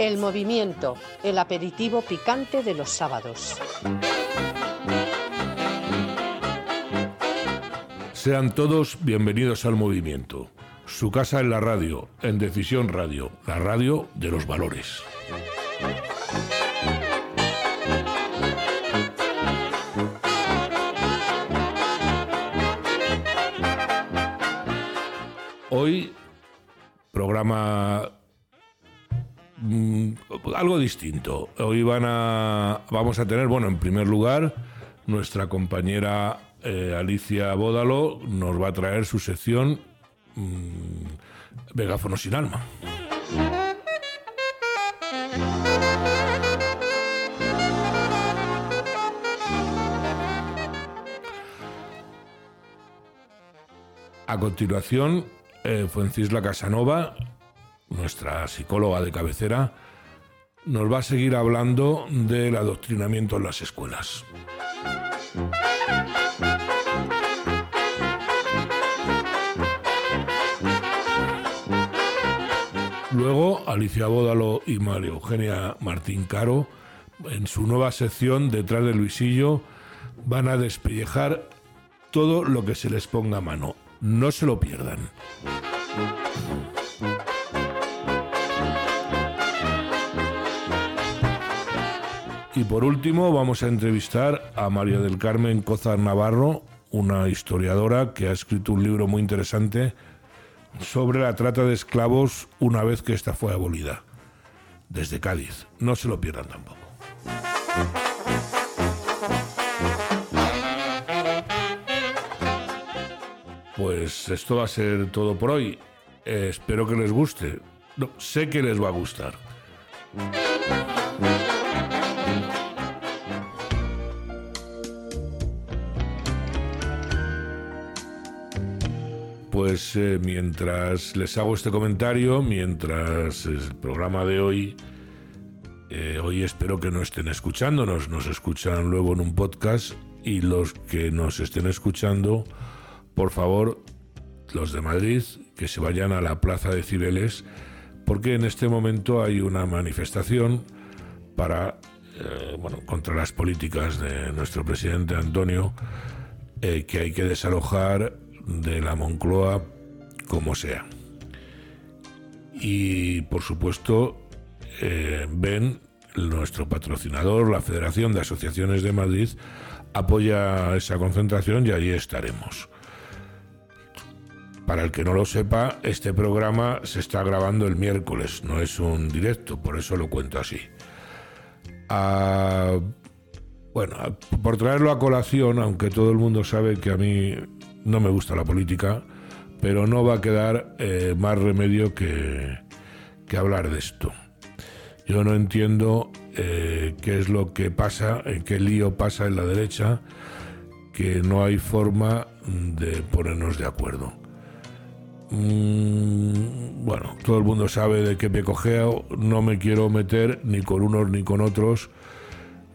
El movimiento, el aperitivo picante de los sábados. Sean todos bienvenidos al movimiento. Su casa en la radio, en Decisión Radio, la radio de los valores. Hoy, programa mm, algo distinto. Hoy van a, vamos a tener, bueno, en primer lugar, nuestra compañera eh, Alicia Bódalo nos va a traer su sección mm, Megáfono sin alma. A continuación, eh, Casanova, nuestra psicóloga de cabecera, nos va a seguir hablando del adoctrinamiento en las escuelas. Luego, Alicia Bódalo y María Eugenia Martín Caro, en su nueva sección Detrás del Luisillo, van a despellejar todo lo que se les ponga a mano. No se lo pierdan. Y por último vamos a entrevistar a María del Carmen Cozar Navarro, una historiadora que ha escrito un libro muy interesante sobre la trata de esclavos una vez que esta fue abolida, desde Cádiz. No se lo pierdan tampoco. Pues esto va a ser todo por hoy. Eh, espero que les guste. Sé que les va a gustar. Pues eh, mientras les hago este comentario, mientras el programa de hoy, eh, hoy espero que no estén escuchándonos, nos escuchan luego en un podcast y los que nos estén escuchando, por favor, los de Madrid, que se vayan a la Plaza de Cibeles, porque en este momento hay una manifestación para, eh, bueno, contra las políticas de nuestro presidente Antonio, que hay que desalojar de la Moncloa como sea. Y por supuesto, eh, ven nuestro patrocinador, la Federación de Asociaciones de Madrid, apoya esa concentración y allí estaremos. Para el que no lo sepa, este programa se está grabando el miércoles, no es un directo, por eso lo cuento así. Ah, bueno, por traerlo a colación, aunque todo el mundo sabe que a mí no me gusta la política, pero no va a quedar eh, más remedio que, hablar de esto. Yo no entiendo eh, qué es lo que pasa, en qué lío pasa en la derecha, que no hay forma de ponernos de acuerdo. Mm, bueno, todo el mundo sabe de qué pecojeo, no me quiero meter ni con unos ni con otros.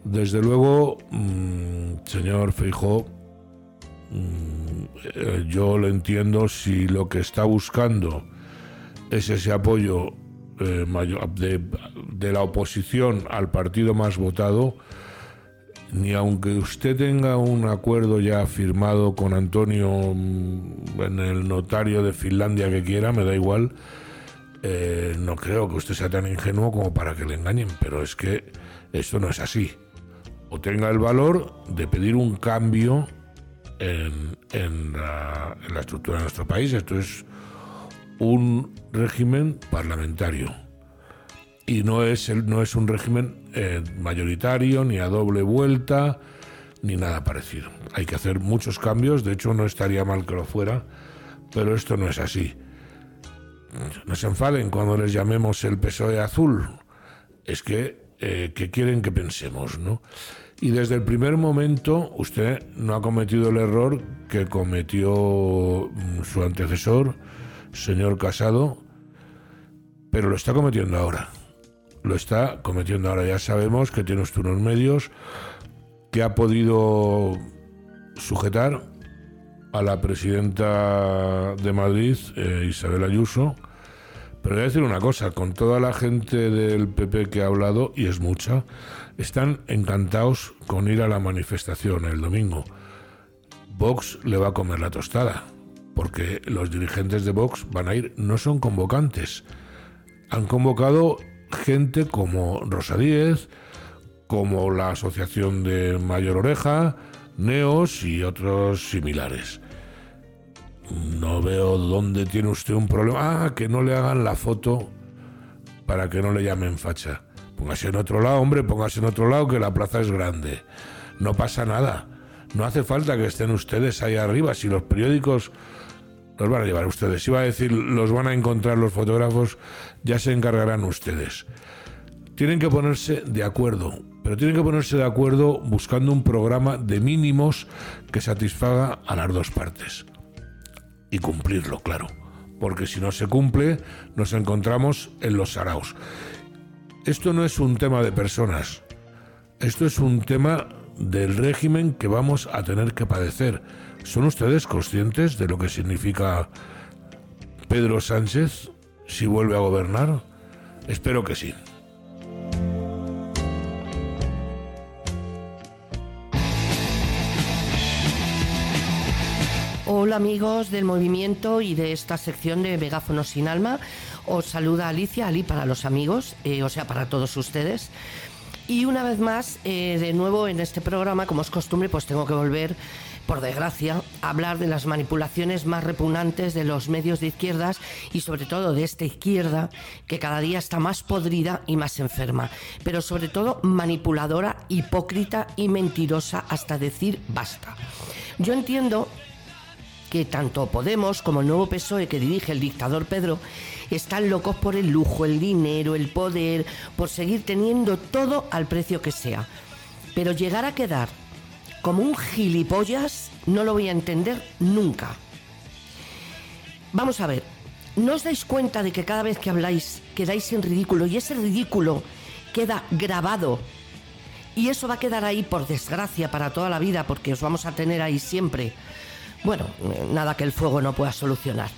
Desde luego, mm, señor Feijó, eh, yo lo entiendo si lo que está buscando es ese apoyo eh, de, la oposición al partido más votado, ni aunque usted tenga un acuerdo ya firmado con Antonio mm, en el notario de Finlandia que quiera, me da igual, eh, no creo que usted sea tan ingenuo como para que le engañen, pero es que esto no es así. O tenga el valor de pedir un cambio en, la, estructura de nuestro país. Esto es un régimen parlamentario y no es, no es un régimen eh, mayoritario ni a doble vuelta ni nada parecido. Hay que hacer muchos cambios, de hecho no estaría mal que lo fuera, pero esto no es así. No se enfaden cuando les llamemos el PSOE azul, es que, eh, que quieren que pensemos, ¿no? Y desde el primer momento usted no ha cometido el error que cometió mm, su antecesor, señor Casado, pero lo está cometiendo ahora. Lo está cometiendo ahora. Ya sabemos que tiene usted unos medios que ha podido sujetar a la presidenta de Madrid, eh, Isabel Ayuso, Pero voy a decir una cosa, con toda la gente del PP que ha hablado, y es mucha, están encantados con ir a la manifestación el domingo. Vox le va a comer la tostada, porque los dirigentes de Vox van a ir, no son convocantes. Han convocado gente como Rosa Díez, como la Asociación de Mayor Oreja, Neos y otros similares. No veo dónde tiene usted un problema. Ah, que no le hagan la foto para que no le llamen facha. Póngase en otro lado, hombre, póngase en otro lado que la plaza es grande. No pasa nada. No hace falta que estén ustedes ahí arriba. Si los periódicos los van a llevar ustedes. Iba a decir, los van a encontrar los fotógrafos, ya se encargarán ustedes. Tienen que ponerse de acuerdo, pero tienen que ponerse de acuerdo buscando un programa de mínimos que satisfaga a las dos partes. Y cumplirlo, claro. Porque si no se cumple, nos encontramos en los saraos. Esto no es un tema de personas. Esto es un tema del régimen que vamos a tener que padecer. ¿Son ustedes conscientes de lo que significa Pedro Sánchez si vuelve a gobernar? Espero que sí. Hola amigos del movimiento y de esta sección de Megáfonos sin alma. Os saluda Alicia, Ali para los amigos, eh, o sea, para todos ustedes. Y una vez más, eh, de nuevo en este programa, como es costumbre, pues tengo que volver, por desgracia, a hablar de las manipulaciones más repugnantes de los medios de izquierdas y sobre todo de esta izquierda que cada día está más podrida y más enferma, pero sobre todo manipuladora, hipócrita y mentirosa hasta decir basta. Yo entiendo que tanto Podemos como el nuevo PSOE que dirige el dictador Pedro están locos por el lujo, el dinero, el poder, por seguir teniendo todo al precio que sea. Pero llegar a quedar como un gilipollas no lo voy a entender nunca. Vamos a ver, ¿no os dais cuenta de que cada vez que habláis quedáis en ridículo y ese ridículo queda grabado? Y eso va a quedar ahí por desgracia para toda la vida porque os vamos a tener ahí siempre. Bueno, nada que el fuego no pueda solucionar.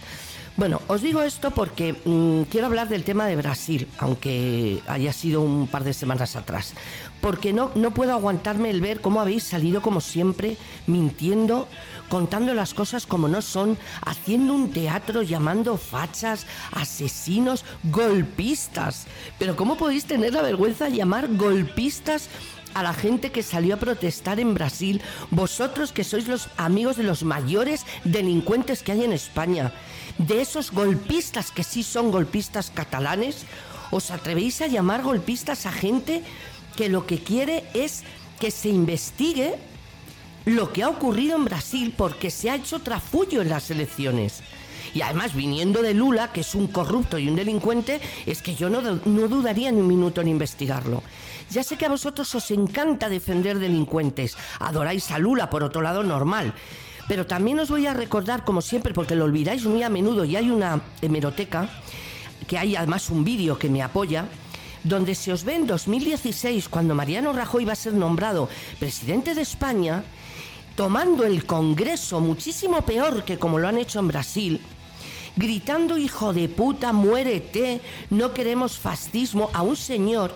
Bueno, os digo esto porque mm, quiero hablar del tema de Brasil, aunque haya sido un par de semanas atrás. Porque no, no puedo aguantarme el ver cómo habéis salido, como siempre, mintiendo, contando las cosas como no son, haciendo un teatro llamando fachas, asesinos, golpistas. Pero ¿cómo podéis tener la vergüenza de llamar golpistas a la gente que salió a protestar en Brasil, vosotros que sois los amigos de los mayores delincuentes que hay en España, de esos golpistas que sí son golpistas catalanes, os atrevéis a llamar golpistas a gente que lo que quiere es que se investigue lo que ha ocurrido en Brasil porque se ha hecho trafullo en las elecciones. Y además, viniendo de Lula, que es un corrupto y un delincuente, es que yo no, no dudaría ni un minuto en investigarlo. Ya sé que a vosotros os encanta defender delincuentes, adoráis a Lula, por otro lado, normal. Pero también os voy a recordar, como siempre, porque lo olvidáis muy a menudo, y hay una hemeroteca, que hay además un vídeo que me apoya, donde se os ve en 2016, cuando Mariano Rajoy va a ser nombrado presidente de España, tomando el Congreso muchísimo peor que como lo han hecho en Brasil, gritando hijo de puta, muérete, no queremos fascismo a un señor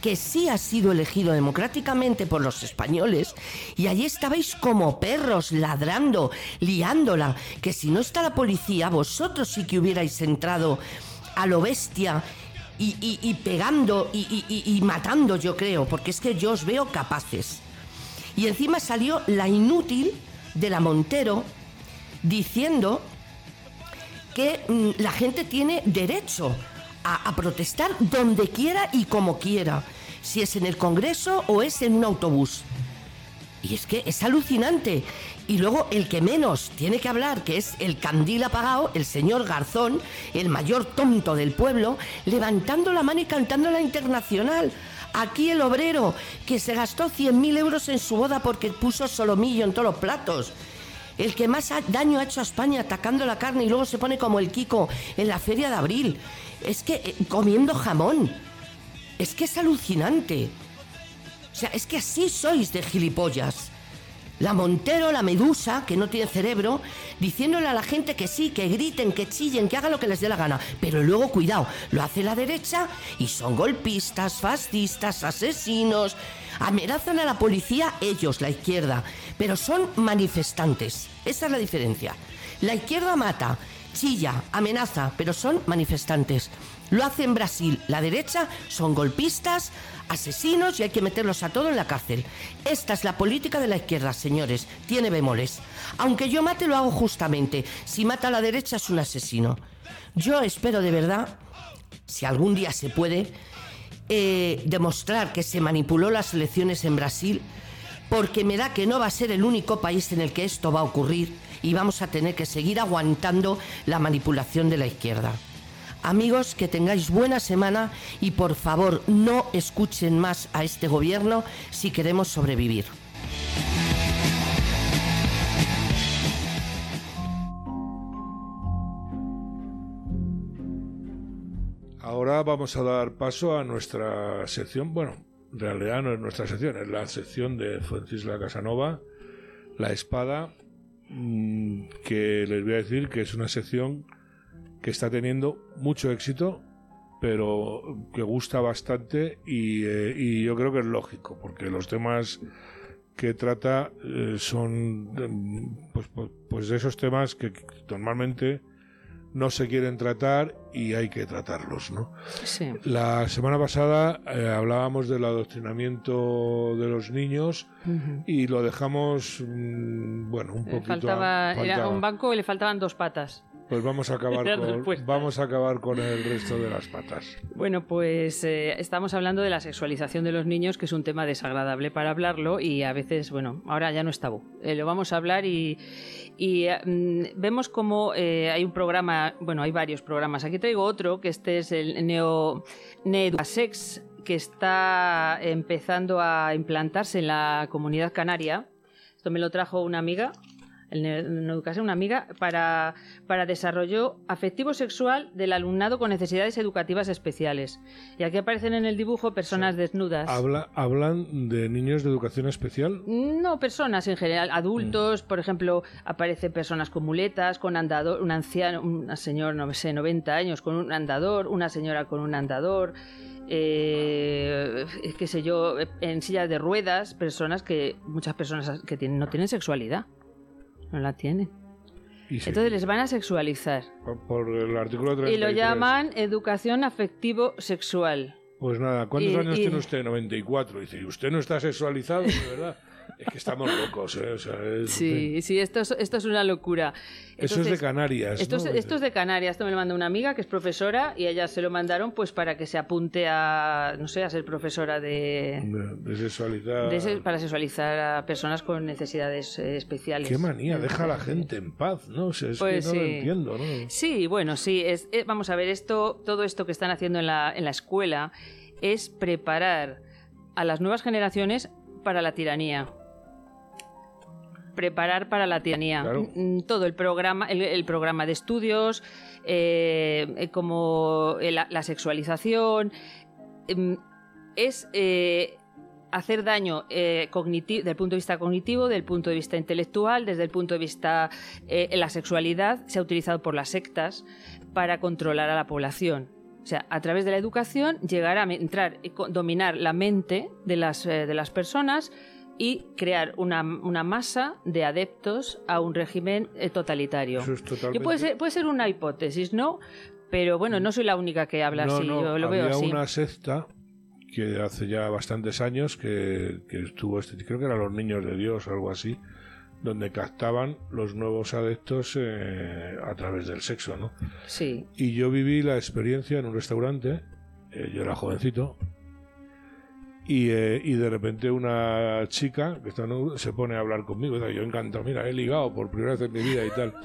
que sí ha sido elegido democráticamente por los españoles, y allí estabais como perros ladrando, liándola, que si no está la policía, vosotros sí que hubierais entrado a lo bestia y, pegando y, y matando, yo creo, porque es que yo os veo capaces. Y encima salió la inútil de la Montero diciendo que mm, la gente tiene derecho a, protestar donde quiera y como quiera, si es en el Congreso o es en un autobús. Y es que es alucinante. Y luego el que menos tiene que hablar, que es el candil apagado, el señor Garzón, el mayor tonto del pueblo, levantando la mano y cantando la internacional. Aquí el obrero, que se gastó 100.000 euros en su boda porque puso solomillo en todos los platos. El que más daño ha hecho a España atacando la carne y luego se pone como el Kiko en la feria de abril es que eh, comiendo jamón. Es que es alucinante. O sea, es que así sois de gilipollas. La Montero, la Medusa, que no tiene cerebro, diciéndole a la gente que sí, que griten, que chillen, que hagan lo que les dé la gana. Pero luego, cuidado, lo hace la derecha y son golpistas, fascistas, asesinos. Amenazan a la policía ellos, la izquierda, pero son manifestantes. Esa es la diferencia. La izquierda mata, chilla, amenaza, pero son manifestantes. Lo hace en Brasil. La derecha son golpistas, asesinos y hay que meterlos a todos en la cárcel. Esta es la política de la izquierda, señores. Tiene bemoles. Aunque yo mate, lo hago justamente. Si mata a la derecha, es un asesino. Yo espero de verdad, si algún día se puede, eh, demostrar que se manipuló las elecciones en Brasil, porque me da que no va a ser el único país en el que esto va a ocurrir y vamos a tener que seguir aguantando la manipulación de la izquierda. Amigos, que tengáis buena semana y por favor no escuchen más a este gobierno si queremos sobrevivir. Ahora vamos a dar paso a nuestra sección, bueno, en realidad no es nuestra sección, es la sección de Francisca Casanova, La Espada, que les voy a decir que es una sección que está teniendo mucho éxito, pero que gusta bastante y, eh, yo creo que es lógico, porque los temas que trata eh, son pues, pues, pues de esos temas que normalmente no se quieren tratar y hay que tratarlos, ¿no? Sí. La semana pasada eh, hablábamos del adoctrinamiento de los niños y lo dejamos, mm, bueno, un poquito... faltaba, era faltaba. un banco y le faltaban dos patas. Pues vamos a acabar con, respuesta. vamos a acabar con el resto de las patas. Bueno, pues eh, estamos hablando de la sexualización de los niños, que es un tema desagradable para hablarlo y a veces, bueno, ahora ya no es tabú. Eh, lo vamos a hablar y, y, eh, mm, vemos como eh, hay un programa, bueno, hay varios programas. Aquí traigo otro, que este es el Neo Needucasex, que está empezando a implantarse en la comunidad canaria. Esto me lo trajo una amiga, el Ne- Needucasex, una amiga, para, para desarrollo afectivo sexual del alumnado con necesidades educativas especiales. Y aquí aparecen en el dibujo personas desnudas. Habla, ¿Hablan de niños de educación especial? No, personas en general, adultos, por ejemplo, aparecen personas con muletas, con andador, un anciano, una señora, no sé, 90 años con un andador, una señora con un andador, eh, qué sé yo, en silla de ruedas, personas que, muchas personas que tienen, no tienen sexualidad, no la tienen. Y se- Entonces les van a sexualizar por, por el artículo y 33. lo llaman educación afectivo-sexual. Pues nada, ¿cuántos y- años y- tiene usted? 94. Dice, ¿y usted no está sexualizado? De verdad. es que estamos locos, ¿eh? O sea, es- Sí, sí, esto es, esto es una locura. Eso es de Canarias. Esto, ¿no? es, esto es de Canarias, esto me lo mandó una amiga que es profesora y a ella se lo mandaron pues para que se apunte a, no sé, a ser profesora de, De, sexualidad. de se- para sexualizar a personas con necesidades eh, especiales. Qué manía, deja a la gente en paz, ¿no? O sea, es Pues que no lo sí. entiendo, ¿no? Sí, bueno, sí, es, eh, vamos a ver, esto, todo esto que están haciendo en la, en la escuela es preparar a las nuevas generaciones para la tiranía. Preparar para la tiranía. Claro. Mm, Todo el programa, el, el programa de estudios, eh, eh, como eh, la, la sexualización, em, es eh, hacer daño eh, del punto de vista cognitivo, del punto de vista intelectual, desde el punto de vista la sexualidad se ha utilizado por las sectas para controlar a la población. O sea, a través de la educación llegar a entrar y dominar la mente de las, de las personas y crear una, una masa de adeptos a un régimen eh, totalitario. Eso es totalmente... Puede ser, puede ser una hipótesis, ¿no? Pero bueno, no soy la única que habla no, así, no, yo lo había veo así. una secta que hace ya bastantes años que, que estuvo, este, creo que eran los niños de Dios o algo así, donde captaban los nuevos adeptos eh, a través del sexo, ¿no? Sí. Y yo viví la experiencia en un restaurante, eh, yo era jovencito, y, eh, y de repente una chica que está en- se pone a hablar conmigo, yo encantado, mira, he ligado por primera vez en mi vida y tal.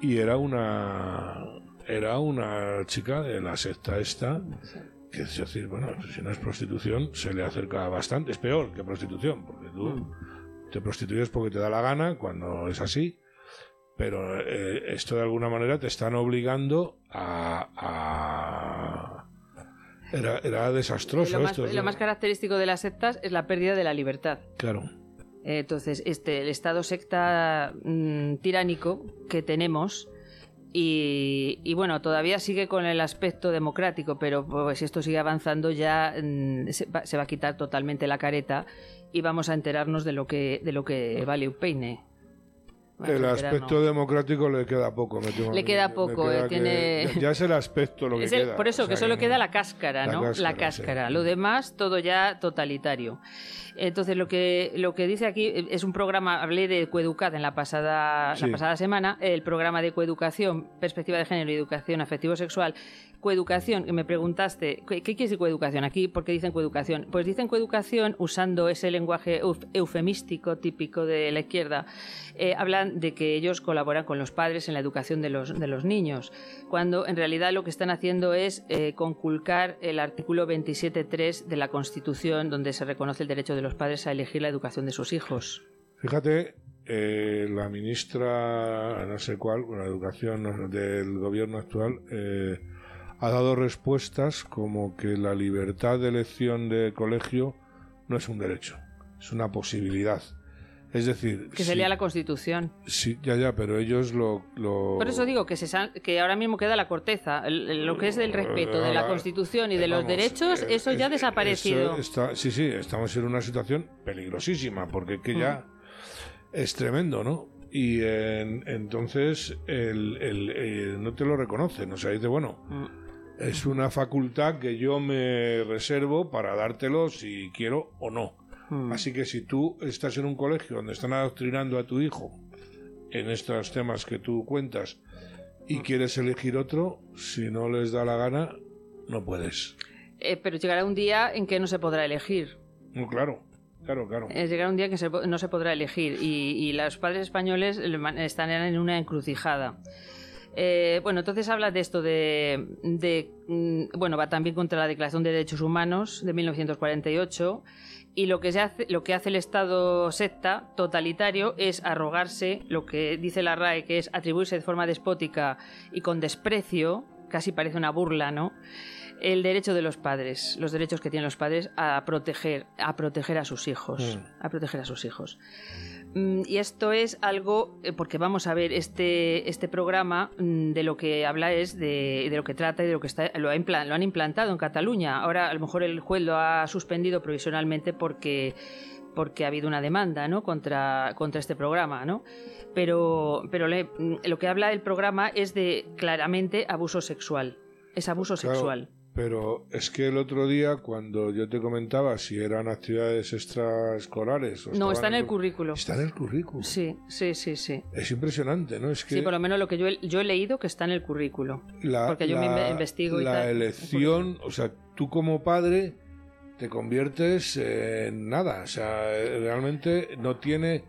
Y era una era una chica de la secta esta, que es decir, bueno, si no es prostitución, se le acerca bastante, es peor que prostitución, porque tú te prostituyes porque te da la gana cuando es así, pero eh, esto de alguna manera te están obligando a... a- Era, era desastroso Lo más, esto. lo más característico de las sectas es la pérdida de la libertad. Claro. Entonces, este, el Estado secta mm, tiránico que tenemos y, bueno, todavía sigue con el aspecto democrático, pero pues, si esto sigue avanzando ya mm, se, va, se, va, a quitar totalmente la careta y vamos a enterarnos de lo que, de lo que vale un peine. El aspecto democrático le queda poco. Me le queda poco. Eh, tiene... ya, es el aspecto lo que queda. Por eso, que solo queda la cáscara, ¿no? la cáscara. Lo demás, todo ya totalitario. Entonces, lo que, lo que dice aquí es un programa, hablé de Coeducad en la pasada, la pasada semana, el programa de coeducación, perspectiva de género y educación afectivo-sexual, coeducación, que me preguntaste, ¿qué, quiere decir coeducación aquí? ¿Por qué dicen coeducación? Pues dicen coeducación usando ese lenguaje eufemístico típico de la izquierda. Eh, hablan de que ellos colaboran con los padres en la educación de los, de los niños, cuando en realidad lo que están haciendo es eh, conculcar el artículo 27.3 de la Constitución, donde se reconoce el derecho de los padres a elegir la educación de sus hijos. Fíjate, eh, la ministra, no sé cuál, la educación del gobierno actual, ha dado respuestas como que la libertad de elección de colegio no es un derecho, es una posibilidad. Es decir... Que se lea la Constitución. Sí, ya, ya, pero ellos lo... Por eso digo que, se, que ahora mismo queda la corteza. lo que es el respeto de la Constitución y de los derechos, eh, eso ya ha desaparecido. sí, sí, estamos en una situación peligrosísima, porque que ya mm. es tremendo, ¿no? Y entonces el, no te lo reconocen. O sea, dice, bueno... Mm es una facultad que yo me reservo para dártelo si quiero o no. Hmm. Así que si tú estás en un colegio donde están adoctrinando a tu hijo en estos temas que tú cuentas y hmm. quieres elegir otro, si no les da la gana, no puedes. Eh, pero llegará un día en que no se podrá elegir. claro, claro, claro. Eh, llegará un día en que no se podrá elegir y, y los padres españoles están en una encrucijada. Eh, bueno, entonces habla de esto de, mm, bueno, va también contra la Declaración de Derechos Humanos de 1948 y lo que, se hace, lo que hace el Estado secta totalitario es arrogarse lo que dice la RAE, que es atribuirse de forma despótica y con desprecio, casi parece una burla, ¿no? El derecho de los padres, los derechos que tienen los padres a proteger, a proteger a sus hijos, mm. a proteger a sus hijos. Mm, y esto es algo, eh, porque vamos a ver, este, este programa mm, de lo que habla es de, lo que trata y de lo que está, lo, lo han implantado en Cataluña. Ahora a lo mejor el juez lo ha suspendido provisionalmente porque porque ha habido una demanda ¿no? contra, contra este programa, ¿no? Pero, pero mm, lo que habla el programa es de claramente abuso sexual. Es abuso sexual. Pero es que el otro día, cuando yo te comentaba si eran actividades extraescolares... no, está en el, currículo. Está en el currículo. Sí, sí, sí, sí. Es impresionante, ¿no? Es que sí, por lo menos lo que yo he, yo he leído que está en el currículo. porque yo me investigo y La elección, o sea, tú como padre te conviertes en nada. O sea, realmente no tiene...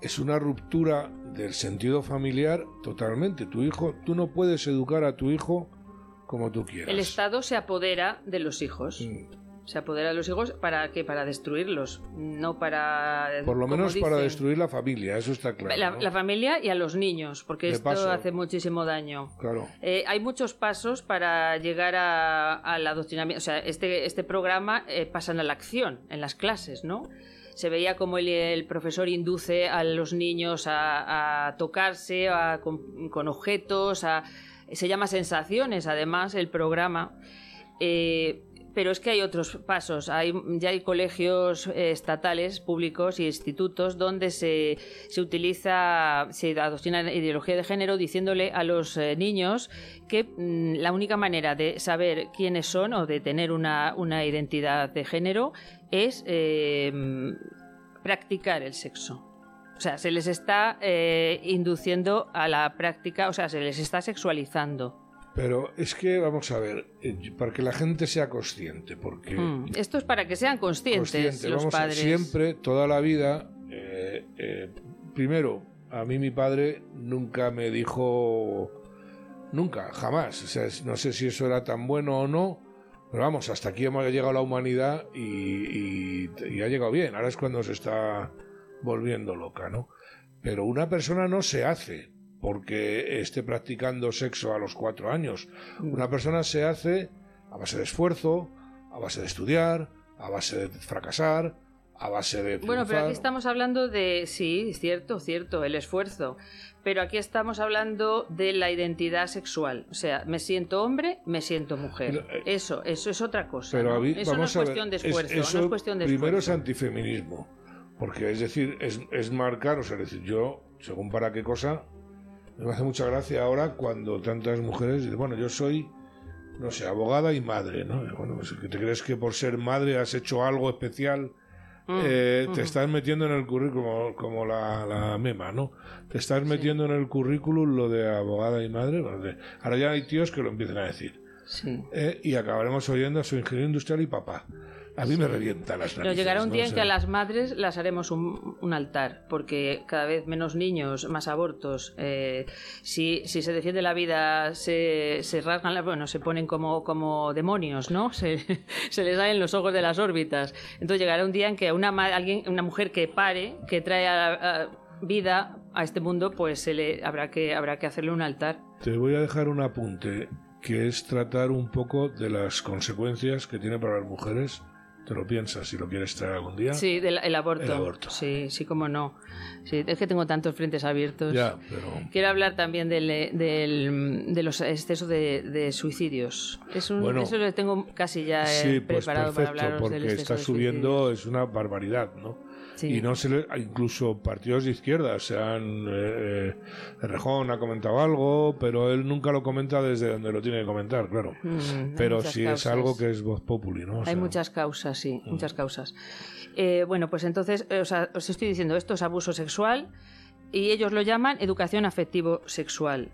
Es una ruptura del sentido familiar totalmente. Tu hijo, tú no puedes educar a tu hijo como tú quieras. El Estado se apodera de los hijos. Mm. Se apodera de los hijos para que para destruirlos, no para por lo menos para destruir la familia, eso está claro. La, familia y a los niños, porque esto hace muchísimo daño. Claro. Eh, hay muchos pasos para llegar al adoctrinamiento. O sea, este este programa eh, pasa a la acción en las clases, ¿no? se veía como el, profesor induce a los niños a, tocarse con, objetos, a, se llama Sensaciones, además, el programa. Eh, pero es que hay otros pasos. Hay, ya hay colegios eh, estatales, públicos y institutos donde se, se utiliza, se adopciona ideología de género diciéndole a los eh, niños que mm, la única manera de saber quiénes son o de tener una, una identidad de género es practicar el sexo. Sea, se les está eh, induciendo a la práctica, o sea, se les está sexualizando. Pero es que, vamos a ver, eh, para que la gente sea consciente, porque... Hmm, esto es para que sean conscientes los padres. siempre, toda la vida, eh, primero, a mí mi padre nunca me dijo... Nunca, jamás. O sea, no sé si eso era tan bueno o no, pero vamos, hasta aquí hemos llegado la humanidad y, y ha llegado bien. Ahora es cuando se está volviendo loca, ¿no? Pero una persona no se hace porque esté practicando sexo a los cuatro años. Una persona se hace a base de esfuerzo, a base de estudiar, a base de fracasar, a base de... Bueno, pero aquí estamos hablando de, sí, cierto, cierto, el esfuerzo. Pero aquí estamos hablando de la identidad sexual. O sea, me siento hombre, me siento mujer. Pero, eh, eso, eso es otra cosa. Pero ¿no? a mí- eso no es a ver, cuestión de es- esfuerzo. eso no es cuestión de primero es esfuerzo. antifeminismo, porque es decir, es, es marcar, o sea, es decir, yo, según para qué cosa, me hace mucha gracia ahora cuando tantas mujeres dicen, bueno, yo soy, no sé, abogada y madre, ¿no? Bueno, pues, ¿que ¿te crees que por ser madre has hecho algo especial? Mm, Eh, mm. Te estás metiendo en el currículum, como la, la mema, ¿no? Te estás metiendo en el currículum lo de abogada y madre. bueno, de- ahora ya hay tíos que lo empiezan a decir. Sí. Eh, y acabaremos oyendo soy ingeniero industrial y papá. A mí me revienta las narices. llegará un día en que a las madres las haremos un, un altar, porque cada vez menos niños, más abortos. eh, si, si se defiende la vida, se, se rasgan, la- bueno, se ponen como, como demonios, ¿no? Se, se les salen los ojos de las órbitas. Entonces llegará un día en que una, alguien, una mujer que pare, que trae a- a vida a este mundo, pues se le, habrá, que, habrá que hacerle un altar. Te voy a dejar un apunte, que es tratar un poco de las consecuencias que tiene para las mujeres. Te lo piensas si lo quieres traer algún día. Sí, del el aborto. El aborto. Sí, sí, como no. Sí, es que tengo tantos frentes abiertos. Ya, pero... Quiero hablar también del, del- de los excesos de, de suicidios. Es un, Bueno, eso lo tengo casi ya eh, Sí, pues preparado para perfecto, hablaros porque del exceso está de subiendo, es una barbaridad, ¿no? Sí. Y no se le, incluso partidos de izquierda, se han, eh, eh, Rejón ha comentado algo, pero él nunca lo comenta desde donde lo tiene que comentar, claro. Mm, Pero muchas sí es algo que es voz populi, ¿no? O Hay sea, muchas causas, sí, Mm. muchas causas. Eh, bueno, pues entonces, eh, o sea, os estoy diciendo, esto es abuso sexual y ellos lo llaman educación afectivo-sexual.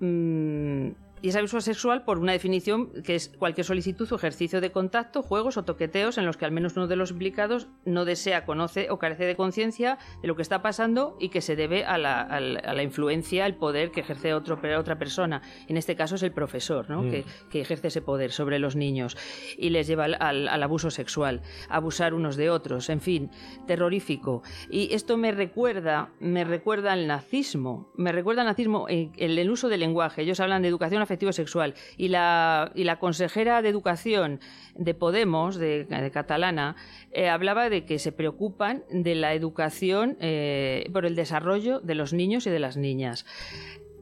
Mm, y es abuso sexual por una definición que es cualquier solicitud o ejercicio de contacto, juegos o toqueteos en los que al menos uno de los implicados no desea, conoce o carece de conciencia de lo que está pasando y que se debe a la, a la- a la influencia, al poder que ejerce otro, otra persona. En este caso es el profesor, ¿no? Mm. que, que ejerce ese poder sobre los niños y les lleva al, al- al abuso sexual, abusar unos de otros, en fin, terrorífico. Y esto me recuerda, me recuerda al nazismo, me recuerda al nazismo en, en el uso del lenguaje. Ellos hablan de educación afectivo-sexual y la, y la consejera de educación de Podemos, de, de catalana, eh, hablaba de que se preocupan de la educación eh, por el desarrollo de los niños y de las niñas.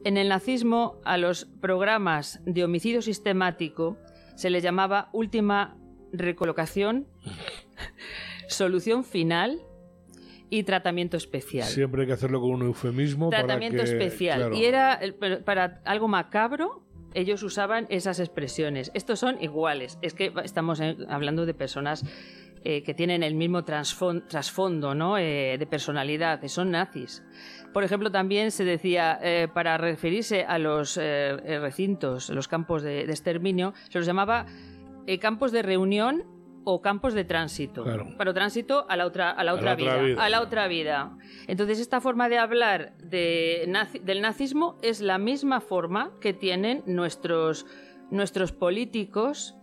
En el nazismo, a los programas de homicidio sistemático se les llamaba última recolocación, solución final y tratamiento especial. Siempre hay que hacerlo con un eufemismo. tratamiento para que, especial. claro, Y era para algo macabro. Ellos usaban esas expresiones. Estos son iguales. Es que estamos eh, hablando de personas eh, que tienen el mismo trasfon- trasfondo ¿no? Eh, de personalidad, son nazis. Por ejemplo, también se decía, para referirse a los recintos, los campos de, exterminio, se los llamaba campos de reunión o campos de tránsito. Claro. Pero tránsito a la otra, a la A la otra, otra vida. A la otra vida. Entonces, esta forma de hablar de nazi- del nazismo es la misma forma que tienen nuestros, nuestros políticos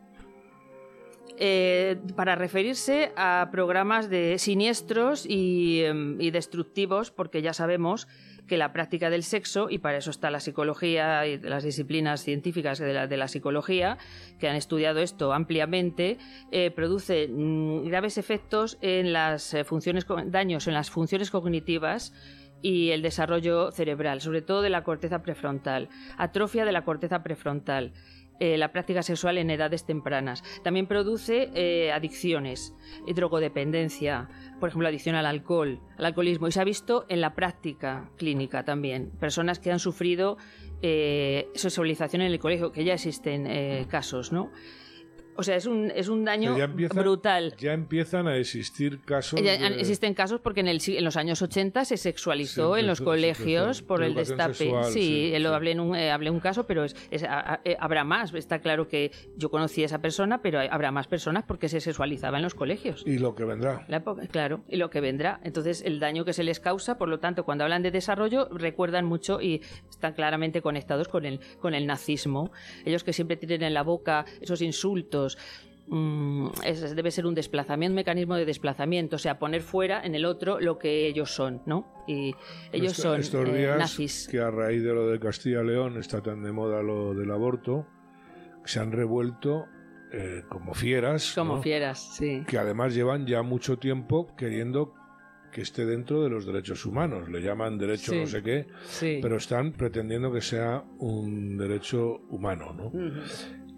eh, para referirse a programas de siniestros y, em, y destructivos, porque ya sabemos que la práctica del sexo, y para eso está la psicología y las disciplinas científicas de la, psicología, que han estudiado esto ampliamente, eh, produce mm, graves efectos en las eh, funciones, daños en las funciones cognitivas y el desarrollo cerebral, sobre todo de la corteza prefrontal, atrofia de la corteza prefrontal, eh, la práctica sexual en edades tempranas. También produce eh, adicciones, eh, drogodependencia, por ejemplo, adicción al alcohol, al alcoholismo. Y se ha visto en la práctica clínica también. Personas que han sufrido eh, sexualización en el colegio, que ya existen casos, ¿no? O sea, es un, es un daño ya brutal. Ya empiezan a existir casos. Ya- de- Existen casos porque en, el, en los años 80 se sexualizó Sí, en los se- colegios se- por el destape. sexual, sí, sí, lo sí. hablé en un, eh, hablé un caso, pero es, es- a- a- eh, habrá más. Está claro que yo conocí a esa persona, pero habrá más personas porque se sexualizaba en los colegios. Y lo que vendrá. La época- claro, y lo que vendrá. Entonces, el daño que se les causa, por lo tanto, cuando hablan de desarrollo, recuerdan mucho y están claramente conectados con el, con el nazismo. Ellos que siempre tienen en la boca esos insultos. Mm, es- debe ser un desplazamiento, un mecanismo de desplazamiento, o sea, poner fuera en el otro lo que ellos son, ¿no? Y ellos son estos eh, días nazis. que a raíz de lo de Castilla y León está tan de moda lo del aborto, se han revuelto eh, como fieras. Como ¿no? fieras, sí. Que además llevan ya mucho tiempo queriendo que esté dentro de los derechos humanos. Le llaman derecho Sí. no sé qué, Sí. pero están pretendiendo que sea un derecho humano, ¿no?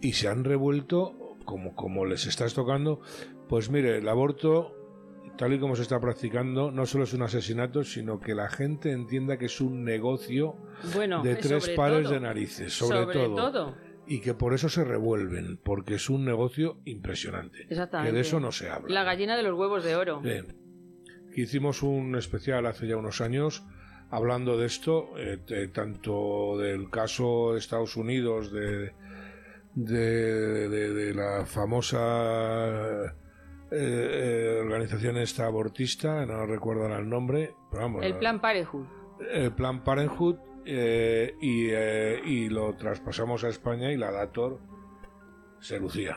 Y se han revuelto como, como les estás tocando. Pues mire, el aborto, tal y como se está practicando, no solo es un asesinato, sino que la gente entienda que es un negocio Bueno, de tres pares todo. de narices, sobre, todo. todo. Y que por eso se revuelven, porque es un negocio impresionante. Exactamente. Que de eso no se habla. La gallina de los huevos de oro. Bien. Hicimos un especial hace ya unos años hablando de esto, eh, tanto del caso de Estados Unidos, de, de, de- de la famosa eh, eh, organización esta abortista, no recuerdo el nombre, pero vamos, El plan Parenthood. el plan Parenthood, eh, y, eh, y lo traspasamos a España y la Dator se lucía.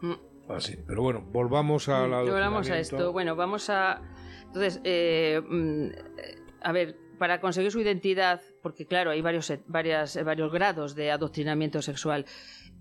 Mm. Así. Pero bueno, volvamos a la Volvamos a esto. Bueno, vamos a. Entonces, eh, mm, a ver, para conseguir su identidad, porque claro, hay varios, varias, varios grados de adoctrinamiento sexual.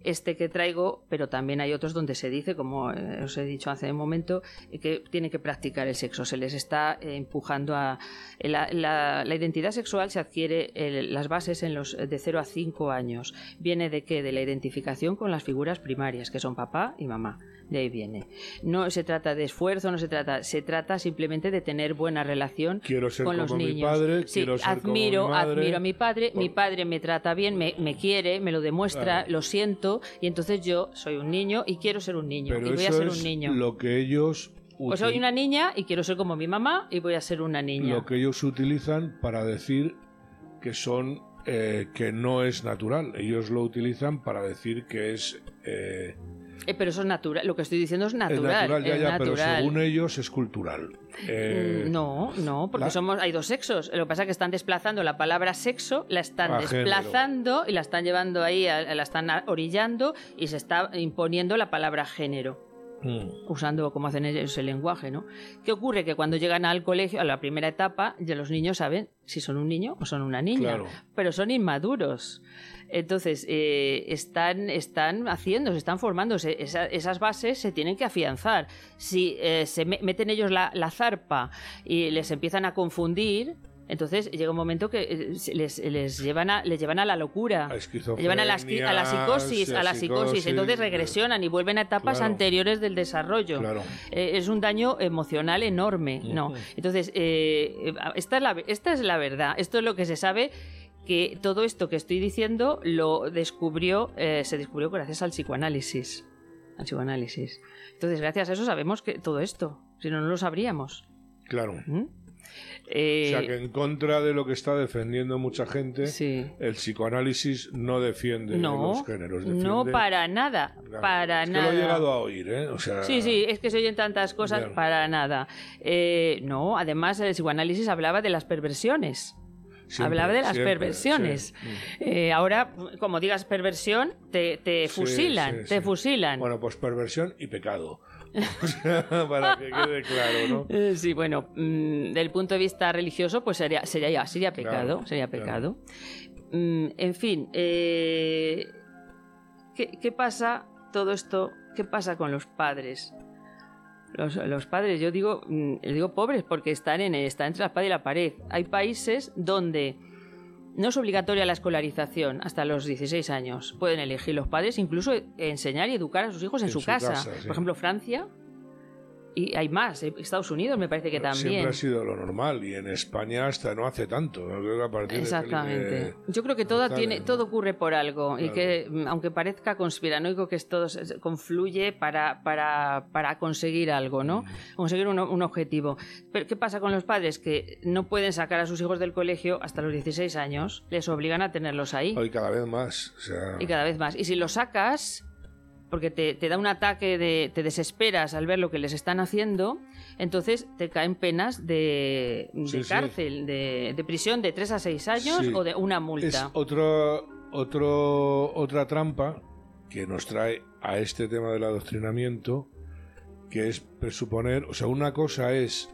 Este que traigo, pero también hay otros donde se dice, como eh, os he dicho hace un momento, que tienen que practicar el sexo. Se les está eh, empujando a. La, identidad sexual se adquiere eh, las bases en los de 0 a 5 años. ¿Viene de qué? De la identificación con las figuras primarias, que son papá y mamá. De ahí viene. No se trata de esfuerzo, no se trata, se trata simplemente de tener buena relación Quiero ser con como los mi niños. padre, Sí, quiero ser como admiro, mi madre. admiro a mi padre, mi padre me trata bien, me, me quiere, me lo demuestra, Claro. lo siento, y entonces yo soy un niño y quiero ser un niño Pero y voy a ser es un niño. lo que ellos Pues soy util- una niña y quiero ser como mi mamá y voy a ser una niña. lo que ellos utilizan para decir que son eh, que no es natural. Ellos lo utilizan para decir que es, eh, Eh, pero eso es natural, lo que estoy diciendo es es natural. natural, ya, es ya, pero natural. según ellos es cultural. Eh, Mm, No, no, porque la- somos hay dos sexos. Lo que pasa es que están desplazando la palabra sexo, la están A género. desplazando y la están llevando ahí, la están orillando y se está imponiendo la palabra género, mm, usando como hacen ellos el lenguaje, ¿no? ¿Qué ocurre? Que cuando llegan al colegio, a la primera etapa, ya los niños saben si son un niño o son una niña, Claro. pero son inmaduros. Entonces, eh, están, están haciendo, se están formándose. Esa- esas bases se tienen que afianzar. Si eh, se me- meten ellos la, la zarpa y les empiezan a confundir, entonces llega un momento que eh, les, les llevan a, les llevan a la locura. Les llevan a la, esqui- a la psicosis, a la psicosis. psicosis, Entonces regresionan y vuelven a etapas Claro. anteriores del desarrollo. Claro. Eh, es un daño emocional enorme, ¿no? Entonces, eh, esta, es la, esta es la verdad. Esto es lo que se sabe que todo esto que estoy diciendo lo descubrió, eh, se descubrió gracias al psicoanálisis. Al psicoanálisis. Entonces, gracias a eso sabemos que todo esto. Si no, no lo sabríamos. Claro. ¿Mm? O Eh, sea que en contra de lo que está defendiendo mucha gente, sí. el psicoanálisis no defiende No, los géneros. no defiende- para nada, Claro. para es que nada. lo he llegado a oír, ¿eh? O sea, Sí, sí, es que se oyen tantas cosas para nada. Eh, no, además el psicoanálisis hablaba de las perversiones. siempre, hablaba de las siempre, perversiones. sí. Eh, ahora, como digas perversión, te, te fusilan, sí, te fusilan. Bueno, pues perversión y pecado. O sea, para que quede claro, ¿no? Eh, Sí, bueno, mm, del punto de vista religioso, pues sería, sería, sería pecado, Claro, sería claro. pecado. Mm, en fin, eh, ¿qué, qué pasa todo esto? ¿Qué pasa con los padres? Los, los padres, yo digo, mm, digo pobres porque están, en, están entre la espada y la pared. Hay países donde no es obligatoria la escolarización hasta los 16 años. Pueden elegir los padres incluso enseñar y educar a sus hijos en, En su, su casa. casa, sí. Por ejemplo, Francia. Y hay más. eh, Estados Unidos me parece que también. Siempre ha sido lo normal y en España hasta no hace tanto. Yo creo que a partir de Exactamente. Felipe Yo creo que todo González, tiene, ¿no? todo ocurre por algo y Claro. que mm, aunque parezca conspiranoico que todo confluye para, para, para conseguir algo, ¿no? Mm. Conseguir un, un objetivo. Pero ¿qué pasa con los padres que no pueden sacar a sus hijos del colegio hasta los 16 años? Les obligan a tenerlos ahí Hoy cada vez más. O sea, y cada vez más. Y si los sacas porque te, te da un ataque de te desesperas al ver lo que les están haciendo, entonces te caen penas de, de Sí, sí. cárcel, de, de prisión de 3 a 6 años Sí. o de una es multa. otro, otro, otra trampa que nos trae a este tema del adoctrinamiento, que es presuponer, o sea, una cosa es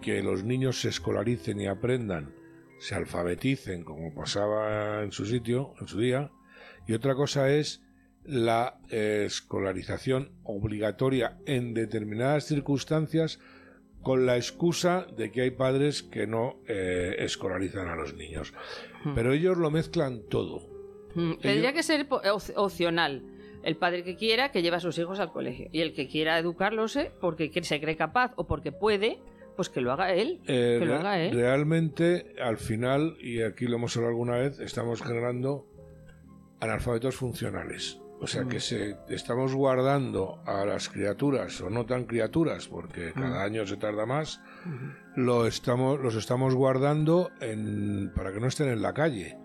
que los niños se escolaricen y aprendan, se alfabeticen como pasaba en su sitio, en su día, y otra cosa es la eh, escolarización obligatoria en determinadas circunstancias con la excusa de que hay padres que no eh, escolarizan a los niños. Hmm. Pero ellos lo mezclan todo. Mm, Tendría que ser opcional. El padre que quiera que lleve a sus hijos al colegio. Y el que quiera educarlos eh, porque se cree capaz o porque puede, pues que lo haga él. Eh, que lo haga él. Realmente, al final, y aquí lo hemos hablado alguna vez, estamos generando analfabetos funcionales. O sea que se, estamos guardando a las criaturas, o no tan criaturas, porque cada año se tarda más, lo estamos, los estamos guardando en, para que no estén en la calle.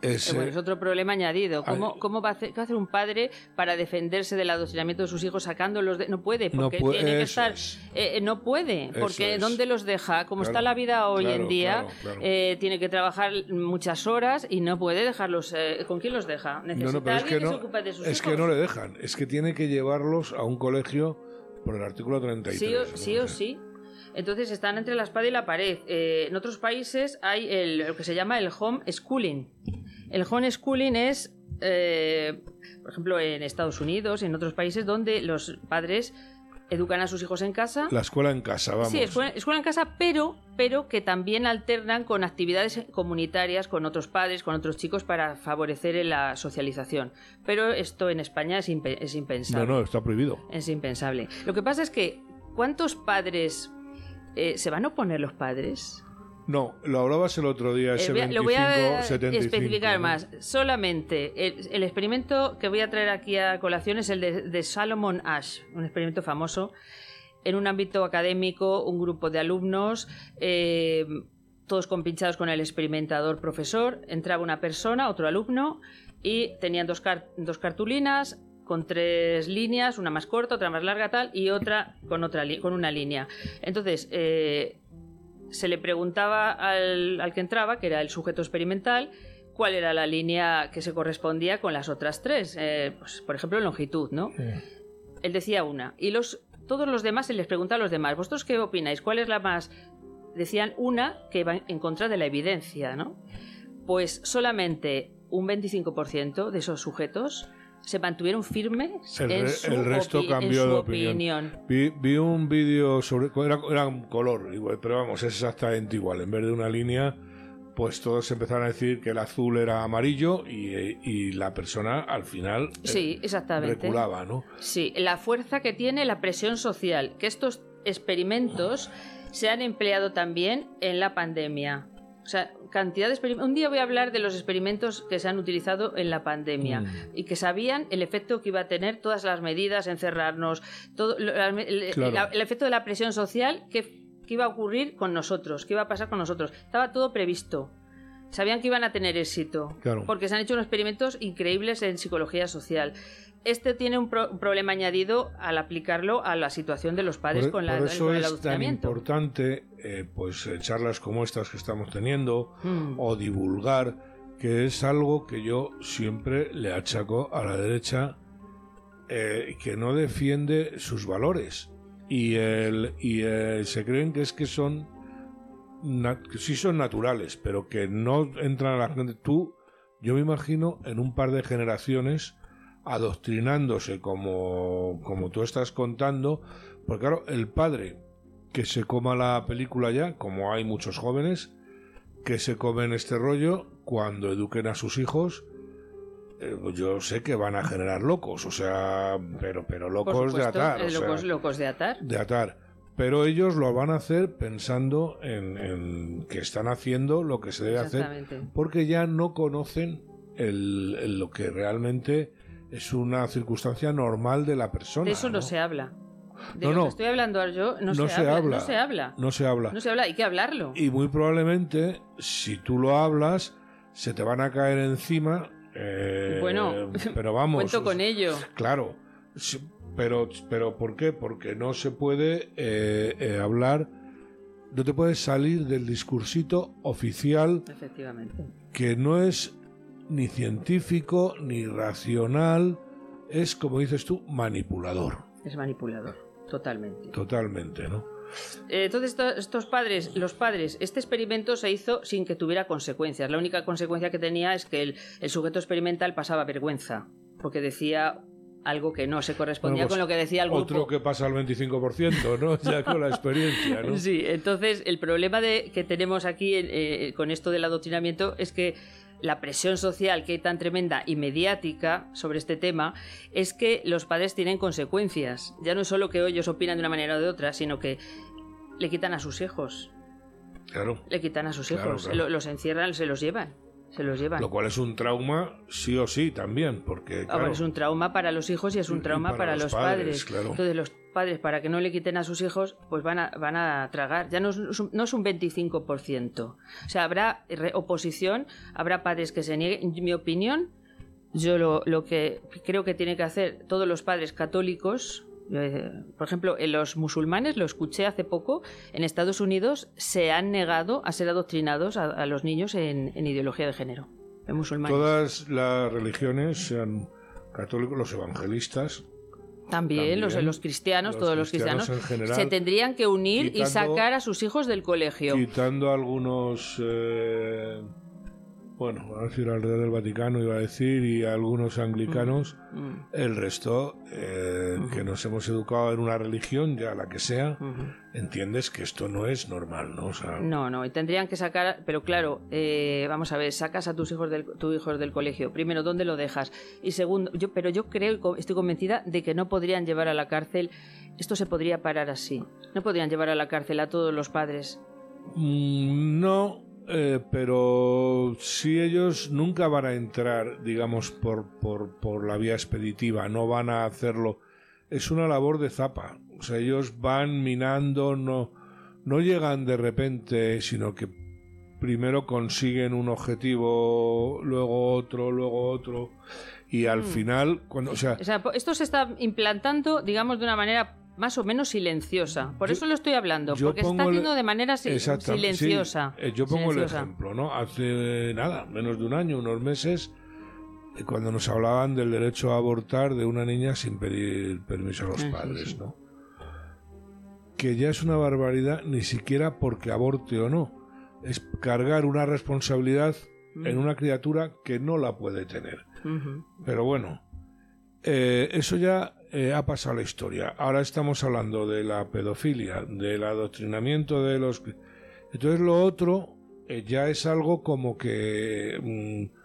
Es, Eh, bueno, eh, es otro problema añadido. ¿Cómo, Ay. cómo va, a hacer, va a hacer un padre para defenderse del adoctrinamiento de sus hijos sacándolos de.? No puede, No porque puede- tiene que estar. es. eh, no puede, porque es. ¿dónde los deja? Como está la vida hoy claro, en día, claro, eh, tiene que trabajar muchas horas y no puede dejarlos. eh, ¿Con quién los deja? Necesita no, no, pero es alguien que se ocupe de sus es hijos. que no le dejan, es que tiene que llevarlos a un colegio por el artículo 33. Sí o, sí o sí. Entonces están entre la espada y la pared. Eh, en otros países hay el, lo que se llama el home schooling. El home schooling es, eh, por ejemplo, en Estados Unidos y en otros países donde los padres educan a sus hijos en casa. La escuela en casa, vamos. Sí, escuela, escuela en casa, pero, pero que también alternan con actividades comunitarias con otros padres, con otros chicos para favorecer la socialización. Pero esto en España es, impe- es impensable. No, no, está prohibido. Es impensable. Lo que pasa es que, ¿cuántos padres eh, se van a oponer los padres? No, lo hablabas el otro día, ese Eh, voy a- 25, lo voy a 75. especificar ¿no? más. Solamente el, el experimento que voy a traer aquí a colación es el de, de Salomon Ash, un experimento famoso. En un ámbito académico, un grupo de alumnos, eh, todos compinchados con el experimentador profesor, entraba una persona, otro alumno, y tenían dos, car- dos cartulinas con tres líneas, una más corta, otra más larga, tal, y otra con, otra con una línea. Entonces, eh, se le preguntaba al, al que entraba, que era el sujeto experimental, cuál era la línea que se correspondía con las otras tres. Eh, pues, por ejemplo, longitud, ¿no? Él decía una. Y los, todos los demás, se les preguntaba a los demás, ¿vosotros qué opináis? ¿Cuál es la más...? Decían una que va en contra de la evidencia, ¿no? Pues solamente un 25% de esos sujetos se mantuvieron firmes El, en re- su, el resto en cambió su de opinión. Vi, vi un vídeo sobre. Era, era un color, igual, pero vamos, es exactamente igual. En vez de una línea, pues todos empezaron a decir que el azul era amarillo y, y la persona al final eh, Sí, exactamente. reculaba, ¿no? Sí, la fuerza que tiene la presión social, que estos experimentos se han empleado también en la pandemia. O sea, cantidad de experimentos. Un día voy a hablar de los experimentos que se han utilizado en la pandemia Mm. y que sabían el efecto que iba a tener todas las medidas, encerrarnos, todo el, Claro. la- el efecto de la presión social que, que iba a ocurrir con nosotros, que iba a pasar con nosotros. Estaba todo previsto. Sabían que iban a tener éxito. Claro. Porque se han hecho unos experimentos increíbles en psicología social. Este tiene un, pro- un problema añadido al aplicarlo a la situación de los padres Por, con, la, por eso con el es tan importante, eh, pues, eh, charlas como estas que estamos teniendo Mm. o divulgar, que es algo que yo siempre le achaco a la derecha, eh, que no defiende sus valores y, el, y eh, se creen que es que son que sí son naturales, pero que no entran a la gente. Tú, yo me imagino en un par de generaciones adoctrinándose como, como tú estás contando, porque claro, el padre que se coma la película ya, como hay muchos jóvenes que se comen este rollo, cuando eduquen a sus hijos, eh, yo sé que van a generar locos, o sea, pero, pero locos de atar. eh, sea, locos, de atar. de atar. Pero ellos lo van a hacer pensando en, en que están haciendo lo que se debe hacer, porque ya no conocen el, el- lo que realmente es una circunstancia normal de la persona. De eso no, ¿no? se habla. De No, lo no. que estoy hablando yo no, No se, se habla, habla. No se habla. No se habla. No se habla, hay que hablarlo. Y muy probablemente, si tú lo hablas, se te van a caer encima. eh, Bueno, pero vamos. Cuento con ello. Claro, pero, pero ¿por qué? Porque no se puede eh, eh, hablar, no te puedes salir del discursito oficial Efectivamente. que no es ni científico ni racional, es como dices tú, manipulador, Es manipulador. Totalmente. totalmente, ¿no? Eh, Entonces, esto- estos padres, los padres, este experimento se hizo sin que tuviera consecuencias. La única consecuencia que tenía es que el, el sujeto experimental pasaba vergüenza. porque decía algo que no se correspondía Bueno, pues, con lo que decía el grupo. Otro que pasa al 25%, ¿no? Ya con la experiencia, ¿no? Sí, entonces el problema de, que tenemos aquí eh, con esto del adoctrinamiento es que la presión social que hay tan tremenda y mediática sobre este tema es que los padres tienen consecuencias. Ya no es solo que ellos opinan de una manera o de otra, sino que le quitan a sus hijos. Claro. Le quitan a sus Claro, hijos. claro. Lo- los encierran, se los llevan. Se los llevan. Lo cual es un trauma sí o sí también, porque claro, es un trauma para los hijos y es un trauma para para, los los padres, padres. claro. Entonces los padres, para que no le quiten a sus hijos, pues van a, van a tragar. Ya no es, un- no es un 25%. O sea, habrá oposición, habrá padres que se nieguen. En mi opinión, yo lo, lo que creo que tienen que hacer todos los padres católicos, por ejemplo, en los musulmanes, lo escuché hace poco, en Estados Unidos se han negado a ser adoctrinados a, a los niños en, en ideología de género. En musulmanes. todas las religiones, sean católicos, los evangelistas, También, los, También, los cristianos, los todos los cristianos general, se tendrían que unir y sacar a sus hijos del colegio. quitando algunos, eh, bueno, a decir alrededor del Vaticano, iba a decir, y algunos anglicanos, Mm, el resto, eh, que nos hemos educado en una religión, ya la que sea, entiendes que esto no es normal, ¿no? O sea, No, no, y tendrían que sacar, pero claro, eh, vamos a ver, sacas a tus hijos del, tus hijos del colegio. Primero, ¿dónde lo dejas? Y segundo, yo, pero yo creo, y estoy convencida de que no podrían llevar a la cárcel, esto se podría parar así. No podrían llevar a la cárcel a todos los padres. Mm, No, eh, pero si ellos nunca van a entrar, digamos, por, por, por la vía expeditiva, no van a hacerlo. Es una labor de zapa. O sea, ellos van minando, no, no llegan de repente, sino que primero consiguen un objetivo, luego otro, luego otro, y al final, cuando, o sea, O sea, po- esto se está implantando, digamos, de una manera más o menos silenciosa. Por Yo- eso lo estoy hablando, porque se está el- haciendo de manera si- silenciosa. sí, eh, yo pongo Silenciosa. el ejemplo, ¿no? Hace nada, menos de un año, unos meses, cuando nos hablaban del derecho a abortar de una niña sin pedir permiso a los Ah, padres. ¿no? Que ya es una barbaridad, ni siquiera porque aborte o no. Es cargar una responsabilidad en una criatura que no la puede tener. Pero bueno, eh, eso ya eh, ha pasado la historia. Ahora estamos hablando de la pedofilia, del adoctrinamiento de los... Entonces lo otro eh, ya es algo como que mm,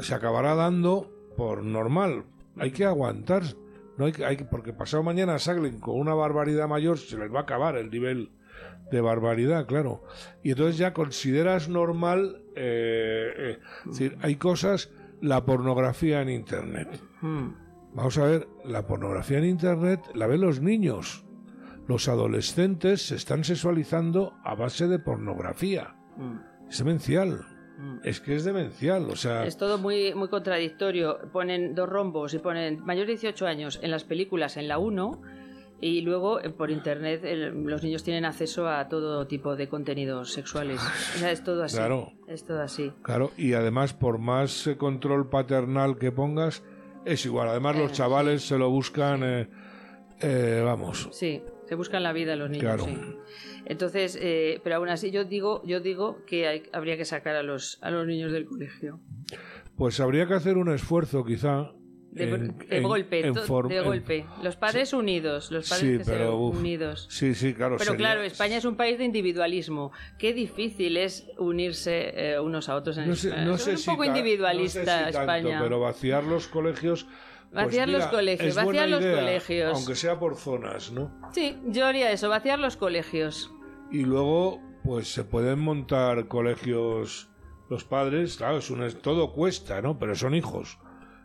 se acabará dando por normal. Hay que aguantar. No hay que, hay que- porque pasado mañana salen con una barbaridad mayor, se les va a acabar el nivel de barbaridad, claro. Y entonces ya consideras normal, eh, eh, es decir, hay cosas, la pornografía en Internet. Mm. Vamos a ver, la pornografía en Internet la ven los niños. Los adolescentes se están sexualizando a base de pornografía. Mm. Es demencial. Mm. Es que es demencial. O sea, Es todo muy, muy contradictorio. Ponen dos rombos y ponen mayor de 18 años en las películas en la 1 y luego eh, por internet el- los niños tienen acceso a todo tipo de contenidos sexuales. O sea, es todo así. Claro. Es todo así. claro, y además, por más eh, control paternal que pongas, es igual. Además, los Eh, chavales se lo buscan, eh, eh, vamos. Sí, se buscan la vida los niños. Claro. sí. Entonces, eh, pero aún así yo digo, yo digo que hay- habría que sacar a los, a los niños del colegio. Pues habría que hacer un esfuerzo, quizá. De, en- de en- golpe, en de golpe. Los padres unidos, los padres Sí, que pero, uf. unidos. Sí, sí, claro. Pero sería- claro, España es un país de individualismo. Qué difícil es unirse eh, unos a otros en No sé, España. no Es un si poco ta- individualista no sé si tanto, España. pero vaciar los colegios. pues Vaciar los colegios, vaciar los colegios. Aunque sea por zonas, ¿no? Sí, yo haría eso, vaciar los colegios. Y luego, pues se pueden montar colegios. Los padres, claro, es un, todo cuesta, ¿no? Pero son hijos.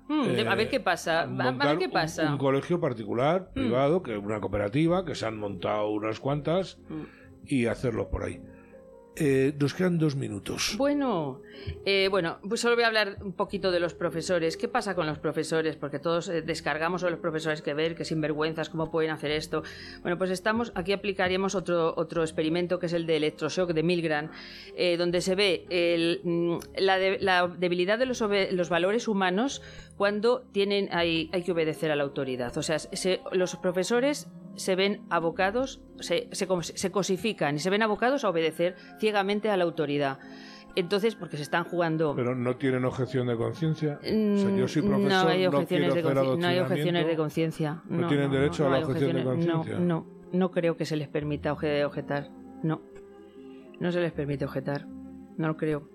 Hmm, Eh, a ver qué pasa. A ver qué un- pasa. Hmm. Un, colegio particular, privado, que una cooperativa, que se han montado unas cuantas, Hmm. y hacerlo por ahí. Eh, nos quedan dos minutos. Bueno, eh, bueno, pues solo voy a hablar un poquito de los profesores. ¿Qué pasa con los profesores? Porque todos eh, descargamos a los profesores que ver, que sinvergüenzas, cómo pueden hacer esto. Bueno, pues estamos, aquí aplicaríamos otro, otro experimento que es el de electroshock de Milgram, eh, donde se ve el, mm, la, de- la debilidad de los, los valores humanos cuando tienen, hay, hay que obedecer a la autoridad. O sea, se- los profesores se ven abocados, se, se, se cosifican y se ven abocados a obedecer ciegamente a la autoridad. Entonces, porque se están jugando... Pero no tienen objeción de conciencia. O sea, yo soy Mm, profesor, no hay objeciones, de, hacer conci- no hay objeciones de adoctrinamiento. conciencia. ¿No tienen derecho a la objeción de conciencia? No, no, no creo que se les permita obje- objetar. No, no se les permite objetar. No lo creo.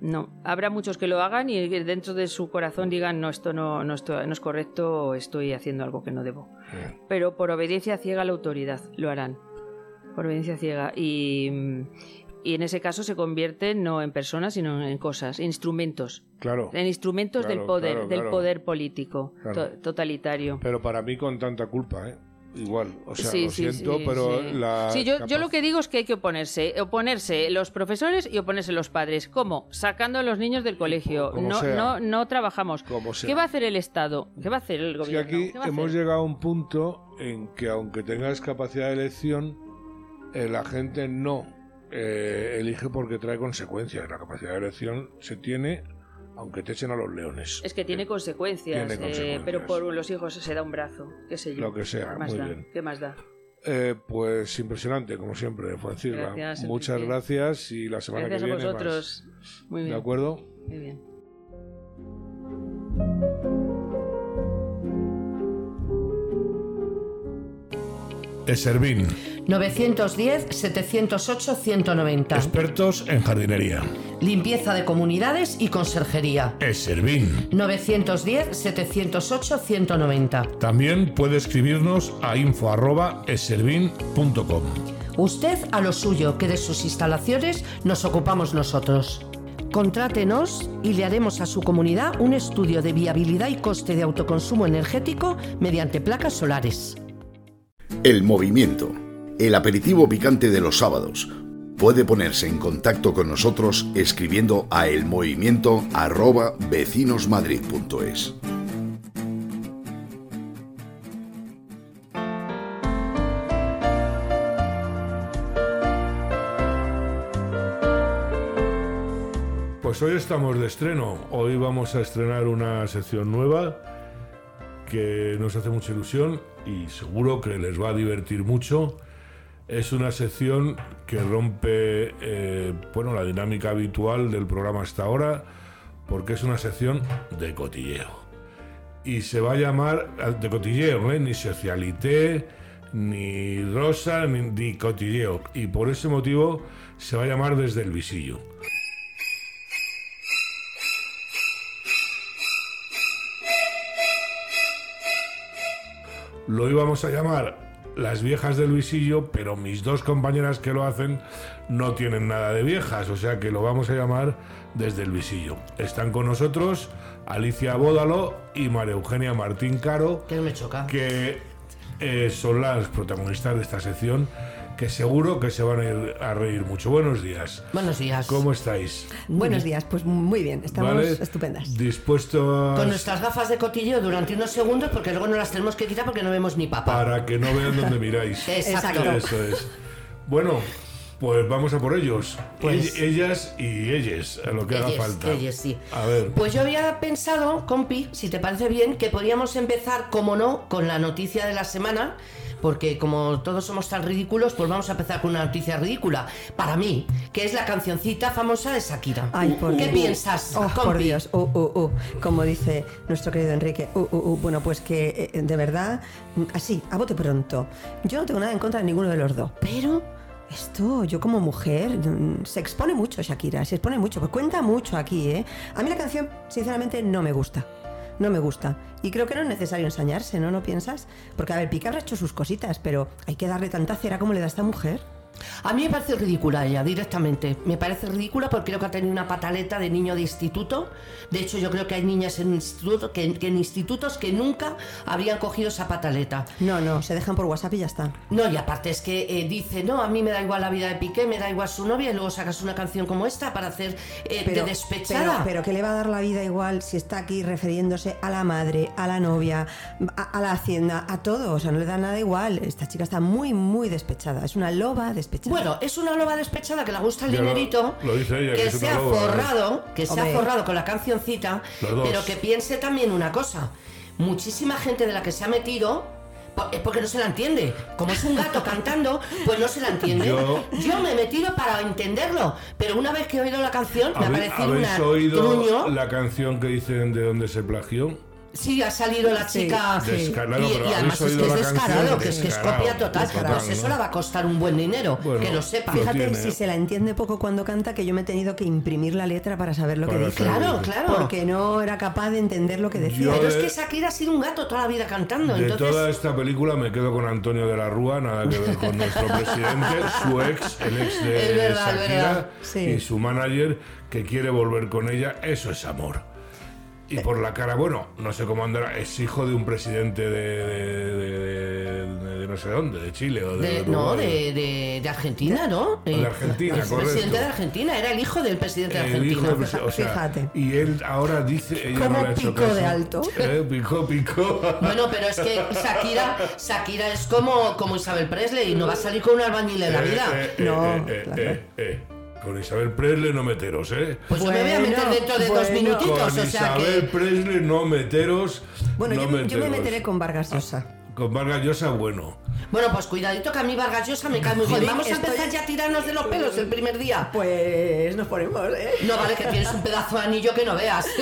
No, habrá muchos que lo hagan y dentro de su corazón digan no, esto no, no, esto no es correcto estoy haciendo algo que no debo. Pero por obediencia ciega a la autoridad lo harán. Por obediencia ciega. Y, y en ese caso se convierten no en personas, sino en cosas, en instrumentos. Claro. En instrumentos Claro, del poder, claro, del poder político to- totalitario. Pero para mí con tanta culpa, ¿eh? Igual. O sea, Sí, lo sí, siento, sí, pero la. Sí, yo, yo lo que digo es que hay que oponerse. Oponerse los profesores y oponerse los padres. ¿Cómo? Sacando a los niños del colegio. Como No, sea. no, no trabajamos. Como. ¿Qué va a hacer el Estado? ¿Qué va a hacer el gobierno? aquí ¿Qué va a hemos llegado a un punto en que aunque tengas capacidad de elección, eh, la gente no eh, elige porque trae consecuencias. La capacidad de elección se tiene aunque te echen a los leones. Es que tiene consecuencias, Tiene eh, consecuencias. pero por los hijos se da un brazo, qué sé yo. Lo que sea, ¿Qué más muy da? bien. ¿Qué más da? Eh, pues impresionante, como siempre, Francisca. Gracias, Muchas Enrique. gracias y la semana Gracias que a viene vosotros. Muy más. bien. ¿De acuerdo? Muy bien. Eservín, 910-708-190. expertos en jardinería. Limpieza de comunidades y conserjería. Eservín. 910-708-190. También puede escribirnos a info.eservín.com. Usted a lo suyo, que de sus instalaciones nos ocupamos nosotros. Contrátenos y le haremos a su comunidad un estudio de viabilidad y coste de autoconsumo energético mediante placas solares. El movimiento, el aperitivo picante de los sábados. Puede ponerse en contacto con nosotros escribiendo a elmovimiento@vecinosmadrid.es. Pues hoy estamos de estreno. Hoy vamos a estrenar una sección nueva que nos hace mucha ilusión y seguro que les va a divertir mucho. Es una sección que rompe eh, bueno, la dinámica habitual del programa hasta ahora porque es una sección de cotilleo. Y se va a llamar de cotilleo, ¿eh? ni socialité, ni rosa, ni cotilleo. Y por ese motivo se va a llamar desde el visillo. Lo íbamos a llamar las viejas del visillo, pero mis dos compañeras que lo hacen no tienen nada de viejas, o sea que lo vamos a llamar desde el visillo. Están con nosotros Alicia Bódalo y María Eugenia Martín Caro, Que me choca. que eh, son las protagonistas de esta sección, que seguro que se van a ir a reír mucho. Buenos días. Buenos días. ¿Cómo estáis? Buenos días, pues muy bien, estamos ¿Vale? estupendas. Dispuestos Con nuestras gafas de cotilleo durante unos segundos porque luego no las tenemos que quitar porque no vemos ni papa. para que no vean dónde miráis. Exacto. Eso es. Bueno, pues vamos a por ellos. Pues- Ell- ellas y ellas, a lo que haga Ellas, falta. ellas, sí. A ver, Pues yo había pensado, compi, si te parece bien, que podríamos empezar, como no, con la noticia de la semana, porque como todos somos tan ridículos, pues vamos a empezar con una noticia ridícula. Para mí, que es la cancioncita famosa de Shakira. Ay, por ¿Qué Dios. piensas, Oh, por? Dios, uh, uh, uh, como dice nuestro querido Enrique. Uh, uh, uh. Bueno, pues que eh, de verdad, mm, así, a bote pronto. Yo no tengo nada en contra de ninguno de los dos, pero esto, yo como mujer, mm, se expone mucho Shakira, se expone mucho, pues cuenta mucho aquí, ¿eh? A mí la canción, sinceramente, no me gusta. No me gusta. Y creo que no es necesario ensañarse, ¿no? ¿No piensas? Porque, a ver, Pica habrá hecho sus cositas, pero hay que darle tanta cera como le da esta mujer. A mí me parece ridícula ella, directamente. Me parece ridícula porque creo que ha tenido una pataleta de niño de instituto. De hecho, yo creo que hay niñas en, instituto que, que en institutos que nunca habrían cogido esa pataleta. No, no, se dejan por WhatsApp y ya está. No, y aparte es que eh, dice, no, a mí me da igual la vida de Piqué, me da igual su novia, y luego sacas una canción como esta para hacer eh, de despechada. Pero, pero que le va a dar la vida igual si está aquí refiriéndose a la madre, a la novia, a, a la hacienda, a todo. O sea, no le da nada igual. Esta chica está muy, muy despechada. Es una loba despechada. Bueno, es una loba despechada que le gusta el Ya dinerito, lo dice ella, que se ha loba, ¿eh? forrado, que se ha forrado con la cancioncita, pero que piense también una cosa. Muchísima gente de la que se ha metido Es porque no se la entiende. Como es un gato cantando, pues no se la entiende. Yo- Yo, me he metido para entenderlo, pero una vez que he oído la canción, me ha ¿Habéis, parecido habéis una oído truño. la canción que dicen de dónde se plagió? Sí, ha salido la chica. sí. Descarado, y, pero y además ¿habéis es que es la descarado, que es que es copia total. total, pues eso ¿no? le va a costar un buen dinero, Bueno, que lo sepa. Lo Fíjate tiene. si se la entiende poco cuando canta que yo me he tenido que imprimir la letra para saber lo que Para saber. Claro, claro. Porque no era capaz de entender lo que decía. Yo Pero es que Shakira ha sido un gato toda la vida cantando. De entonces, toda esta película me quedo con Antonio de la Rúa, nada que ver con nuestro presidente, su ex, el ex de verdad, Shakira. Sí. y su manager que quiere volver con ella, eso es amor. Y por la cara, bueno, no sé cómo andará, es hijo de un presidente de, de- de- de- de no sé dónde, de Chile o de, de- no, de, de- de Argentina, ¿no? De Argentina, el correcto. presidente de Argentina, era el hijo del presidente de Argentina. hijo del presi- o sea, Fíjate. Y él ahora dice. Ella ¿Cómo no le ha hecho picó caso. de alto? Eh, picó, picó. Bueno, pero es que Shakira, Shakira es como, como Isabel Presley y no va a salir con un albañil en la vida. Eh, eh, No, eh, eh, claro. Con Isabel Presley no meteros, ¿eh? Pues yo me voy a meter Bueno, dentro de dos bueno. minutitos, Con o sea Isabel que. Presley no meteros. Bueno, no yo, me- yo me meteros. meteré con Vargas Llosa. Con Vargas Llosa, bueno. Bueno, pues cuidadito que a mí Vargas Llosa me cae muy bien. Vamos a empezar ya a tirarnos de los pelos el primer día. Pues nos ponemos, ¿eh? No vale que tienes un pedazo de anillo que no veas.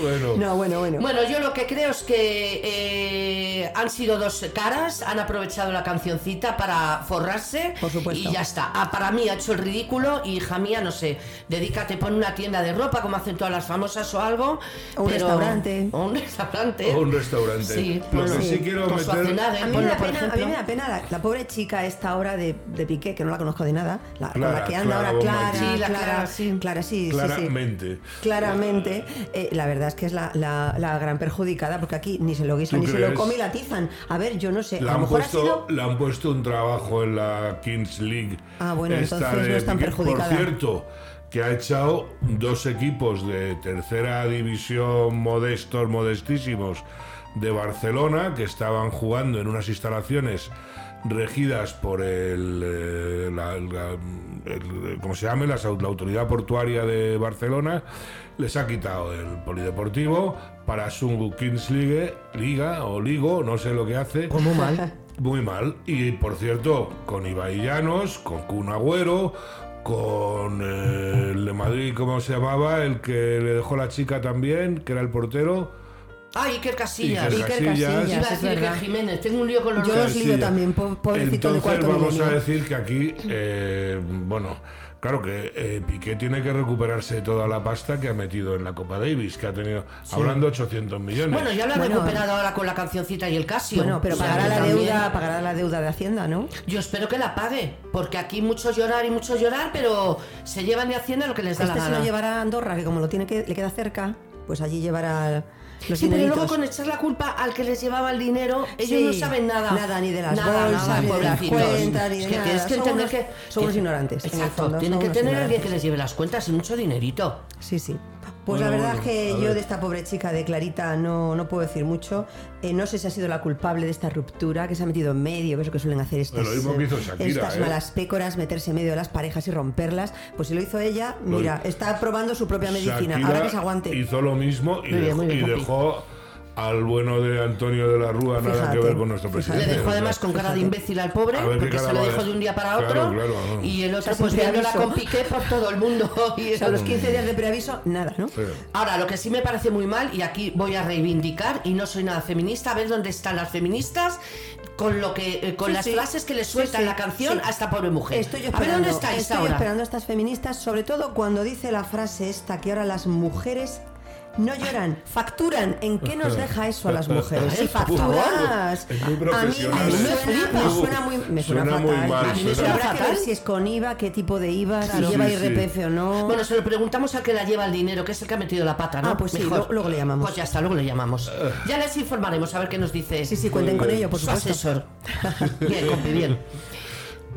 Bueno. No, bueno, bueno. Bueno, yo lo que creo es que eh, han sido dos caras, han aprovechado la cancioncita para forrarse Por supuesto. y ya está. Ah, para mí ha hecho el ridículo y hija mía, no sé, dedícate, pon una tienda de ropa como hacen todas las famosas o algo. O un pero- restaurante. O un restaurante. O un restaurante. Sí, Lo que ponlo. sí quiero meter. Schwarzenegger, A mí, ponlo, pena, a ejemplo. mí me da pena la, la pobre chica esta ahora de, de Piqué, que no la conozco de nada, la, con la que anda Clara ahora Clara. Sí, la Clara, sí. Clara, sí, sí, sí. Claramente. Claramente, eh, la verdad es que es la, la- la gran perjudicada, porque aquí ni se lo guisan, ¿Tú ni se lo come y la tizan. A ver, yo no sé, Le a lo han, mejor puesto, ha sido... le han puesto un trabajo en la Kings League. Ah, bueno, esta entonces no es tan perjudicada. Por cierto, que ha echado dos equipos de tercera división modestos, modestísimos de Barcelona, que estaban jugando en unas instalaciones regidas por el, eh, la, la- el- ¿cómo se llama? La, la autoridad portuaria de Barcelona les ha quitado el polideportivo para su Kings League, Liga o Ligo, no sé lo que hace. Muy mal. Muy mal. Y por cierto, con Ibai Llanos, con Kun Agüero, con eh, el de Madrid, ¿cómo se llamaba? El que le dejó la chica también, que era el portero. Ah, Iker Casillas. Iker Iker Casillas. Casillas, Iba a es decir Iker. Jiménez. Tengo un lío con los Yo los lío también, po- pobrecito de Entonces cuarto vamos milenio. a decir que aquí, eh, bueno, claro que eh, Piqué tiene que recuperarse toda la pasta que ha metido en la Copa Davis, que ha tenido, hablando 800 millones. Bueno, ya lo ha Bueno, recuperado ahora con la cancioncita y el Casio. Bueno, pero O sea, pagará la también- deuda, pagará la deuda de Hacienda, ¿no? Yo espero que la pague, porque aquí mucho llorar y mucho llorar, pero se llevan de Hacienda lo que les da Este la se gana. lo llevará a Andorra, que como lo tiene que le queda cerca, pues allí llevará los Sí, pero luego con echar la culpa al que les llevaba el dinero, ellos Sí, no saben nada. Nada, ni de las Nada, bolsas, nada, ni de las cuentas, ni de Es que nada. tienes que entender que... que- ignorantes, Exacto, fondo, tienen que tener alguien que les lleve las cuentas y mucho dinerito. Sí, sí. Pues Bueno, la verdad bueno, que yo ver. de esta pobre chica de Clarita no, no puedo decir mucho. Eh, no sé si ha sido la culpable de esta ruptura, que se ha metido en medio, que es lo que suelen hacer estas, eh, Shakira, estas ¿eh? malas pécoras, meterse en medio de las parejas y romperlas. Pues si lo hizo ella, Lo- mira, está probando su propia medicina. Shakira Ahora que se aguante. Hizo lo mismo y, Muy bien, dejó, muy bien, y papi. dejó al bueno de Antonio de la Rúa nada Fíjate, que ver con nuestro presidente. Le dejó además con cara de imbécil al pobre, porque se lo dejó de un día para otro. Claro, claro, no. Y el otro pues preaviso. con piqué por todo el mundo. Y O sea, los 15 días de preaviso, nada, ¿no? Sí. Ahora, lo que sí me parece muy mal, y aquí voy a reivindicar, y no soy nada feminista, a ver dónde están las feministas con lo que eh, con Sí, las sí. frases que le sueltan sí, la canción sí. a esta pobre mujer. Estoy a ver esperando, dónde estáis estoy ahora. esperando a estas feministas, sobre todo cuando dice la frase esta que ahora las mujeres no lloran, facturan. ¿En qué nos deja eso a las mujeres? Si facturas. Es muy a mí me ¿eh? suena, me suena muy, me suena, suena muy fatal. mal, A mí me suena- suena habrá que fatal. ver si es con IVA, qué tipo de IVA, si lleva Sí, sí. IRPF o no. Bueno, se lo preguntamos al que la lleva el dinero, que es el que ha metido la pata, ¿no? Ah, pues sí, Mejor. lo- luego le llamamos. Pues ya está, luego le llamamos. Ya les informaremos a ver qué nos dice sí, sí, cuenten con ello, por su supuesto. asesor. bien, compi, bien.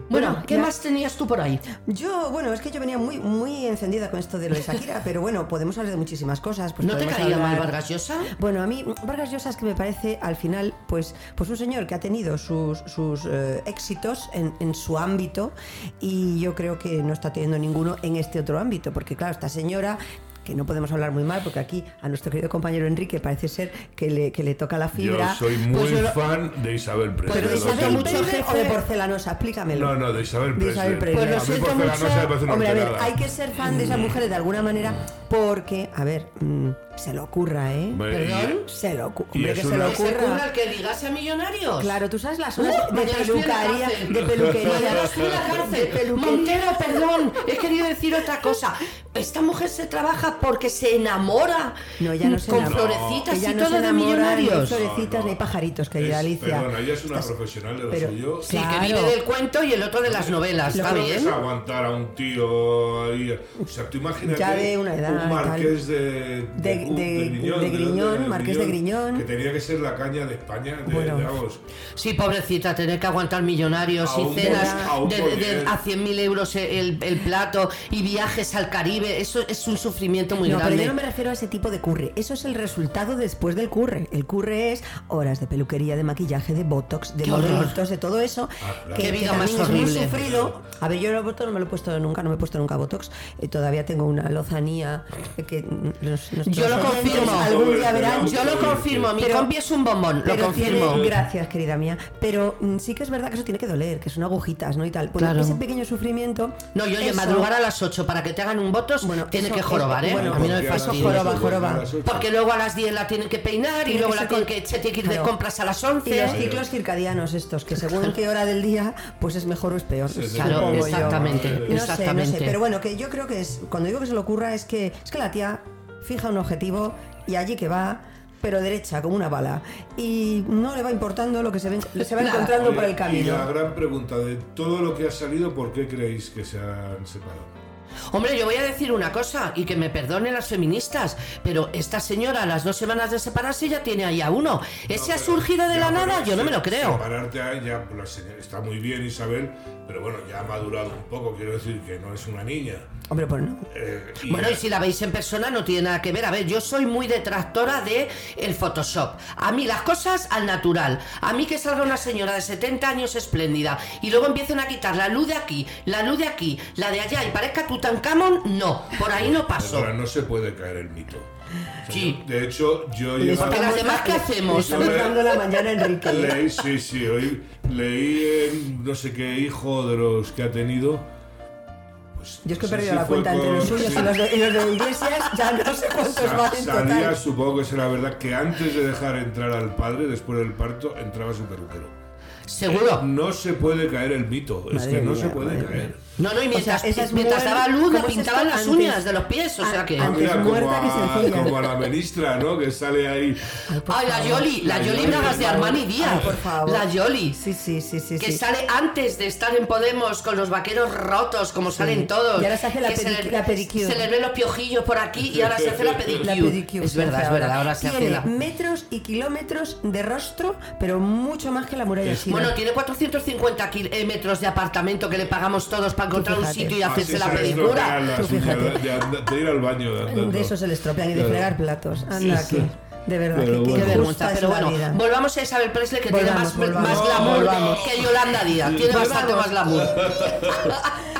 Bueno, ¿qué ya- más tenías tú por ahí? Yo, bueno, es que yo venía muy, muy encendida con esto de lo de Shakira, pero bueno, podemos hablar de muchísimas cosas. Pues ¿No te caía mal hablar- Vargas Llosa? Bueno, a mí Vargas Llosa es que me parece al final, pues, pues un señor que ha tenido sus, sus eh, éxitos en, en su ámbito y yo creo que no está teniendo ninguno en este otro ámbito, porque claro, esta señora que no podemos hablar muy mal, porque aquí a nuestro querido compañero Enrique parece ser que le, que le toca la Yo fibra. soy muy Pues yo- fan de Isabel Presley. ¿Pero de Isabel mucho jefe o de porcelanosa? Explícamelo. No, no, de Isabel De Isabel Presley. Presley. A Pues mí lo siento una Hombre, a ver, hay que ser fan de esa mujer de alguna manera porque, a ver, mm, se le ocurra, ¿eh? Hombre, y- ¿Perdón? Se lo ocurra. Que se una- le ¿Que se ocurra que digase a millonarios? Claro, tú sabes las Uh, horas de peluquería, de peluquería. La cárcel. de peluquería. Montero, perdón, he querido decir otra cosa. Esta mujer se trabaja porque se enamora No, ella no se con enamora. florecitas y no todo de millonarios. Ni florecitas ni pajaritos, querida Es- Alicia. Perdona, ella es una Estás- profesional de lo pero- suyo. Sí, Claro. que vive del cuento y el otro de las novelas, Lo ¿está bien? aguantar a un tío ahí. O sea, tú imagínate Ya de una edad, marqués de, De- de, de- Griñón, de Griñón, dónde? marqués de Griñón. Que tenía que ser la caña de España, de, Bueno. de, vamos, Sí, pobrecita, tener que aguantar millonarios y cenas a 100.000 euros el, el plato y viajes al Caribe. Eso es un sufrimiento muy no, pero grande. yo no me refiero a ese tipo de curre. Eso es el resultado después del curre. El curre es horas de peluquería, de maquillaje, de botox, de modelitos, de todo eso. Ah, claro. que, Qué que vida también más horrible. sufrido. A ver, yo el botox no me lo he puesto nunca, no me he puesto nunca botox. Eh, todavía tengo una lozanía que los- nuestros Yo lo confirmo. Algún día verán. Yo lo confirmo, mi Pero- compi es un bombón, lo Pero confirmo. tiene- gracias, querida mía. Pero mm, sí que es verdad que eso tiene que doler, que son agujitas, ¿no? Y tal. Bueno, Claro. ese pequeño sufrimiento. No, yo oye, eso- madrugar a las 8 para que te hagan un votos, Bueno, tiene eso que jorobar, ¿eh? bueno, a mí no me fastidia. joroba, joroba. Porque luego a las 10 la tienen que peinar y luego que la tienen con- que, se tiene que ir de compras a las Y los 11. ciclos circadianos estos, que según qué hora del día, pues es mejor o es peor. Claro, exactamente, No sé, no exactamente. sé, pero bueno, que yo creo que es, cuando digo que se le ocurra es que es que la tía fija un objetivo y allí que va, pero derecha, como una bala. Y no le va importando lo que se, ven- se va encontrando Oye, por el Y la camino. gran pregunta de todo lo que ha salido, ¿por qué creéis que se han separado? Hombre, yo voy a decir una cosa, y que me perdonen las feministas, pero esta señora a las dos semanas de separarse ya tiene ahí a uno. ¿Ese ha pero- surgido de la nada? Yo no me lo se- creo. Separarte a ella, pues, la señora- está muy bien Isabel, pero bueno, ya ha madurado un poco, quiero decir que no es una niña. Hombre, pues no. Eh, y- Bueno, y si la veis en persona no tiene nada que ver. A ver, yo soy muy detractora de el Photoshop. A mí las cosas al natural. A mí que salga una señora de 70 años espléndida y luego empiecen a quitar la luz de aquí, la luz de aquí, la de allá y parezca Tutankamón, no. Por ahí no paso. Ahora no se puede caer el mito. O sea, Sí. yo- De hecho, yo llegado- Porque las demás, ¿qué hacemos? estamos dando la mañana Enrique. Leí, sí, sí, hoy leí en no sé qué hijo de los que ha tenido. Pues, Yo es que he perdido si la cuenta entre con- los suyos sí. y los de, y los de Iglesias, ya no sé cuántos Sa- van en total. supongo que será verdad, que antes de dejar entrar al padre, después del parto, entraba su peluquero. Seguro. No se puede caer el mito, es Madre que no mía, se puede caer. mía. No, no, y mientras, esa es mientras daba luz, le ¿cómo es pintaban las Antes- uñas de los pies, o sea que... Antes Mira, muerta como, que a, sencilla. como a la ministra, ¿no? Que sale ahí. por Ay, la. Yoli, la La Yoli Bragas de. Armani Díaz. Ay, por favor. La Yoli. Sí, sí, sí, sí. que sí. sale antes de estar en Podemos con los vaqueros rotos, como salen todos. Y ahora se hace la Que pedic- le- la pedicure. Se le ven los piojillos por aquí y ahora se hace la pedicure. La pedicure es se verdad, hace es verdad, ahora se hace Tiene la... metros y kilómetros de rostro, pero mucho más que la muralla china. Bueno, tiene 450 kil- eh, metros de apartamento que le pagamos todos para encontrar un sitio y hacerse se la pedicura. de, de- de ir al baño. de eso se le estropean y de fregar platos. Anda Sí, sí. aquí. De verdad, Pero que, bueno. Vergüenza, pero la bueno, vida. volvamos a Isabel Presley que Volvamos, tiene más, volvamos. más glamour Volvamos. que Yolanda Díaz. Tiene bastante más glamour.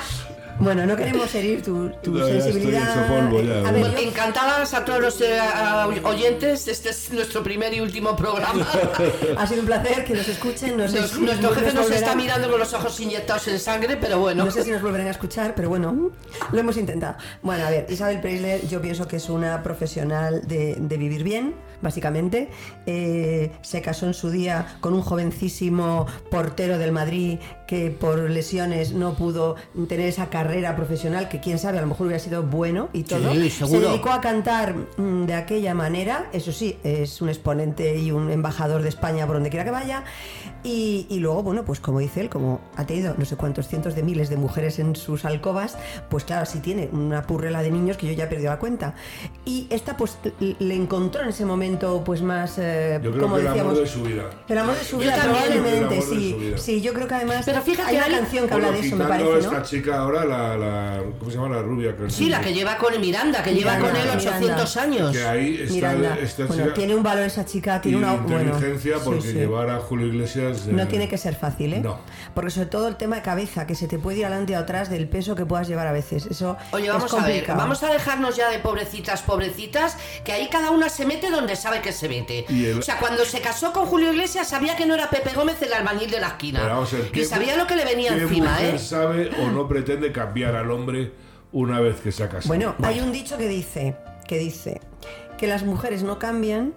Bueno, no queremos herir tu, tu No, sensibilidad. polvo ya, a ver, yo- encantadas a todos los eh, a- oyentes. Este es nuestro primer y último programa. ha sido un placer que nos escuchen. Nos- si nuestro nos jefe nos está volverán- mirando con los ojos inyectados en sangre, pero bueno. No sé si nos volverán a escuchar, pero bueno, lo hemos intentado. Bueno, a ver, Isabel Preisler yo pienso que es una profesional de, de vivir bien, básicamente. Eh, se casó en su día con un jovencísimo portero del Madrid que por lesiones no pudo tener esa carrera profesional que quién sabe, a lo mejor hubiera sido bueno y todo. Sí, Se dedicó a cantar mm, de aquella manera, eso sí, es un exponente y un embajador de España por donde quiera que vaya. Y, y luego, bueno, pues como dice él, como ha tenido no sé cuántos cientos de miles de mujeres en sus alcobas, pues claro, sí tiene una purrela de niños que yo ya he perdido la cuenta. Y esta pues le encontró en ese momento pues más, eh, Yo creo como que el decíamos... amor de su vida. El amor de su vida, también. probablemente, El sí. Sí, yo creo que además Pero fíjate, hay una canción que Bueno, habla de eso, me parece, esta ¿no? chica ahora, la la, ¿Cómo se llama la rubia? que- Sí, la que lleva con Miranda, que lleva Miranda, con él 800 años. Que ahí está Miranda. esta bueno, chica- tiene un valor esa chica, tiene y una bueno, inteligencia sí, porque sí. llevar a Julio Iglesias. Eh, No tiene que ser fácil, ¿eh? No. Porque sobre todo el tema de cabeza, que se te puede ir adelante o atrás del peso que puedas llevar a veces. Eso Oye, es vamos a ver, vamos a dejarnos ya de pobrecitas, pobrecitas, que ahí cada una se mete donde sabe que se mete. Y el- O sea, cuando se casó con Julio Iglesias sabía que no era Pepe Gómez el albañil de la esquina. Pero vamos a ver, y ¿qué sabía lo que le venía qué encima, mujer ¿eh? sabe o no pretende cambiar al hombre una vez que se ha casado? Bueno, hay un dicho que dice, que dice que las mujeres no cambian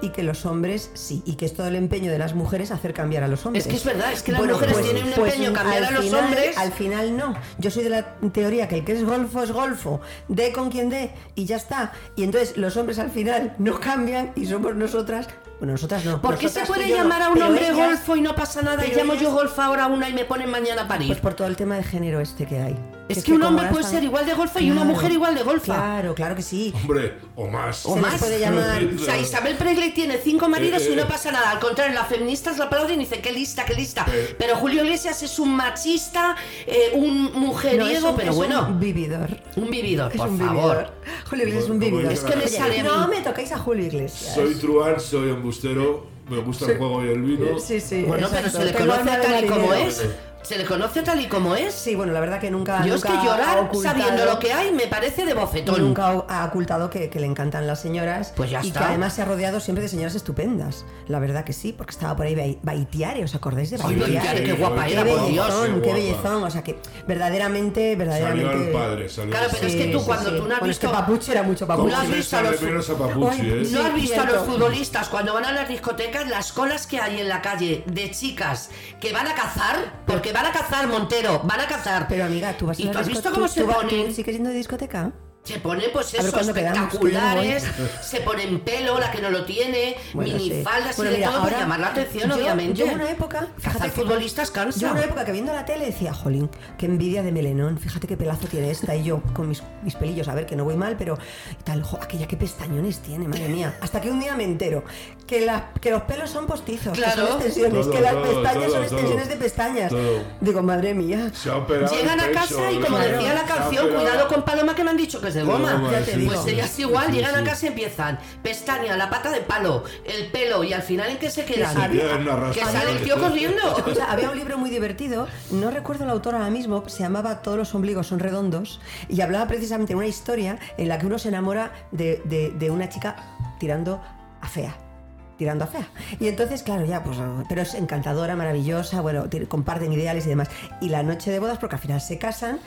y que los hombres sí, y que es todo el empeño de las mujeres hacer cambiar a los hombres. Es que es verdad, es que las mujeres tienen un empeño en cambiar a los final- hombres. Al final no. Yo soy de la teoría que el que es golfo es golfo, dé con quien dé y ya está. Y entonces los hombres al final no cambian y somos nosotras, bueno, nosotras no. ¿Por qué se puede no, llamar a un pero hombre ellas- golfo y no pasa nada? Y llamo yo golfo ahora a una y me ponen mañana a parir. Pues por todo el tema de género este que hay. Es que un hombre puede están- ser igual de golfo y una Claro, mujer igual de golfa. Claro, claro que sí. Hombre, o más. O Se más. puede llamar- O sea, Isabel Presley tiene cinco maridos Eh, y no eh. pasa nada. Al contrario, las feministas la aplauden y dicen, qué lista, qué lista. Eh. Pero Julio Iglesias es un machista, eh, un mujeriego, No, es un- pero es bueno, un vividor. un vividor, Es por un favor. vividor. Julio Iglesias es un vividor. Es que me sale. No me toquéis a Julio Iglesias. Soy truán, soy embustero, me gusta el juego y el vino. Sí, sí. Bueno, pero se le conoce tal y como es. Se le conoce tal y como es. Sí, bueno, la verdad que nunca. Yo es que nunca llorar ocultado- sabiendo lo que hay me parece de bofetón. Nunca ha ocultado que, que le encantan las señoras. Pues ya y está. que además se ha rodeado siempre de señoras estupendas. La verdad que sí, porque estaba por ahí Bai- Baitiare, ¿os acordáis de Baitiare? Baitiare, qué guapa era, por Dios. bellezón, Qué qué bellezón. O sea que verdaderamente, verdaderamente. Salió el padre, salió Claro, pero es padre. que tú cuando tú no has Bueno, es que visto- Papuchi era mucho ¿Cómo Papuchi. no has visto a los- a Papuchi, Ay, eh? sí. ¿No has visto a los futbolistas cuando van a las discotecas las colas que hay en la calle de chicas que van a cazar? Porque van a cazar, Montero, van a cazar. Pero amiga, tú vas a ¿Y la tú has visto tú- cómo se tú ponen? ¿Tú sigues yendo de discoteca? Se pone pues ver, eso, ¿cuándo quedamos? Espectaculares, se ponen pelo, la que no lo tiene, Bueno, sí. minifaldas Bueno, y de mira, todo para ahora llamar la atención, yo- obviamente. Yo una época, Cazar fíjate que- futbolistas cansa. Yo una época que viendo la tele decía, jolín, qué envidia de melenón, fíjate qué pelazo tiene esta. Y yo con mis, mis pelillos, a ver, que no voy mal, pero y tal, jo, aquella qué pestañones tiene, madre mía. Hasta que un día me entero que, la- que los pelos son postizos, que Claro. son extensiones, Todo, que las todo, pestañas todo, son extensiones todo. de pestañas. Todo. Digo, madre mía. Se ha operado Llegan a casa y como decía la canción, cuidado con Paloma que me han dicho que es de goma. Ya te sí, digo. Pues ellas igual, Sí, llegan a casa y empiezan pestaña, la pata de palo, el pelo y al final en qué se quedan. Que sale el tío corriendo. O sea, había un libro muy divertido, no recuerdo el autor ahora mismo, se llamaba Todos los ombligos son redondos y hablaba precisamente de una historia en la que uno se enamora de, de- de una chica tirando a fea. Tirando a fea. Y entonces, claro, ya, pues, pero es encantadora, maravillosa, bueno, comparten ideales y demás. Y la noche de bodas, porque al final se casan,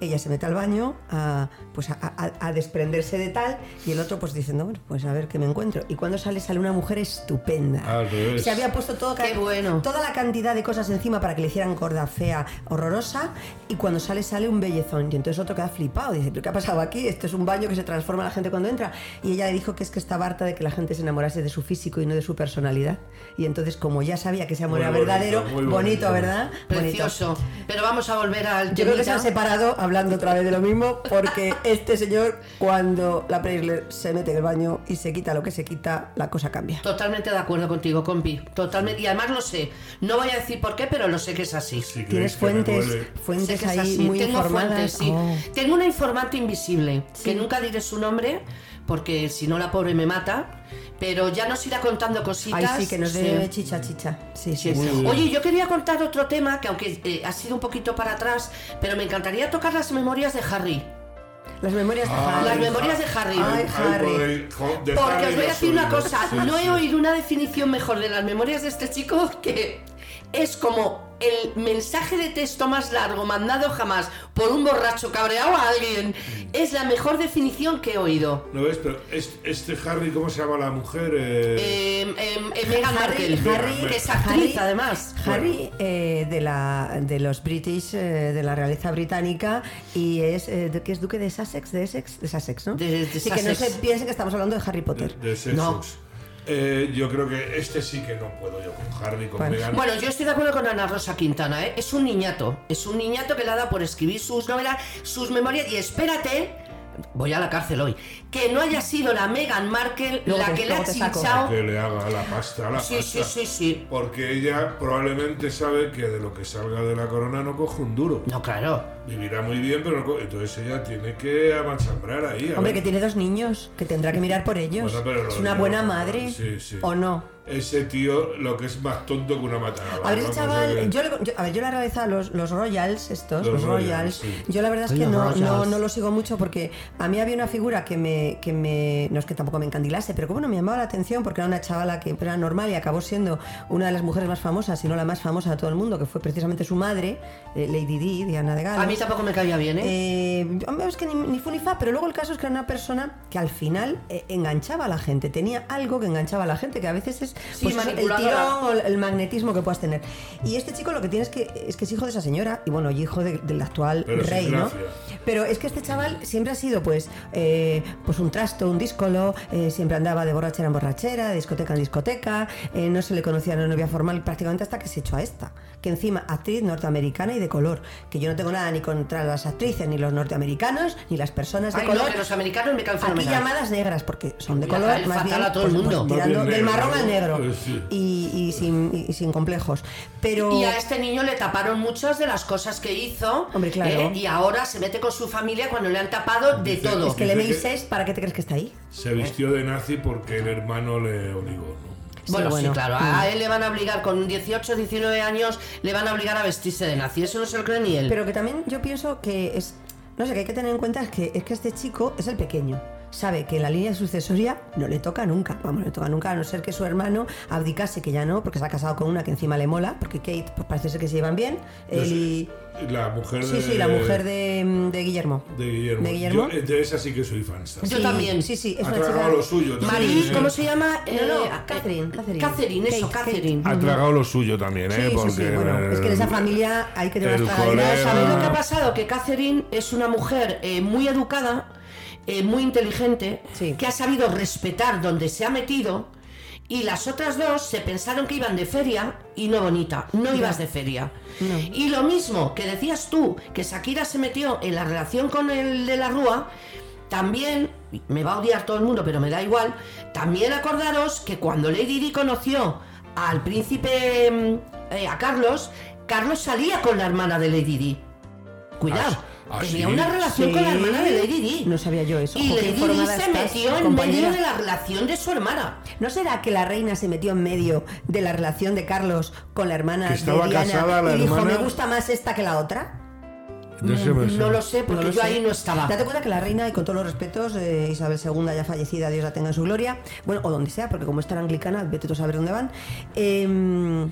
ella se mete al baño a, pues a, a- a desprenderse de tal y el otro pues diciendo, bueno, pues a ver qué me encuentro. Y cuando sale, sale una mujer estupenda. Al revés. Se había puesto todo Qué bueno. toda la cantidad de cosas encima para que le hicieran gorda, fea, horrorosa, y cuando sale, sale un bellezón. Y entonces otro queda flipado, dice, ¿pero qué ha pasado aquí? Esto es un baño que se transforma la gente cuando entra. Y ella le dijo que es que estaba harta de que la gente se enamorase de su físico y no de su personalidad. Y entonces, como ya sabía que ese amor era bonito, verdadero, bonito, bonito. ¿verdad? Precioso. Pero vamos a volver al Yo creo que se han separado hablando otra vez de lo mismo, porque este señor, cuando la Preisler se mete en el baño y se quita lo que se quita, la cosa cambia. Totalmente de acuerdo contigo, compi. Totalmente. Y además lo sé. No voy a decir por qué, pero lo sé que es así. Si Tienes fuentes, fuentes ahí así. muy Tengo informadas. fuentes, sí. Oh. Tengo una informante invisible, que nunca diré su nombre, porque si no la pobre me mata. Pero ya nos irá contando cositas. Ay, sí, que nos Sí. dé chicha, chicha. Sí, sí, Sí. Oye, yo quería contar otro tema que aunque eh, ha sido un poquito para atrás, pero me encantaría tocar las memorias de Harry. Las memorias de Ay, Harry. Las memorias de Harry. Ay, Harry. Porque os voy a decir una cosa, no he oído una definición mejor de las memorias de este chico que es como el mensaje de texto más largo mandado jamás por un borracho cabreado a alguien. Es la mejor definición que he oído. ¿No ves? Pero es- este Harry, ¿cómo se llama la mujer? Eh, Eh, Meghan Harry, Markle, Harry- que es actriz Harry- además. Harry eh, de, la, de los British, eh, de la realeza británica, y es, eh, de- que es duque de Sussex, de Essex, de Sussex, ¿no? De- de sí, que no Sussex. se piensen que estamos hablando de Harry de, Potter. de Sussex. No. Eh, yo creo que este sí que no puedo yo con Harry, con Bueno. Bueno, yo estoy de acuerdo con Ana Rosa Quintana, ¿eh? Es un niñato. Es un niñato que le ha dado por escribir sus novelas, sus memorias. Y espérate, voy a la cárcel hoy. Que no haya sido la Meghan Markle Luego la te- que le ha chinchado. Que le haga la pasta, la Sí, pasta. sí, sí, sí. Porque ella probablemente sabe que de lo que salga de la corona no coge un duro. No, claro. Vivirá muy bien, pero no co- entonces ella tiene que amachambrar ahí. a Hombre, ver. que tiene dos niños, que tendrá que mirar por ellos. Bueno, pero lo es una buena madre. sí, sí. ¿O no? Ese tío lo que es más tonto que una matada. A ver, ese vamos chaval, yo, le- yo- a ver, yo la realidad, los, los Royals, estos, Los los, Royals, Royals, sí. yo la verdad es que no, no, no lo sigo mucho porque a mí había una figura que me, que me, no es que tampoco me encandilase, pero que bueno, me llamaba la atención porque era una chavala que era normal y acabó siendo una de las mujeres más famosas, si no la más famosa de todo el mundo, que fue precisamente su madre, eh, Lady Di, Diana de Gales. A mí tampoco me caía bien, ¿eh? Eh, hombre, es que ni, ni fu ni fa, pero luego el caso es que era una persona que al final eh, enganchaba a la gente, tenía algo que enganchaba a la gente, que a veces es pues, el tirón o el- magnetismo que puedas tener. Y este chico lo que tiene es que es que es hijo de esa señora y bueno, y hijo de- del actual Pero rey, ¿no? Pero es que este chaval siempre ha sido pues eh, pues un trasto, un díscolo, eh, siempre andaba de borrachera en borrachera, de discoteca en discoteca, eh, no se le conocía una novia formal prácticamente hasta que se echó a esta, que encima actriz norteamericana y de color, que yo no tengo nada ni contra las actrices, ni los norteamericanos, ni las personas de Ay, no, color. que los americanos me caen Aquí llamadas negras, porque son de a color, más bien a todo el pues, mundo. pues, tirando del marrón ¿no? al negro Sí. y, y sin, y sin complejos. Pero Y a este niño le taparon muchas de las cosas que hizo. Hombre, claro. ¿eh? Y ahora se mete con su familia cuando le han tapado de Dice- todo. es que que- MI6, ¿para qué te crees que está ahí? Se vistió de nazi porque el hermano le obligó, ¿no? Bueno, Sí, claro. A él le van a obligar, con 18, 19 años, le van a obligar a vestirse de nazi. Eso no se lo cree ni él. Pero que también yo pienso que es. No sé, que hay que tener en cuenta es que, es que este chico es el pequeño. Sabe que la línea sucesoria no le toca nunca. Vamos, no le toca nunca, a no ser que su hermano abdicase, que ya no, porque se ha casado con una que encima le mola, porque Kate, pues parece ser que se llevan bien. Él y. La mujer Sí, de... sí, la mujer de, de Guillermo. De Guillermo. De Guillermo. Yo de esa sí que soy fan. Yo Sí, también. Sí, sí, es Ha una chica. tragado lo suyo también. Sí. ¿cómo se llama? No, no, Eh, Catherine, Catherine. Catherine, eso, Kate, Catherine. Ha tragado lo suyo también, ¿eh? sí, Porque sí, bueno, es que en esa familia hay que tener ¿Sabéis lo que ha pasado? Que Catherine es una mujer eh, muy educada, eh, muy inteligente, Sí. que ha sabido respetar donde se ha metido. Y las otras dos se pensaron que iban de feria y no bonita, no ibas de feria. Y lo mismo que decías tú, que Shakira se metió en la relación con el de la Rúa, también, me va a odiar todo el mundo, pero me da igual, también acordaros que cuando Lady Di conoció al príncipe, mm, eh, a Carlos, Carlos salía con la hermana de Lady Di. Cuidado, Ah, tenía sí. una relación con la hermana de Lady Di. No sabía yo eso. Y Lady Di se estás, metió en compañera. medio de la relación de su hermana. ¿No será que la reina se metió en medio de la relación de Carlos con la hermana Que estaba de Diana casada la y dijo, hermana? me gusta más esta que la otra? Ese me No suena. lo sé, porque No lo yo sé. ahí no estaba. Date cuenta que la reina, y con todos los respetos, eh, Isabel II ya fallecida, Dios la tenga en su gloria, bueno, o donde sea, porque como está anglicana, vete tú a saber dónde van, em,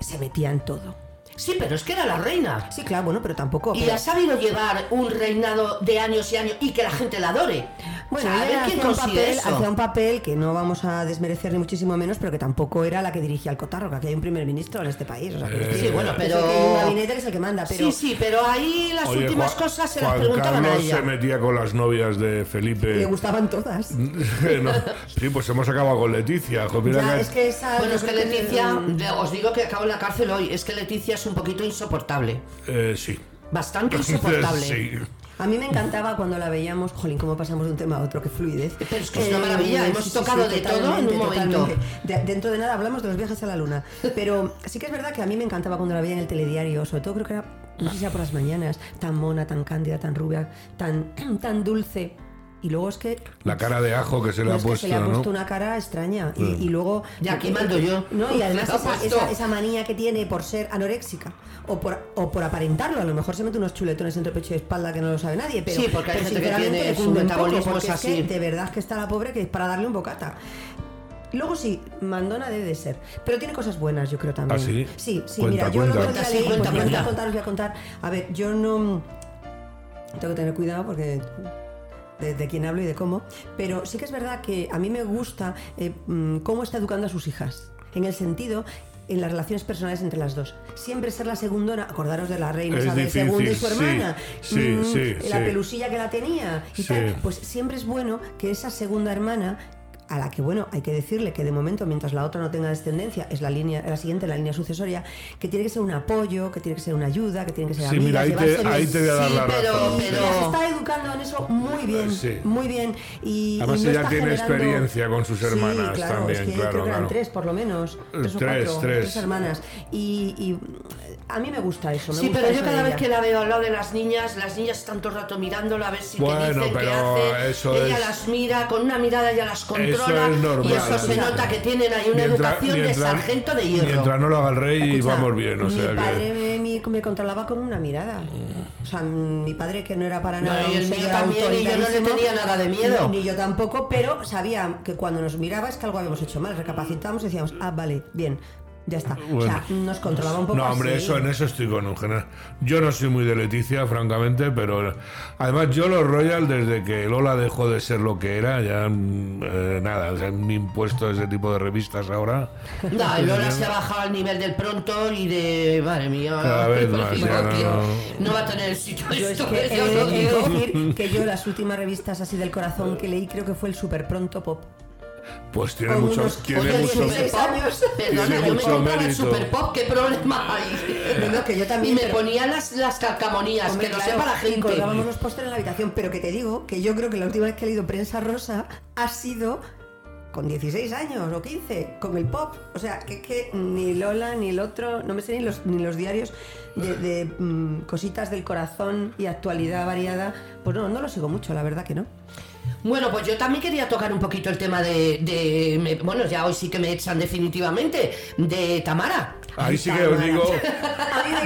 se metía en todo. Sí, pero es que era la reina. Sí, claro, bueno, pero tampoco. Y pero- ha sabido llevar un reinado de años y años y que la gente la adore. Bueno, O sea, a ver ella quién hacía un, papel, eso. hacía un papel que no vamos a desmerecer ni muchísimo menos, pero que tampoco era la que dirigía el cotarro, que aquí hay un primer ministro en este país. O sea, que Eh, Sí, bueno, que es pero- el que hay un gabinete que es el que manda, pero... Sí, sí, pero ahí las Oye, últimas Juan- cosas se las Juan preguntaban a Carlos ella. se metía con las novias de Felipe. Le gustaban todas. No, Sí, pues hemos acabado con Leticia. jo, mira Ya, que- es que esa... Bueno, es que Leticia, le- os digo que acabo en la cárcel hoy, es que Leticia es un poquito insoportable. Eh, sí. Bastante insoportable. sí. A mí me encantaba cuando la veíamos, jolín, cómo pasamos de un tema a otro, qué fluidez. Eh, Pero es que es una maravilla, hemos tocado de todo en un momento. De- dentro de nada hablamos de los viajes a la luna. Pero sí que es verdad que a mí me encantaba cuando la veía en el telediario, sobre todo creo que era, no sé si era por las mañanas, tan mona, tan cándida, tan rubia, tan, tan dulce. Y luego es que La cara de ajo que se le no, ha es que puesto, se le ha puesto ¿no? una cara extraña y, y luego Ya, aquí mando yo. no y además esa, puesto. esa- esa manía que tiene por ser anoréxica o por, o por aparentarlo a lo mejor se mete unos chuletones entre pecho y espalda que no lo sabe nadie pero, Sí, porque hay pero gente que sinceramente tiene su metabolismo poco, porque es es que así. de verdad que está la pobre que es para darle un bocata Luego sí, Mandona debe de ser, pero tiene cosas buenas, yo creo también. ¿Ah, sí? Sí, sí, Cuenta, mira, yo el cuenta. otro día Sí, leí, cuenta, pues, voy a contar, os voy a contar. A ver, yo no tengo que tener cuidado porque de, de quién hablo y de cómo, pero sí que es verdad que a mí me gusta eh, mm, cómo está educando a sus hijas, en el sentido en las relaciones personales entre las dos. Siempre ser la segundona, acordaros de la reina Es Isabel difícil, II y su hermana, sí, mm, sí, la pelusilla que la tenía y tal, pues siempre es bueno que esa segunda hermana a la que, bueno, hay que decirle que de momento, mientras la otra no tenga descendencia, es la línea, la siguiente, la línea sucesoria, que tiene que ser un apoyo, que tiene que ser una ayuda, que tiene que ser Sí, amigas, mira, ahí te, ahí voy a dar Sí, la pero- razón. Y las está educando en eso muy bien, Sí. muy bien. Y, y Además, no ella tiene generando- experiencia con sus hermanas sí, claro, también, es que claro, creo que eran claro. tres por lo menos, tres, o Tres, tres. hermanas. Y, y a mí me gusta eso. me Sí, gusta pero yo eso cada vez que la veo al lado de las niñas, las niñas están todo el rato mirándola a ver si Bueno, qué dicen, qué pero hacen. eso ella es- las mira, con una mirada ella las controla. es normal. y eso se nota que tienen ahí una Mientras- educación mientras- de sargento de hierro. Mientras no lo haga el rey, Escucha, vamos bien. O mi sea padre que. me, me controlaba con una mirada. O sea, mi padre que no era para nada No, y el mío también, y yo no le tenía nada de miedo. Ni, ni yo tampoco, pero sabía que cuando nos miraba es que algo habíamos hecho mal. Recapacitamos y decíamos, ah, vale, bien, ya está. O sea, nos controlaba un poco No, hombre, así. eso en eso estoy con Eugenia. Yo no soy muy de Leticia, francamente, pero además yo los Royal, desde que Lola dejó de ser lo que era, ya mm, eh, nada, se han impuesto ese tipo de revistas ahora. No, Lola se ha bajado al nivel del pronto y de. Madre mía. Cada vez más, digo ya que no- no va a tener sitio Yo es esto, que he, he de decir que yo las últimas revistas así del corazón que leí creo que fue el Super Pronto Pop. Pues tiene Con mucho, unos- tiene mucho, años. Perdona, Tiene yo me mucho compraba el mérito. Super Pop, ¿qué problema hay? No, que yo también, Y me pero- ponían las, las calcamonías, Hombre, que no claro, sepa la gente. colgábamos los pósteres en la habitación, pero que te digo que yo creo que la última vez que he leído prensa rosa ha sido con 16 años o 15, con el pop. O sea, que, que ni Lola ni el otro, no me sé ni los, ni los diarios de, de, mm, cositas del corazón y actualidad variada. Pues no, no lo sigo mucho, la verdad que no. Bueno, pues yo también quería tocar un poquito el tema de, de- me- bueno, ya hoy sí que me echan definitivamente, de Tamara. Ahí sí que os digo,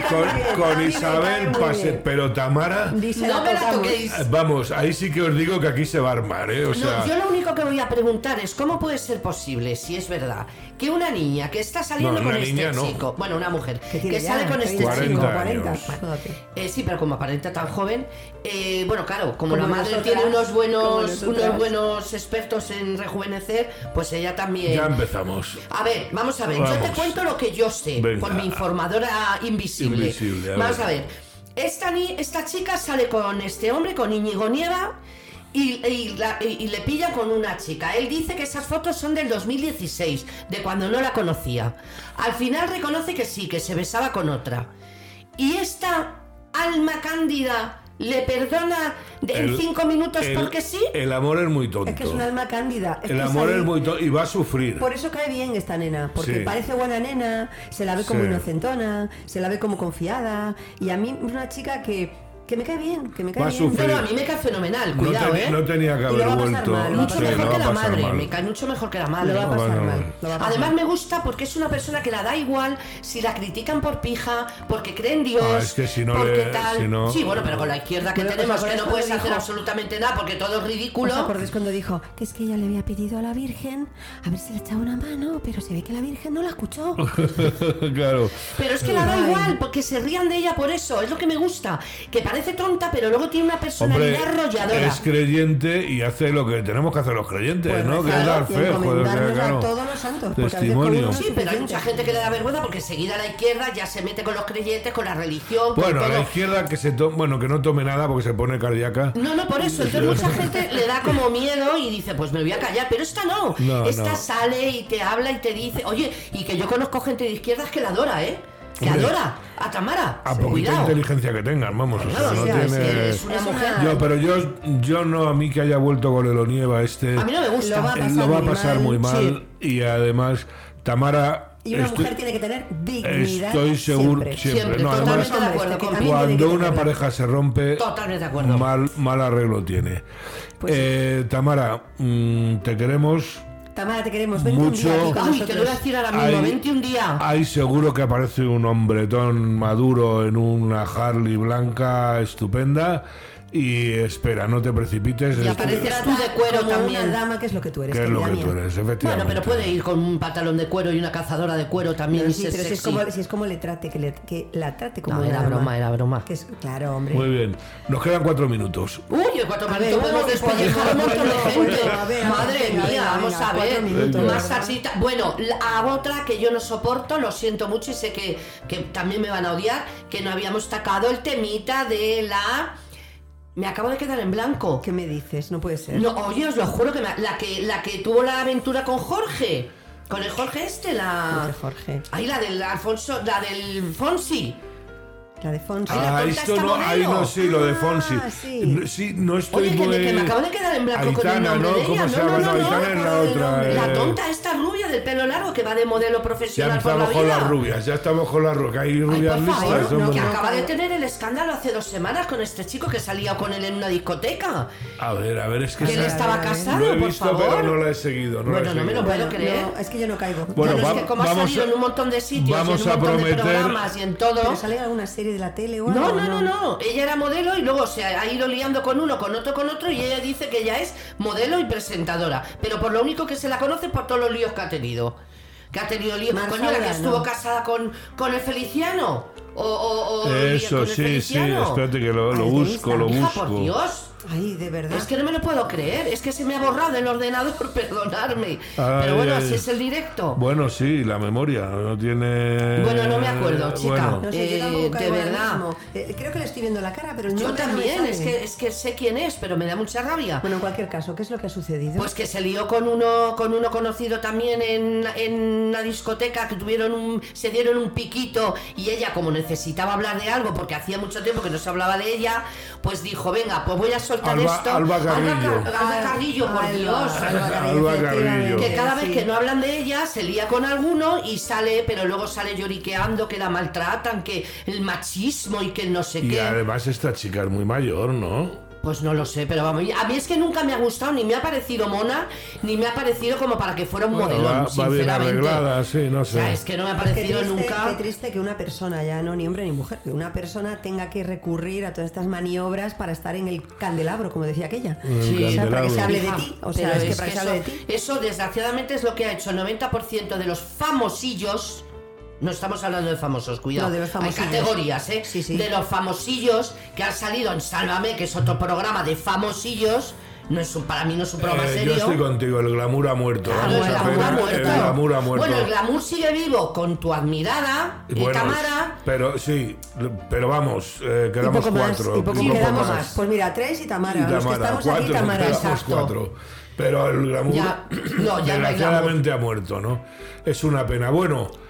con, con Isabel cae muy pase, bien. pero Tamara, Dice, No me la toquéis. eh, vamos, ahí sí que os digo que aquí se va a armar, ¿eh? O No, sea, yo lo único que voy a preguntar es cómo puede ser posible, si es verdad, que una niña que está saliendo No, con este niña no. chico, bueno, una mujer, Que ya sale con este 40 chico, 40, años. Jódate. Eh, sí, pero como aparenta tan joven, eh, bueno, claro, como, Como la madre nosotras, tiene unos buenos, unos buenos expertos en rejuvenecer, pues ella también. ya empezamos. A ver, vamos a ver, yo te Vamos. cuento lo que yo sé Venga. por mi informadora invisible. Invisible, a vamos ver. a ver, esta, ni- esta chica sale con este hombre, con Íñigo Nieva. Y, y la- y- y le pilla con una chica. Él dice que esas fotos son del 2016, de cuando no la conocía. Al final reconoce que sí, que se besaba con otra. Y esta alma cándida le perdona en El- cinco minutos el- porque sí. El amor es muy tonto. Es que es un alma cándida. Es el amor es muy tonto y va a sufrir. Por eso cae bien esta nena, porque Sí. parece buena nena, se la ve como Sí. inocentona, se la ve como confiada, y a mí es una chica que, que me cae bien, que me cae bien. no, a mí me cae fenomenal, no, cuidado, ¿eh? no tenía que haber vuelto. Mucho mejor que la madre, me cae mucho mejor que la madre. Lo va a pasar Bueno, mal. bueno. lo va a pasar Además mal. me gusta porque es una persona que la da igual si la critican por pija, porque cree en Dios, Ah, es que si no porque le- tal. si no- Sí, bueno, pero con la izquierda que ¿os tenemos que no puedes hacer dijo- absolutamente nada porque todo es ¿Os ridículo. acordáis cuando dijo que es que ella le había pedido a la Virgen a ver si le echaba una mano, pero se ve que la Virgen no la escuchó? claro. Pero es que la da igual, porque se rían de ella por eso, es lo que me gusta. Que parece tonta, pero luego tiene una Hombre, personalidad arrolladora. es creyente y hace lo que tenemos que hacer los creyentes, Pues ¿no? Que es dar fe, joder, a todos los santos. Testimonio. con Sí, pero hay mucha gente que le da vergüenza porque seguida la izquierda ya se mete con los creyentes, con la religión, con Bueno, todo. la izquierda que se to- bueno, que no tome nada porque se pone cardíaca. No, no, por eso. Entonces mucha gente le da como miedo y dice, pues me voy a callar. Pero esta no. No, esta no. sale y te habla y te dice, oye, y que yo conozco gente de izquierdas que la adora, ¿eh? Que Hombre. adora a Tamara. A poquita Cuidado. inteligencia que tengan, vamos, o sea, Claro, no o sea, tiene... es una Es una- mujer. Yo, pero yo, yo no, a mí que haya vuelto con el Onieva este, A mí no me gusta. Lo va a eh, pasar lo va a muy pasar mal, muy mal y además Tamara... Y una estoy- mujer tiene que tener dignidad. Estoy seguro siempre. siempre. Siempre, No, además, totalmente de acuerdo también tiene cuando una tenerla. pareja se rompe, Totalmente de acuerdo. mal, mal arreglo tiene. Pues Eh, Tamara, mm, te queremos. Tamara, te queremos. Vente Mucho. un día Ay, te lo voy a decir ahora mismo, Hay- 21 días. Hay seguro que aparece un hombretón maduro en una Harley blanca estupenda. Y espera, no te precipites. Y esto- aparecerá tú de cuero Como también. una dama que es lo que tú eres. que es lo que mía. tú eres, efectivamente. Bueno, pero puede ir con un pantalón de cuero y una cazadora de cuero también. Pero sí, pero si es, como, si es como le trate, que, le, que la trate como No, una era dama. broma, era broma. Que es, claro, hombre. Muy bien. Nos quedan cuatro minutos. Uy, en cuatro minutos ver, podemos despellejar un montón de gente. Madre mía, vamos a ver. Más salsita. Bueno, a otra que yo no soporto, lo siento mucho y sé que, que también me van a odiar, que no habíamos tocado el temita de la Me acabo de quedar en blanco. ¿Qué me dices? No puede ser. No, oye, os lo juro que me- la que la que tuvo la aventura con Jorge. Con el Jorge este, la. Jorge. Ay, la del Alfonso, la del Fonsi. La de Fonsi. Ay, la Ah, tonta esto no, ahí no, sí, lo de Ah, Fonsi. sí. No, sí, no estoy Oye, que me, que me acabo de quedar en blanco con el Aitana, nombre ¿no? de ella. ¿Cómo se llama? no, No, no, Aitana es la otra. La eh, tonta esta rubia del pelo largo que va de modelo Ya profesional por la estamos con vida. las rubias, ya estamos con las rubias. Hay Ay, rubias por listas. favor, hombre. que no. acaba de tener el escándalo hace dos semanas con este chico que salía con él en una discoteca. A ver, a ver, es que... Que él estaba casado, Lo he por visto, favor. pero no la he seguido. No la he Bueno, no me lo puedo Bueno, creer. es que yo no caigo. Bueno, Bueno, es que como ha vamos salido a- en un montón de sitios, en un montón de prometer- programas y en todo. ¿Pero sale alguna serie de la tele o algo? No, no, no, no. Ella era modelo y luego se ha ido liando con uno, con otro, con otro y ella dice que ella es modelo y presentadora. Pero por lo único que se la conoce por todos los líos que ha tenido. Que ha tenido líos. Marza Coño, la que estuvo casada con, con el Feliciano. O, o, o Eso, con el sí, sí. Espérate que lo, busco, lo Hija, busco. por Dios. Ay, de verdad. Es que no me lo puedo creer, es que se me ha borrado del ordenador, perdonarme. Ay, Pero bueno, ay. así es el directo. Bueno, sí, la memoria no tiene... Bueno, no me acuerdo, chica. Bueno, No sé, yo Eh, de verdad. Eh, creo que le estoy viendo la cara, pero el Yo no me también, sale. es que, es que sé quién es, pero me da mucha rabia. Bueno, en cualquier caso, ¿qué es lo que ha sucedido? Pues que se lió con uno, con uno conocido también en, en una discoteca, que tuvieron un, se dieron un piquito y ella como necesitaba hablar de algo, porque hacía mucho tiempo que no se hablaba de ella, pues dijo, venga, pues voy a soltar Alba- esto. Alba Carrillo. Alba, por Dios. Alba Carrillo. Que cada vez sí. que no hablan de ella, se lía con alguno y sale, pero luego sale lloriqueando, que la maltratan, que el machismo y que no sé Y qué. además esta chica es muy mayor, ¿no? Pues no lo sé, pero vamos, a mí es que nunca me ha gustado, ni me ha parecido mona, ni me ha parecido como para que fuera un Bueno, modelo, va, va bien sinceramente. arreglada, sí, no O sea, sé. es que no me ha Qué parecido triste, nunca. qué triste que una persona, ya no ni hombre ni mujer, que una persona tenga que recurrir a todas estas maniobras para estar en el candelabro, como decía aquella. Sí. O sea, para que se hable de ti. O pero sea, es que para que se eso, hable de ti. eso, desgraciadamente es lo que ha hecho el 90% de los famosillos. No estamos hablando de famosos, cuidado. No, de los famosillos. Hay categorías, ¿eh? Sí, sí. De los famosillos que han salido en Sálvame, que es otro programa de famosillos. No es un, para mí no es un programa Eh, yo serio. estoy contigo, el glamour ha muerto. Claro, Vamos el a glamour ha muerto. el glamour ha muerto. Bueno, el glamour sigue vivo con tu admirada y Bueno, Tamara. Pero sí, pero vamos, eh, Y quedamos poco más, cuatro. y poco Sí, quedamos más. más. Pues mira, tres y Tamara. Y Los que Tamara, estamos cuatro, aquí, Tamara. exacto. cuatro. Pero el glamour, Ya, no, ya no hay desgraciadamente ha muerto, ¿no? Es una pena. Bueno, eh,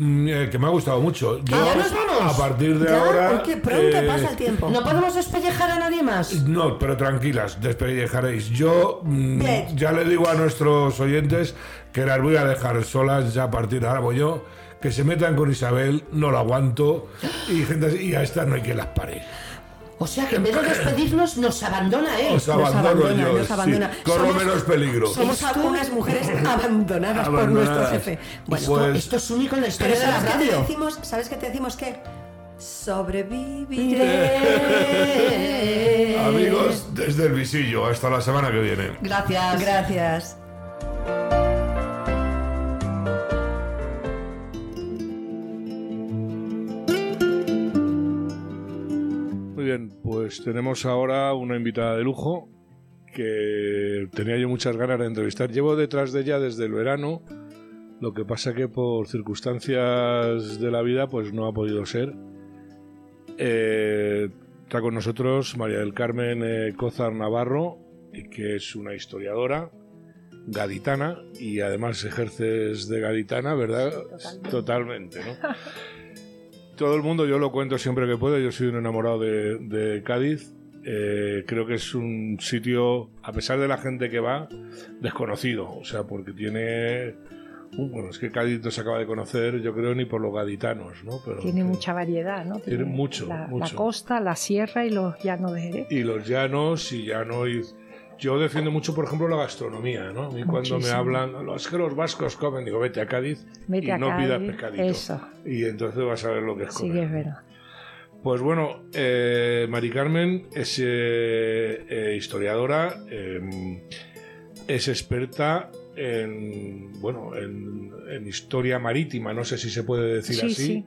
que me ha gustado mucho. Yo, ya nos vamos. A partir de Ya, ahora. qué pronto eh, pasa el tiempo. No podemos despellejar a nadie más. No, pero tranquilas, despellejaréis. Yo mm, Bien. ya le digo a nuestros oyentes que las voy a dejar solas ya a partir de ahora voy yo. Que se metan con Isabel, no la aguanto. Y gente así, y a esta no hay que las pare. O sea que en vez de despedirnos, nos abandona él. Os abandono abandona, yo. nos sí. abandona. Corro Somos- menos peligro. Somos Esto- unas mujeres abandonadas, por nuestro jefe. Bueno, Pues- esto, esto es único en la historia de la ¿sabes qué te radio. decimos? ¿Sabes qué te decimos qué? Sobreviviré. Amigos, desde el visillo, hasta la semana que viene. Gracias. Gracias. Pues tenemos ahora una invitada de lujo que tenía yo muchas ganas de entrevistar. Llevo detrás de ella desde el verano, lo que pasa que por circunstancias de la vida pues no ha podido ser. Eh, está con nosotros María del Carmen eh, Cózar Navarro, que es una historiadora gaditana y además ejerces de gaditana, ¿verdad? Totalmente, ¿no? Todo el mundo, yo lo cuento siempre que puedo, yo soy un enamorado de, de Cádiz. Eh, creo que es un sitio, a pesar de la gente que va, desconocido. O sea, porque tiene... un- bueno, es que Cádiz no se acaba de conocer, yo creo, ni por los gaditanos, ¿no? Pero Tiene que- mucha variedad, ¿no? Tiene mucho, la, mucho. la costa, la sierra y los llanos de Jerez. Y los llanos y llano y... Yo defiendo mucho, por ejemplo, la gastronomía, ¿no? A mí cuando me hablan, "No, es que los vascos comen, digo, vete a Cádiz Vete y a no pidas Cádiz, pescadito. eso. Y entonces vas a ver lo que es Sí comer. que es verdad. Pues bueno, eh, Mari Carmen es eh, eh, historiadora, eh, es experta en bueno en, en historia marítima, no sé si se puede decir Sí, así. sí.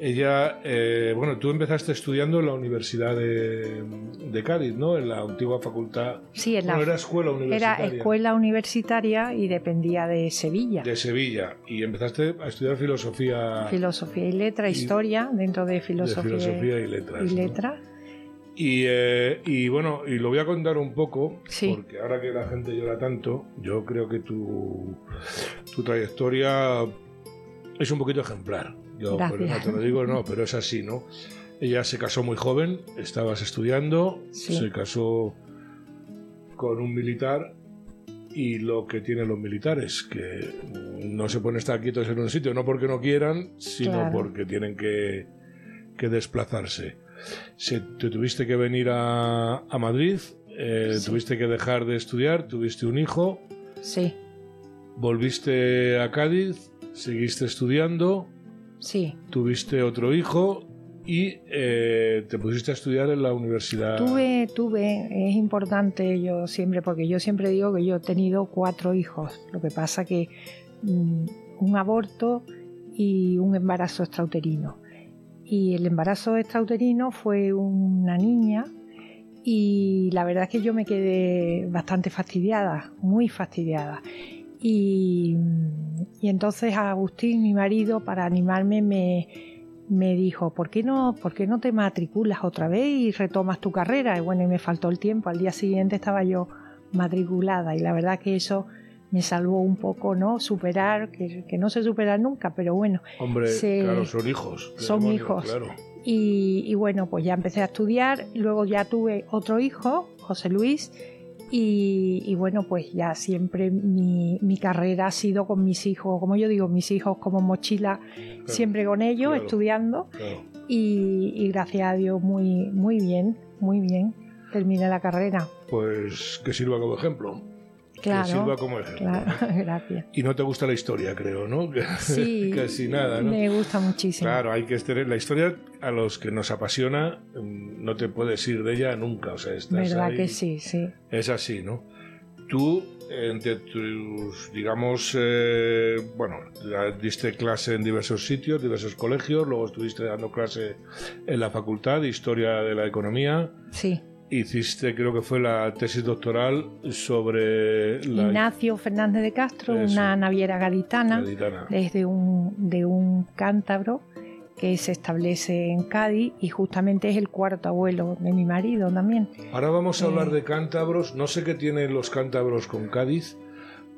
Ella, eh, bueno, tú empezaste estudiando en la Universidad de, de Cádiz, ¿no? En la antigua facultad. Sí, en la- Bueno, era escuela Era universitaria. escuela universitaria y dependía de Sevilla. De Sevilla. Y empezaste a estudiar filosofía. Filosofía y letra, Y- historia, dentro de filosofía, filosofía y letras, y. Y, eh, y bueno, y lo voy a contar un poco, Sí. porque ahora que la gente llora tanto, yo creo que tu, tu trayectoria es un poquito ejemplar. Yo pero no te lo digo, no, pero es así, ¿no? Ella se casó muy joven, estabas estudiando, Sí. se casó con un militar y lo que tienen los militares, que no se pueden estar quietos en un sitio, no porque no quieran, sino Claro. porque tienen que, que desplazarse. Se, te tuviste que venir a, a Madrid, eh, Sí. tuviste que dejar de estudiar, tuviste un hijo, Sí, volviste a Cádiz, seguiste estudiando, sí. tuviste otro hijo y eh, te pusiste a estudiar en la universidad. Tuve, tuve, es importante yo siempre, porque yo siempre digo que yo he tenido cuatro hijos. Lo que pasa que mm, un aborto y un embarazo extrauterino. Y el embarazo extrauterino fue una niña y la verdad es que yo me quedé bastante fastidiada, muy fastidiada. Y, y entonces Agustín, mi marido, para animarme, me, me dijo, ¿por qué, no, ¿por qué no te matriculas otra vez y retomas tu carrera? Y bueno, y me faltó el tiempo. Al día siguiente estaba yo matriculada y la verdad que eso me salvó un poco, ¿no? Superar, que, que no se supera nunca, pero bueno. Hombre, se- claro, son hijos. son demonios, hijos. Claro. Y, y bueno, pues ya empecé a estudiar, luego ya tuve otro hijo, José Luis, y, y bueno, pues ya siempre mi, mi carrera ha sido con mis hijos, como yo digo, mis hijos como mochila, siempre con ellos, claro. estudiando, claro. y, y gracias a Dios muy, muy bien, muy bien, terminé la carrera. Pues que sirva como ejemplo. Que Claro, sirva como ejemplo. claro, gracias. Y no te gusta la historia, creo, ¿no? Que- Sí, Casi nada, ¿no? me gusta muchísimo. Claro, hay que tener la historia a los que nos apasiona, mm, no te puedes ir de ella nunca, o sea, estás ¿Verdad ahí. que sí? Sí. Es así, ¿no? Tú, entre tus, digamos, eh, bueno, diste clase en diversos sitios, diversos colegios, luego estuviste dando clase en la facultad de Historia de la Economía, Sí. hiciste, creo que fue la tesis doctoral sobre la Ignacio Fernández de Castro, Eso. una naviera gaditana. gaditana. es de un, de un cántabro que se establece en Cádiz y justamente es el cuarto abuelo de mi marido también. Ahora vamos a hablar Eh. de cántabros. No sé qué tienen los cántabros con Cádiz,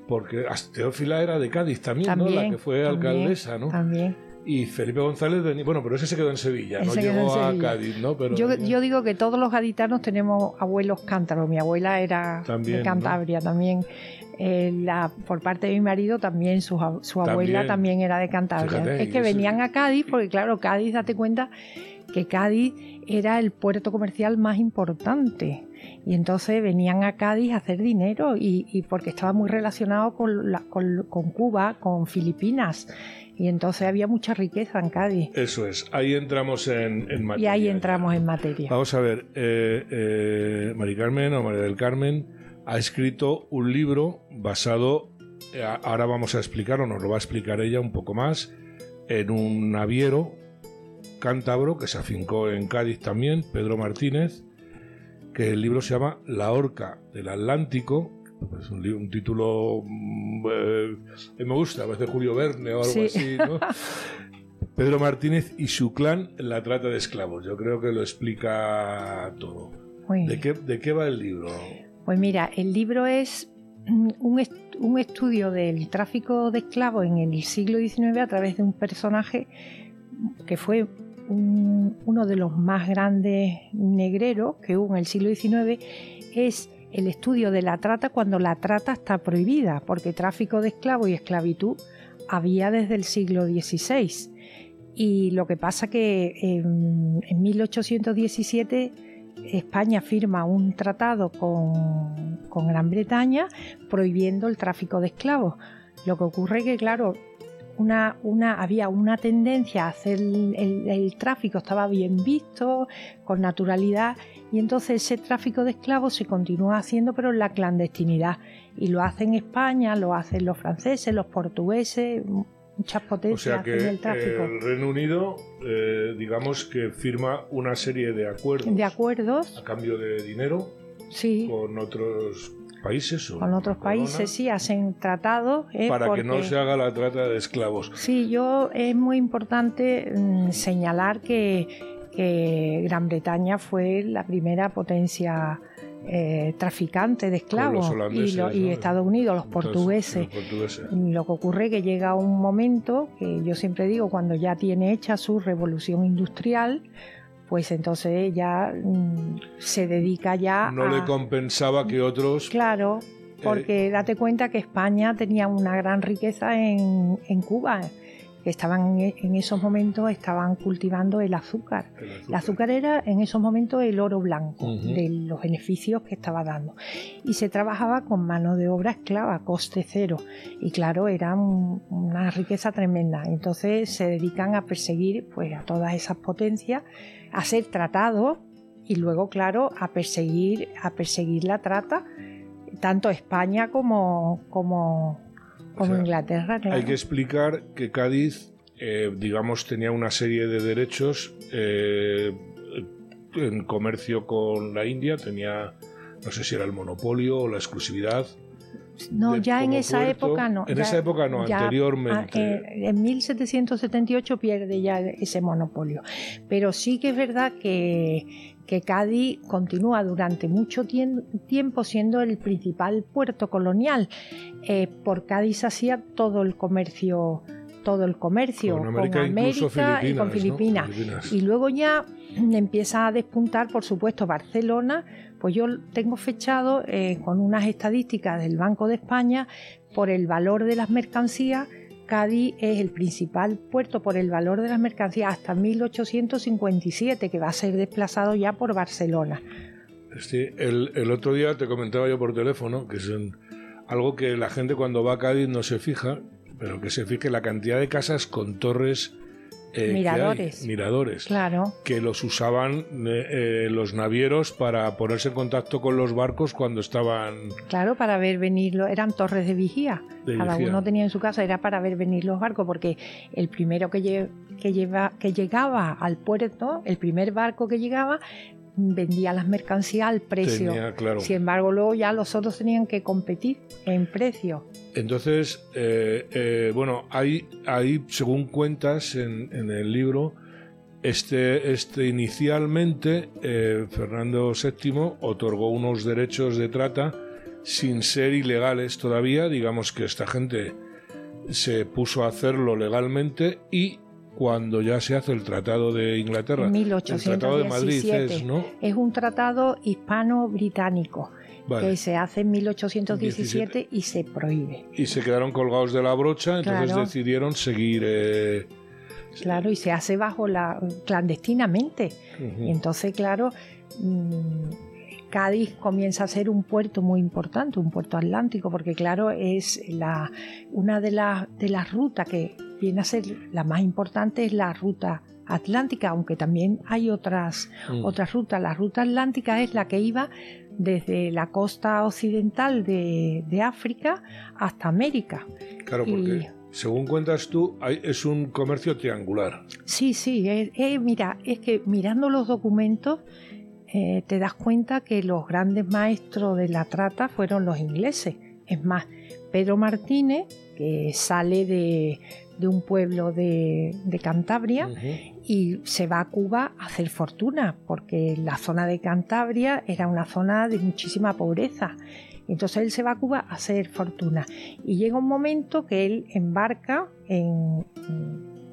porque Teófila era de Cádiz también, ¿no? La que fue también, alcaldesa, ¿no? También. Y Felipe González venía, bueno, pero ese se quedó en Sevilla, no Ese llegó a Sevilla. Cádiz, ¿no? Pero yo digo que todos los gaditanos tenemos abuelos cántabros. Mi abuela era También, de Cantabria también. Eh, la, por parte de mi marido también, su, su abuela También. también era de Cantabria. Fíjate, es que venían a Cádiz, porque claro, Cádiz, date cuenta que Cádiz era el puerto comercial más importante. Y entonces venían a Cádiz a hacer dinero y, y porque estaba muy relacionado con, la- con, con Cuba, con Filipinas. Y entonces había mucha riqueza en Cádiz. Eso es, ahí entramos en, en Y materia. ahí entramos en materia. Vamos a ver, eh, eh, Mari Carmen o María del Carmen ha escrito un libro basado, eh, ahora vamos a explicarlo, nos lo va a explicar ella un poco más, en un naviero cántabro que se afincó en Cádiz también, Pedro Martínez, que el libro se llama La Orca del Atlántico. Es un, título mm, eh, que me gusta, a veces Julio Verne o algo Sí. así, ¿no? Pedro Martínez y su clan en la trata de esclavos. Yo creo que lo explica todo. Muy ¿De bien. qué, de qué va el libro? Pues mira, el libro es mm, un, un estudio del tráfico de esclavos en el siglo XIX a través de un personaje que fue un- uno de los más grandes negreros que hubo en el siglo XIX. Es el estudio de la trata cuando la trata está prohibida, porque tráfico de esclavos y esclavitud había desde el siglo XVI. Y lo que pasa que en, en 1817 España firma un tratado con, con Gran Bretaña prohibiendo el tráfico de esclavos. Lo que ocurre que, claro, una, una, había una tendencia a hacer el, el- el tráfico, estaba bien visto, con naturalidad, y entonces ese tráfico de esclavos se continúa haciendo, pero en la clandestinidad. Y lo hacen España, lo hacen los franceses, los portugueses, muchas O potencias sea que tráfico. el Reino Unido, eh, digamos que firma una serie de acuerdos De acuerdos, a cambio de dinero sí. con otros países o Con otros corona, países sí hacen tratados. ¿eh? para que no Porque- se haga la trata de esclavos. Sí, yo es muy importante mm, señalar que, que Gran Bretaña fue la primera potencia eh, traficante de esclavos Con los y, lo- y. Estados Unidos, los Entonces, portugueses. los portugueses. Lo que ocurre es que llega un momento que yo siempre digo, cuando ya tiene hecha su revolución industrial, pues entonces ya mm, se dedica ya No a... le compensaba que otros... Claro, Eh, porque date cuenta que España tenía una gran riqueza en, en Cuba, estaban en, esos momentos estaban cultivando el azúcar. el El azúcar era en esos momentos el oro blanco de los beneficios que estaba dando. Y se trabajaba con mano de obra esclava, coste cero. Y claro, era un- una riqueza tremenda. Entonces se dedican a perseguir pues, a todas esas potencias, a ser tratados y luego, claro, a perseguir, a perseguir la trata, tanto España como, como, como sea, Inglaterra. Claro. Hay que explicar que Cádiz, eh, digamos, tenía una serie de derechos eh, en comercio con la India, tenía, no sé si era el monopolio o la exclusividad. No, ya en esa puerto. época no. En ya- esa época no, ya, anteriormente. ah, eh, en 1778 pierde ya ese monopolio. Pero sí que es verdad que, que Cádiz continúa durante mucho tiempo siendo el principal puerto colonial. Eh, por Cádiz hacía todo el comercio todo el comercio Con América, y con Filipinas, ¿no? Filipinas. Filipinas. Y luego ya empieza a despuntar, por supuesto, Barcelona. Pues yo tengo fechado eh, con unas estadísticas del Banco de España por el valor de las mercancías. Cádiz es el principal puerto por el valor de las mercancías hasta 1857, que va a ser desplazado ya por Barcelona. Sí, el, el otro día te comentaba yo por teléfono que es algo que la gente cuando va a Cádiz no se fija, pero que se fije la cantidad de casas con torres eh, que hay, Miradores. miradores, Claro, que los usaban eh, eh, los navieros para ponerse en contacto con los barcos cuando estaban claro, para ver venir, eran torres de vigía. de Cada vigía. uno tenía en su casa, era para ver venir los barcos, porque el primero que, lle- que, lleva, que llegaba al puerto, el primer barco que llegaba, vendía las mercancías al precio. Tenía, claro. Sin embargo, luego ya los otros tenían que competir en precio. Entonces, eh, eh, bueno, hay, hay, según cuentas en, en el libro, este, este inicialmente eh, Fernando VII otorgó unos derechos de trata sin ser ilegales todavía, digamos que esta gente se puso a hacerlo legalmente y cuando ya se hace el Tratado de Inglaterra, el Tratado de Madrid 1817. es, ¿no? Es un tratado hispano-británico Vale. que se hace en 1817 17. y se prohíbe. Y se quedaron colgados de la brocha, entonces Claro. decidieron seguir... eh, Claro, y se hace bajo la clandestinamente. Y entonces, claro, mm, Cádiz comienza a ser un puerto muy importante, un puerto atlántico, porque claro, es la, una de, las de las rutas que viene a ser la más importante es la ruta atlántica, aunque también hay otras, Mm. otras rutas. La ruta atlántica es la que iba desde la costa occidental de, de África hasta América. Claro, Y- porque según cuentas tú, hay- es un comercio triangular. Sí, sí, es- es- mira, es que mirando los documentos eh, te das cuenta que los grandes maestros de la trata fueron los ingleses. Es más, Pedro Martínez, que sale de, de un pueblo de, de Cantabria y se va a Cuba a hacer fortuna, porque la zona de Cantabria era una zona de muchísima pobreza. Entonces él se va a Cuba a hacer fortuna. Y llega un momento que él embarca en,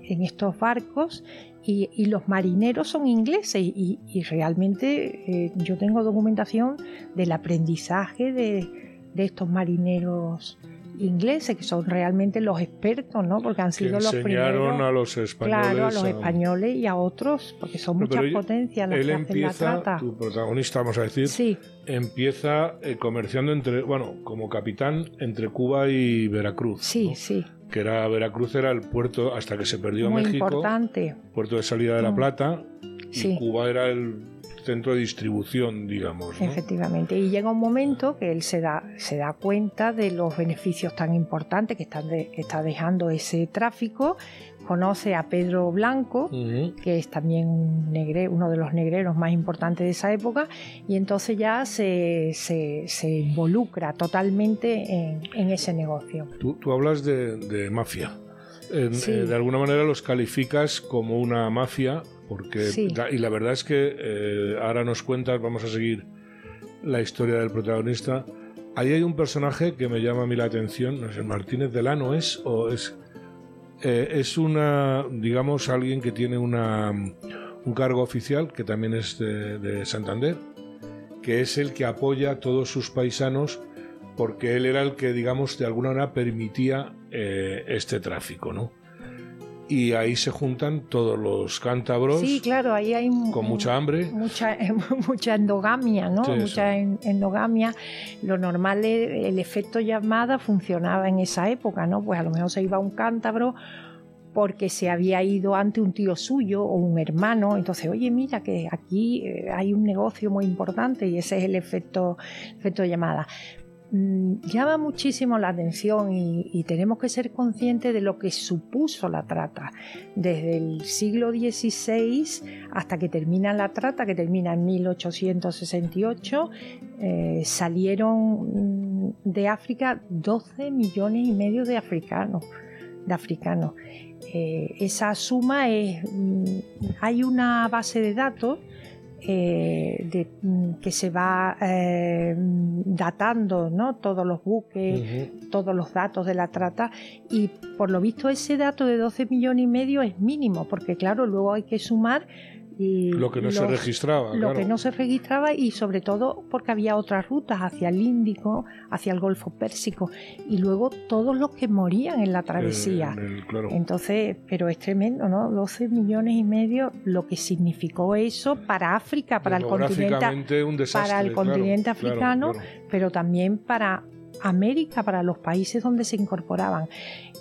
en estos barcos y, y los marineros son ingleses y, y realmente eh, yo tengo documentación del aprendizaje de, de estos marineros ingleses que son realmente los expertos, ¿no? Porque han Que sido los enseñaron primeros. a los españoles. Claro, a los españoles y a otros, porque son muchas pero potencias las Él que hacen la empieza, trata. tu protagonista, vamos a decir, Sí, empieza eh, comerciando entre, bueno, como capitán entre Cuba y Veracruz. sí, ¿no? sí. Que era Veracruz era el puerto hasta que se perdió Muy México, importante. puerto de salida de la Mm. Plata, y Sí. Cuba era el centro de distribución, digamos. ¿no? Efectivamente. Y llega un momento que él se da, se da cuenta de los beneficios tan importantes que, están de- que está dejando ese tráfico. Conoce a Pedro Blanco, que es también un negre- uno de los negreros más importantes de esa época, y entonces ya se, se- se involucra totalmente en, en ese negocio. Tú, tú hablas de, de mafia. En- Sí. eh, de alguna manera los calificas como una mafia Porque, Sí. y la verdad es que eh, ahora nos cuentas, vamos a seguir la historia del protagonista. Ahí hay un personaje que me llama a mí la atención, no sé, Martínez Delano es, o es, eh, es una, digamos, alguien que tiene una, un cargo oficial, que también es de, de Santander, que es el que apoya a todos sus paisanos, porque él era el que, digamos, de alguna manera permitía eh, este tráfico, ¿no? Y ahí se juntan todos los cántabros Sí, claro, ahí hay con mucha hambre. mucha, mucha endogamia, ¿no? Sí, mucha en- endogamia. Lo normal es el efecto llamada funcionaba en esa época, ¿no? Pues a lo mejor se iba un cántabro porque se había ido ante un tío suyo o un hermano, entonces, oye, mira que aquí eh, hay un negocio muy importante y ese es el efecto, efecto llamada. Mm, Llama muchísimo la atención y, tenemos que ser conscientes de lo que supuso la trata. Desde el siglo XVI hasta que termina la trata, que termina en 1868, eh, salieron mm, de África 12 millones y medio de africanos. De africanos. Eh, esa suma es. mm, hay una base de datos eh, de, mm, que se va eh, datando ¿no? todos los buques, todos los datos de la trata y por lo visto ese dato de 12 millones y medio es mínimo porque claro luego hay que sumar y Lo que no se registraba, lo claro. que no se registraba y sobre todo porque había otras rutas hacia el Índico, hacia el Golfo Pérsico y luego todos los que morían en la travesía. Eh, el- claro. Entonces, pero es tremendo, ¿no? 12 millones y medio, lo que significó eso para África, para el continente, un desastre, para el continente claro, africano, pero también para América, para los países donde se incorporaban.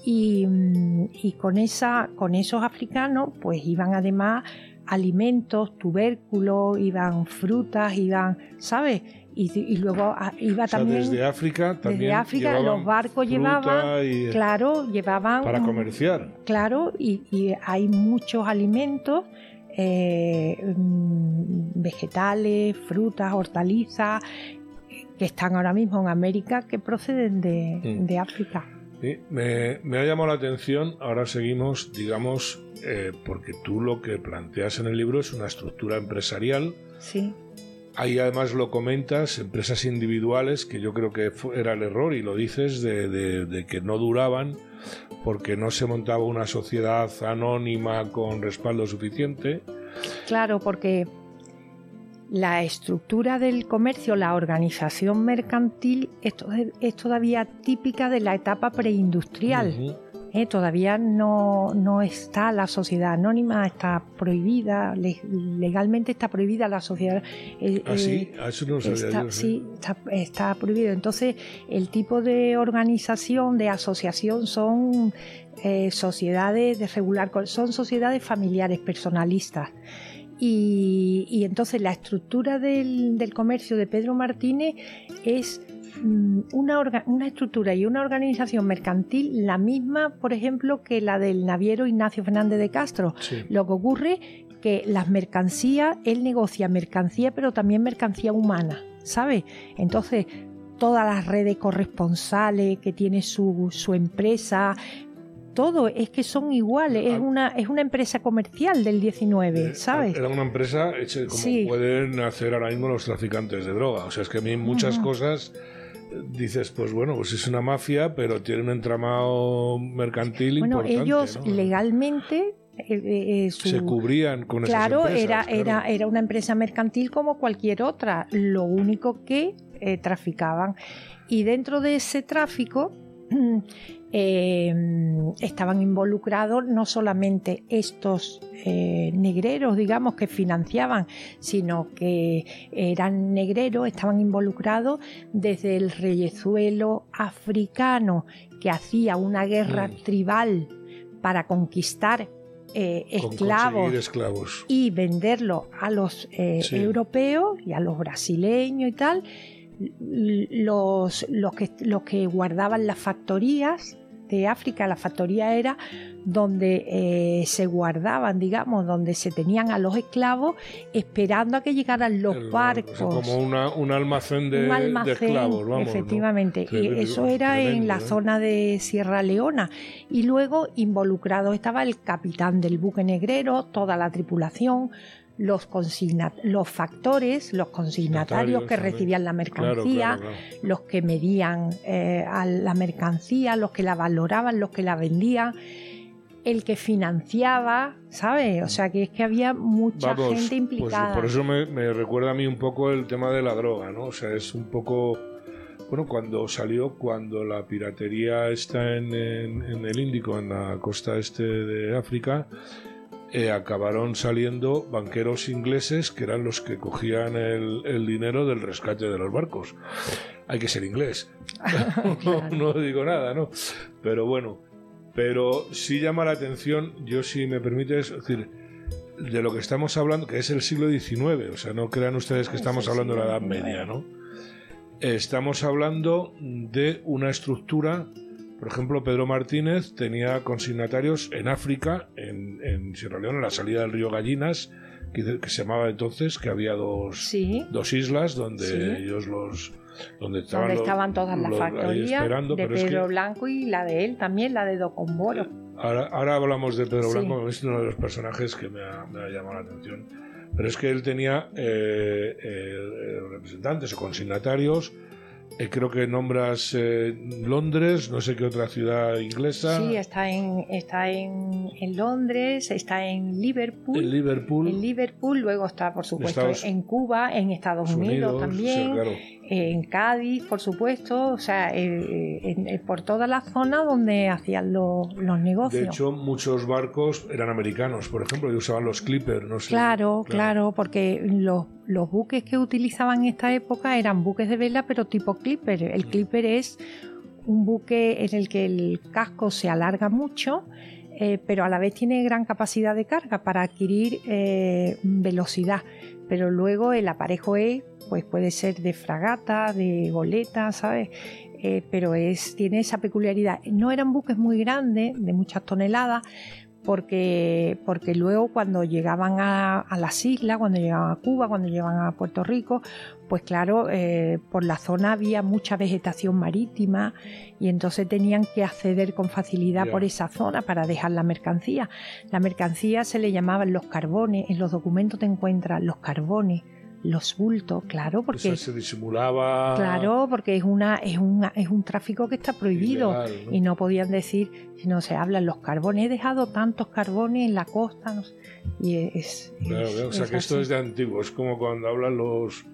Y, mm, y con, esa, con esos africanos, pues iban además alimentos, tubérculos, iban frutas, iban, ¿sabes? Y, y luego ah, iba O sea, también... desde África también desde África los barcos llevaban, y- claro, llevaban para comerciar. Claro, y, y hay muchos alimentos, eh, mm, vegetales, frutas, hortalizas, que están ahora mismo en América que proceden de, Mm. de África. Sí, me, me ha llamado la atención, ahora seguimos, digamos, eh, porque tú lo que planteas en el libro es una estructura empresarial. Sí, Ahí además lo comentas, empresas individuales, que yo creo que era el error, y lo dices, de, de- de que no duraban porque no se montaba una sociedad anónima con respaldo suficiente. claro, porque la estructura del comercio, la organización mercantil, esto es, es todavía típica de la etapa preindustrial. ¿eh? todavía no, no está la sociedad anónima, está prohibida, le- legalmente está prohibida la sociedad. eh, Ah, sí, eh, Ah, eso no sabía está, yo, sí. sí, está, está prohibido. Entonces, el tipo de organización, de asociación, son eh, sociedades de regular, son sociedades familiares, personalistas. Y, y entonces la estructura del, del comercio de Pedro Martínez es mm, una, orga- una estructura y una organización mercantil la misma, por ejemplo, que la del naviero Ignacio Fernández de Castro. Sí. Lo que ocurre que las mercancías, él negocia mercancía, pero también mercancía humana, ¿sabes? Entonces, todas las redes corresponsales que tiene su, su empresa, todo es que son iguales, es Ah. una, es una empresa comercial del 19, ¿sabes? Era una empresa hecha como Sí. pueden hacer ahora mismo los traficantes de droga. O sea, es que a mí muchas cosas eh, dices, pues bueno, pues es una mafia, pero tiene un entramado mercantil Bueno, importante. ellos ¿no? legalmente... eh, eh, su- se cubrían con Claro, esas empresas. era, claro. era, era una empresa mercantil como cualquier otra, lo único que eh, traficaban. Y dentro de ese tráfico eh, estaban involucrados no solamente estos eh, negreros, digamos, que financiaban, sino que eran negreros, estaban involucrados desde el reyezuelo africano que hacía una guerra Mm. tribal para conquistar eh, esclavos y venderlo a los eh, Sí. europeos y a los brasileños y tal, los, los, que, los que guardaban las factorías de África, la factoría era donde eh, se guardaban, digamos, donde se tenían a los esclavos esperando a que llegaran los barcos. como un almacén de, esclavos, vamos, Efectivamente, y eso era en la ¿eh? zona de Sierra Leona. Y luego involucrado estaba el capitán del buque negrero, toda la tripulación, los, los factores, los consignatarios que recibían la mercancía, los que medían eh, a la mercancía, los que la valoraban, los que la vendían, el que financiaba, ¿sabes? O sea que es que había mucha gente pues implicada. por eso me, recuerda a mí un poco el tema de la droga, ¿no? O sea, es un poco... Bueno, cuando salió, cuando la piratería está en el Índico, en la costa este de África, eh, acabaron saliendo banqueros ingleses que eran los que cogían el, dinero del rescate de los barcos. Hay que ser inglés. no, digo nada, ¿no? Pero bueno, pero sí llama la atención, yo si me permites, decir, de lo que estamos hablando, que es el siglo XIX, o sea, no crean ustedes que estamos hablando de la Edad Media, ¿no? Estamos hablando de una estructura por ejemplo, Pedro Martínez tenía consignatarios en África, en, Sierra Leona, en la salida del río Gallinas, que, se llamaba entonces, que había dos, dos islas donde ellos los... Donde estaban, todas las factorías de Pedro Blanco y la de él también, la de Docomboro. Ahora, ahora hablamos de Pedro Blanco, es uno de los personajes que me ha, llamado la atención. Pero es que él tenía eh, eh, representantes o consignatarios eh, creo que nombras eh, Londres, no sé qué otra ciudad inglesa. Sí, está en, está en, Londres, está en Liverpool. En Liverpool. En Liverpool, luego está, por supuesto, en Cuba, en Estados Unidos, también en Cádiz, por supuesto, o sea, eh, por toda la zona donde hacían los negocios. De hecho, muchos barcos eran americanos, por ejemplo, y usaban los clippers, no sé. Claro, claro, porque los, los buques que utilizaban en esta época eran buques de vela, pero tipo clipper. El mm. clipper es un buque en el que el casco se alarga mucho. Eh, pero a la vez tiene gran capacidad de carga para adquirir eh, velocidad. Pero luego el aparejo es pues puede ser de fragata, de goleta, ¿sabes? Eh, pero es, tiene esa peculiaridad. No eran buques muy grandes, de muchas toneladas, porque, porque luego cuando llegaban a, las islas, cuando llegaban a Cuba, cuando llegaban a Puerto Rico, pues claro, eh, por la zona había mucha vegetación marítima y entonces tenían que acceder con facilidad por esa zona para dejar la mercancía. La mercancía se le llamaban los carbones, en los documentos te encuentras los carbones los bultos, claro, porque se disimulaba. Claro, porque es una es un es un tráfico que está prohibido y no podían decir si no se hablan los carbones. He dejado tantos carbones en la costa y es, claro, o sea que esto es de antiguo. Es como cuando hablan los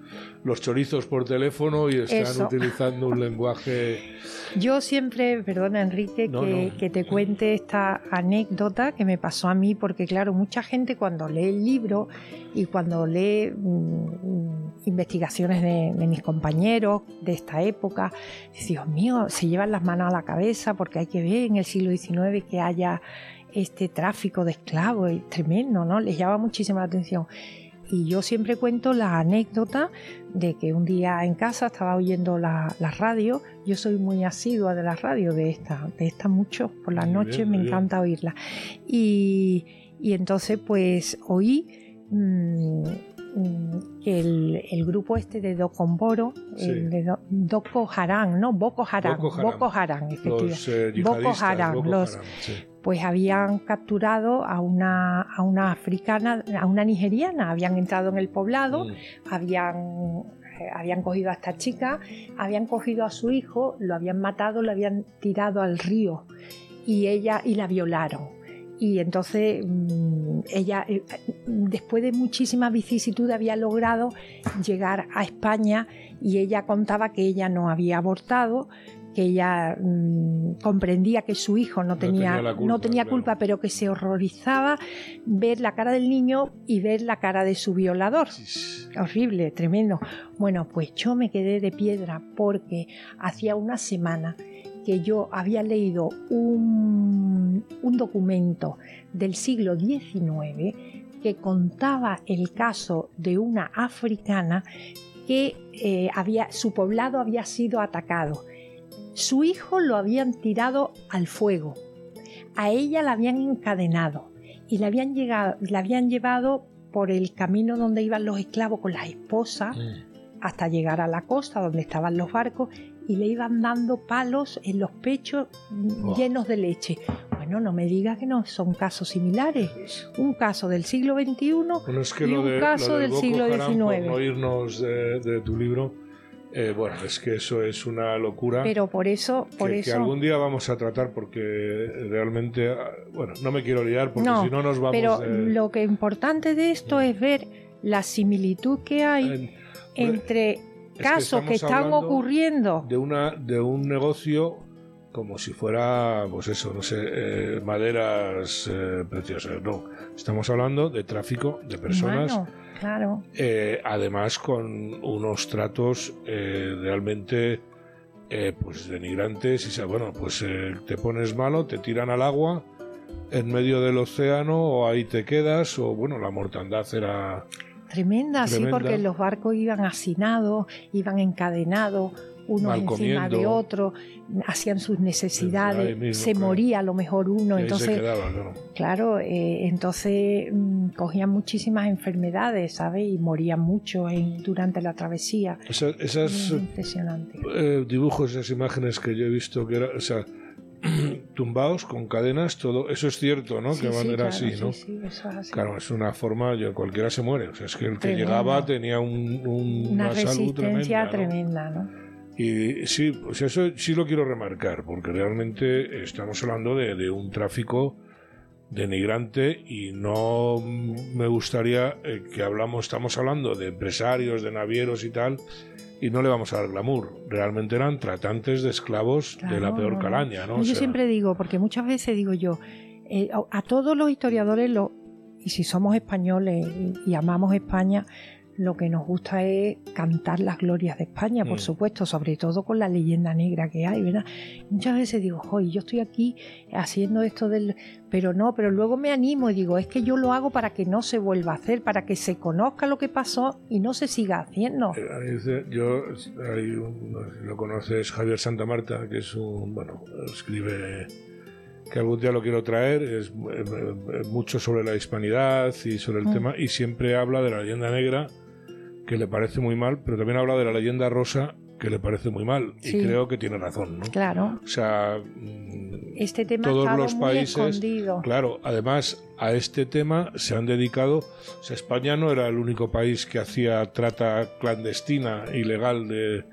los chorizos por teléfono y están utilizando un lenguaje. Yo siempre, perdona Enrique, que, te cuente esta anécdota que me pasó a mí, porque claro, mucha gente cuando lee el libro y cuando lee mm, investigaciones de, mis compañeros de esta época, Dios mío, se llevan las manos a la cabeza porque hay que ver en el siglo XIX que haya este tráfico de esclavos, es tremendo, ¿no? Les llama muchísimo la atención. Y yo siempre cuento la anécdota de que un día en casa estaba oyendo la, radio. Yo soy muy asidua de la radio, de esta, de esta mucho por las noches, me encanta oírla. Y, entonces, pues oí mm, mm, que el, grupo este de Docomboro, el de Boko Haram, ¿no? Boko Haram, Boko Haram, efectivamente. Boko Haram, los, pues habían capturado a una, a una africana, a una nigeriana, habían entrado en el poblado, mm. habían, eh, habían cogido a esta chica, habían cogido a su hijo, lo habían matado, lo habían tirado al río y ella y la violaron. Y entonces mm, ella, eh, después de muchísimas vicisitudes, había logrado llegar a España y ella contaba que ella no había abortado, que ella mm, comprendía que su hijo no tenía, no tenía, culpa, pero que se horrorizaba ver la cara del niño y ver la cara de su violador. Horrible, tremendo. Bueno, pues yo me quedé de piedra porque hacía una semana que yo había leído un, documento del siglo XIX que contaba el caso de una africana que eh, había, su poblado había sido atacado Su hijo lo habían tirado al fuego, a ella la habían encadenado y la habían, llegado, la habían llevado por el camino donde iban los esclavos con las esposas Mm. hasta llegar a la costa donde estaban los barcos y le iban dando palos en los pechos Buah. llenos de leche. Bueno, no me digas que no son casos similares. Un caso del siglo XXI Bueno, es que y un de, caso del Boko siglo Haram, por XIX. no irnos de, de tu libro, eh, bueno, es que eso es una locura. Pero por eso, por que, que eso. algún día vamos a tratar porque realmente, ah, bueno, no me quiero liar porque No, si no nos vamos pero lo que importante de esto es ver la similitud que hay en- entre casos que, están ocurriendo. de una de un negocio como si fuera, pues eso, no sé, eh, maderas eh, preciosas. No, estamos hablando de tráfico de personas. Humano, claro. Eh, además con unos tratos realmente pues denigrantes y sea, bueno pues te pones malo te tiran al agua en medio del océano o ahí te quedas o bueno la mortandad era Tremenda, sí, porque los barcos iban hacinados, iban encadenados, unos Mal encima de otros, hacían sus necesidades, mismo, se claro. moría a lo mejor uno, entonces, quedaba claro. claro, eh, entonces mm, cogían muchísimas enfermedades, ¿sabes? Y morían mucho en- durante la travesía. Esa- esas Mm, Impresionante. eh, dibujos esas imágenes que yo he visto que era o sea tumbados con cadenas todo eso es cierto no Sí, que van sí, claro, así sí, no sí, eso es así. Claro, es una forma, yo, cualquiera se muere. O sea, es que el que llegaba tenía un- un- Una una, salud resistencia tremenda. ¿no? tremenda, ¿no? Y sí, pues eso sí lo quiero remarcar, porque realmente estamos hablando de, de un tráfico denigrante y no me gustaría eh, que hablamos, estamos hablando de empresarios, de navieros y tal, y no le vamos a dar glamour. Realmente eran tratantes de esclavos de la peor calaña, ¿no? Yo O sea, siempre digo, porque muchas veces digo yo, eh, a- a todos los historiadores, lo, y si somos españoles y, y amamos España, lo que nos gusta es cantar las glorias de España, por Mm. supuesto, sobre todo con la leyenda negra que hay, ¿verdad? Muchas veces digo, joder, yo estoy aquí haciendo esto del... Pero no, pero luego me animo y digo, es que yo lo hago para que no se vuelva a hacer, para que se conozca lo que pasó y no se siga haciendo. Eh, ahí dice- Yo, hay un- lo conoces, Javier Santa Marta, que es un, bueno, escribe que algún día lo quiero traer, es eh, eh, mucho sobre la hispanidad y sobre el Mm. tema, y siempre habla de la leyenda negra, que le parece muy mal, pero también habla de la leyenda rosa, que le parece muy mal, Sí. y creo que tiene razón, ¿no? Claro, O sea, mm, este tema todos los muy países, escondido. Claro, además a este tema se han dedicado. O sea, España no era el único país que hacía trata clandestina, ilegal de,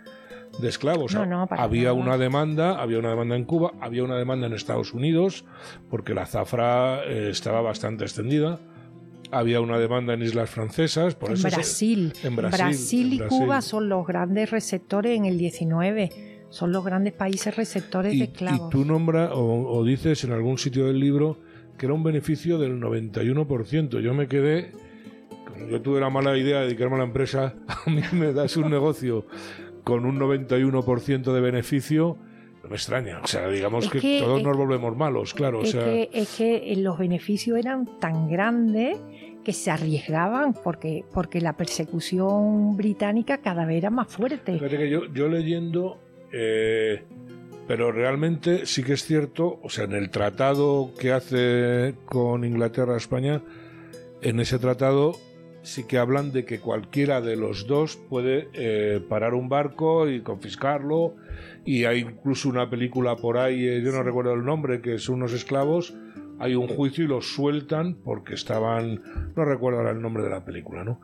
de esclavos. No, no, para había nada. una demanda, había una demanda en Cuba, había una demanda en Estados Unidos, porque la zafra eh, estaba bastante extendida. Había una demanda en Islas Francesas, por en eso se- Brasil. en Brasil, y en Cuba Brasil. son los grandes receptores en el 19. Son los grandes países receptores y, de y esclavos. tú nombras o, o dices en algún sitio del libro que era un beneficio del 91%. Yo me quedé, yo tuve la mala idea de dedicarme a la empresa, a mí me das un negocio con un 91% de beneficio, no me extraña. O sea, digamos que, que- todos es- nos volvemos malos, claro. O es, sea, que, es que los beneficios eran tan grandes que se arriesgaban porque, porque la persecución británica cada vez era más fuerte. Fíjate que yo, yo leyendo, eh, pero realmente sí que es cierto, o sea, en el tratado que hace con Inglaterra España, en ese tratado sí que hablan de que cualquiera de los dos puede eh, parar un barco y confiscarlo. Y hay incluso una película por ahí, eh, yo no recuerdo el nombre, que son unos esclavos. Hay un juicio y los sueltan porque estaban, no recuerdo ahora el nombre de la película, ¿no?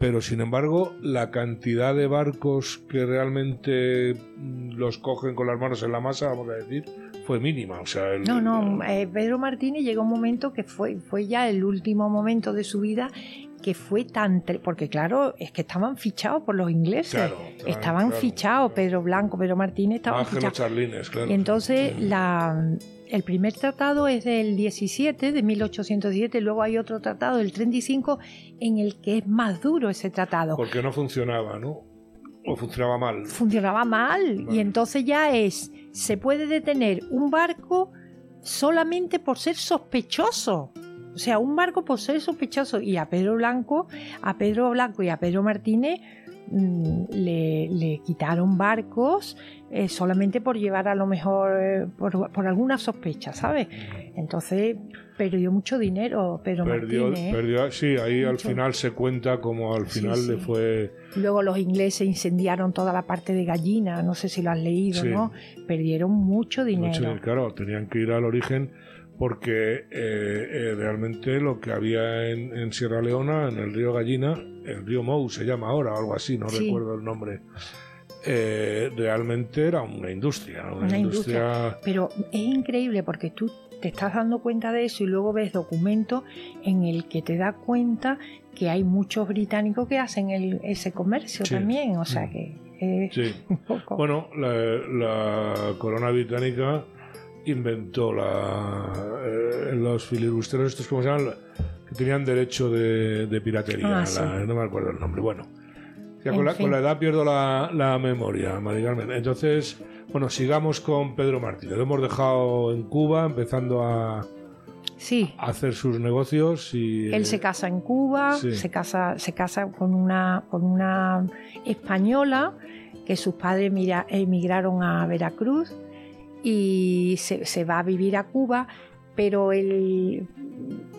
pero sin embargo la cantidad de barcos que realmente mm, los cogen con las manos en la masa, vamos a decir, fue mínima. O sea, el- No, no, eh, Pedro Martínez llegó un momento que fue, fue ya el último momento de su vida que fue tan... Porque claro, es que estaban fichados por los ingleses. Claro, estaban- estaban claro, fichados. Pedro Blanco, Pedro Martínez estaban fichados. charlines, claro. Y entonces la, el primer tratado es del 17, de 1817, luego hay otro tratado del 35 en el que es más duro ese tratado. Porque no funcionaba, ¿no? O funcionaba mal. Funcionaba mal Vale. y entonces ya es, se puede detener un barco solamente por ser sospechoso. O sea, un barco por ser sospechoso y a Pedro Blanco, a Pedro Blanco y a Pedro Martínez mm, le, le quitaron barcos eh, solamente por llevar a lo mejor eh, por, por alguna sospecha, ¿sabes? Entonces perdió mucho dinero, pero Perdió, Martínez. perdió- sí, ahí al final se cuenta como al Sí, final sí. le fue... Luego los ingleses incendiaron toda la parte de gallina, no sé si lo has leído, Sí. ¿no? Perdieron mucho dinero. mucho- claro, tenían que ir al origen porque eh, eh, realmente lo que había en, en Sierra Leona, en el río Gallina, el río Mou se llama ahora, o algo así, no Sí. recuerdo el nombre, eh, realmente era una industria, una, Una industria... Pero es increíble porque tú te estás dando cuenta de eso y luego ves documentos en el que te das cuenta que hay muchos británicos que hacen el- ese comercio Sí. también. O sea Mm. que es Sí. un poco. Bueno, la, la corona británica inventó la, eh, los filibusteros estos, como se llaman? Que tenían derecho de, de piratería. Ah, la- sí. no me acuerdo el nombre. Bueno, ya con, la, con la edad pierdo la, la memoria, Mari Carmen. Entonces, bueno, sigamos con Pedro Martínez. Lo hemos dejado en Cuba, empezando a, sí. a hacer sus negocios y... Él se casa en Cuba, sí. se casa, se casa con una, con una española que sus padres mira- emigraron a Veracruz y se, va a vivir a Cuba, pero el,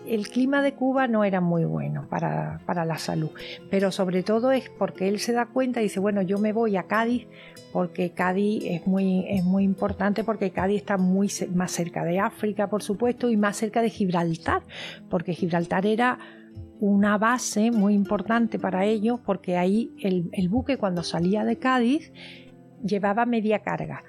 el clima de Cuba no era muy bueno para, para la salud. Pero sobre todo es porque él se da cuenta y dice, bueno, yo me voy a Cádiz porque Cádiz es muy, es muy importante porque Cádiz está muy más cerca de África, por supuesto, y más cerca de Gibraltar, porque Gibraltar era una base muy importante para ellos porque ahí el buque cuando salía de Cádiz llevaba media carga,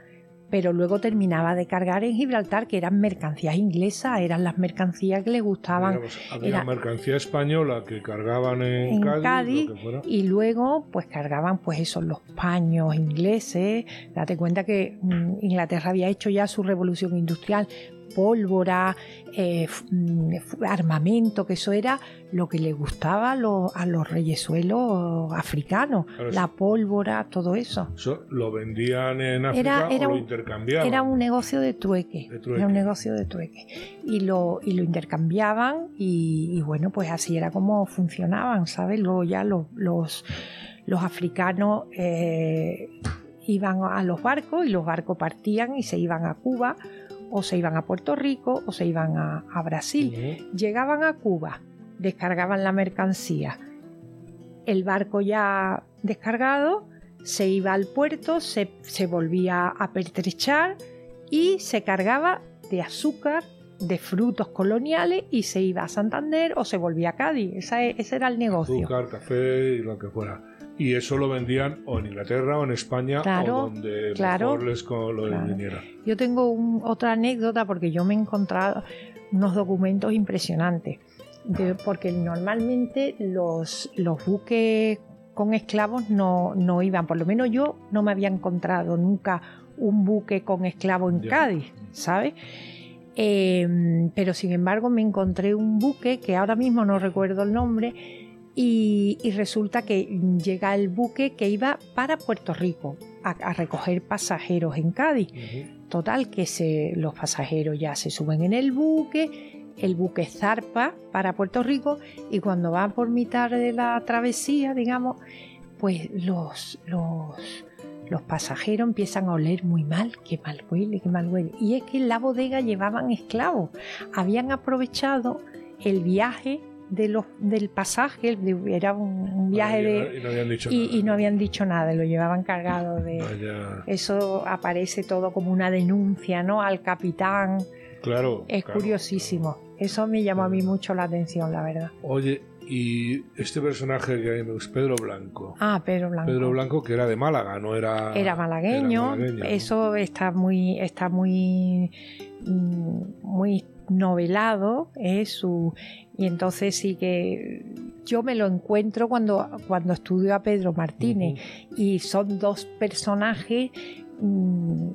pero luego terminaba de cargar en Gibraltar, que eran mercancías inglesas, eran las mercancías que les gustaban había era- mercancía española que cargaban en, en Cádiz, Cádiz, lo que fuera. y luego pues cargaban pues esos los paños ingleses date cuenta que mm, Inglaterra había hecho ya su revolución industrial pólvora eh, mm, armamento que eso era lo que le gustaba a los, a los reyesuelos africanos Claro, la pólvora todo eso Eso lo vendían en África Era- era o lo un- intercambiaban. era un negocio de trueque, De trueque. Era un negocio de trueque. Y lo, y lo intercambiaban y, y bueno, pues así era como funcionaban, ¿sabes? Luego ya los, los, los africanos eh, iban a los barcos y los barcos partían y se iban a Cuba o se iban a Puerto Rico o se iban a, a Brasil. Llegaban a Cuba, descargaban la mercancía, el barco ya descargado se iba al puerto, se, se volvía a pertrechar y se cargaba de azúcar, de frutos coloniales y se iba a Santander o se volvía a Cádiz. Esa e- ese era el negocio. azúcar, café y lo que fuera. Y eso lo vendían o en Inglaterra o en España Claro, o donde claro, mejor les co- lo claro. viniera. Yo tengo un- otra anécdota porque yo me he encontrado unos documentos impresionantes. De- porque normalmente los, los buques con esclavos no, no iban, por lo menos yo no me había encontrado nunca un buque con esclavos en Ya. Cádiz, ¿sabes? Eh, pero sin embargo me encontré un buque que ahora mismo no recuerdo el nombre y, y resulta que llega el buque que iba para Puerto Rico a, a recoger pasajeros en Cádiz. Total, que se, los pasajeros ya se suben en el buque, el buque zarpa para Puerto Rico y cuando va por mitad de la travesía, digamos, pues los, los, los pasajeros empiezan a oler muy mal, qué mal huele, qué mal huele. Y es que en la bodega llevaban esclavos, habían aprovechado el viaje de los, del pasaje, era un, un viaje Y no- de... y no habían dicho Y, nada. y no habían dicho nada, lo llevaban cargado de... Vaya, Eso aparece todo como una denuncia, ¿no? Al capitán. claro. Es claro. curiosísimo. Eso me llamó a mí mucho la atención, la verdad. Oye, y este personaje que me gusta, Pedro Blanco. Ah, Pedro Blanco. Pedro Blanco que era de Málaga, no era... Era malagueño. era malagueño, ¿no? Eso está muy, está muy, mm, muy novelado. ¿eh? Su, y entonces sí que yo me lo encuentro cuando, cuando estudio a Pedro Martínez. y son dos personajes mm,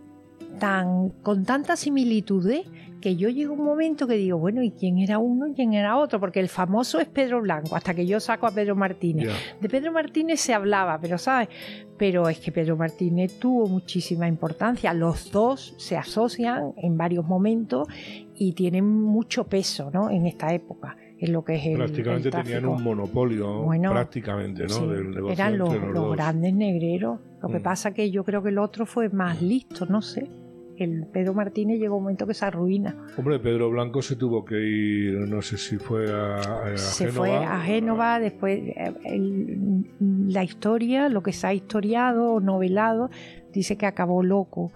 tan con tantas similitudes que yo llego a un momento que digo, bueno, ¿y quién era uno y quién era otro? Porque el famoso es Pedro Blanco, hasta que yo saco a Pedro Martínez. De Pedro Martínez se hablaba, pero ¿sabes? Pero es que Pedro Martínez tuvo muchísima importancia. Los dos se asocian en varios momentos y tienen mucho peso ¿no? en esta época. En lo que es el Prácticamente el tenían un monopolio, Bueno, prácticamente, ¿no? Sí, Del negocio eran los, los grandes negreros. Lo que Mm. pasa que yo creo que el otro fue más listo, no sé. El Pedro Martínez llegó un momento que se arruina. Hombre, Pedro Blanco se tuvo que ir, no sé si fue a, a se Génova. fue a Génova, después eh, el- la historia, lo que se ha historiado o novelado, dice que acabó loco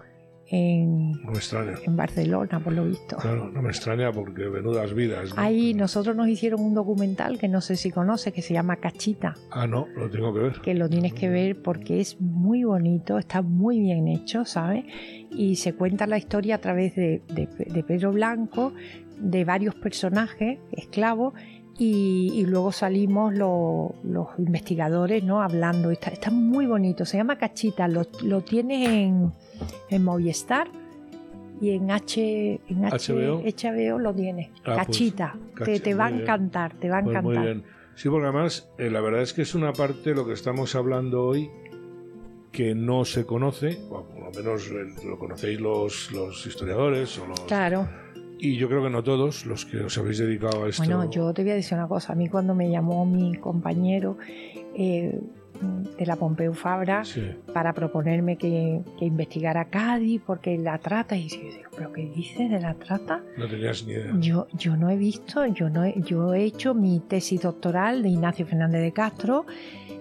en, No me extraña. en Barcelona, por lo visto. Claro, no me extraña porque venudas vidas. ¿no? Ahí nosotros nos hicieron un documental que no sé si conoces, que se llama Cachita, Ah, no, lo tengo que ver. que lo tienes que ver porque es muy bonito, está muy bien hecho, ¿sabes? Y se cuenta la historia a través de, de- de Pedro Blanco, de varios personajes esclavos, y, y luego salimos lo- los investigadores, ¿no? Hablando, está, está muy bonito, se llama Cachita, lo, lo tienes en, en Movistar. Y en, H, en H- HBO. HBO lo tienes. Ah, pues, Cachita. te, te va a encantar, te va a Pues encantar. muy bien. Sí, porque además, eh, la verdad es que es una parte, lo que estamos hablando hoy, que no se conoce, o por lo menos eh, lo conocéis los, los historiadores, o los, Claro. y yo creo que no todos los que os habéis dedicado a esto. Bueno, yo te voy a decir una cosa. A mí cuando me llamó mi compañero eh, de la Pompeu Fabra Sí. para proponerme que, que investigara Cádiz porque la trata, y yo digo, ¿pero qué dices de la trata? No tenías ni idea. Yo, yo no he visto, yo, no he, yo he hecho mi tesis doctoral de Ignacio Fernández de Castro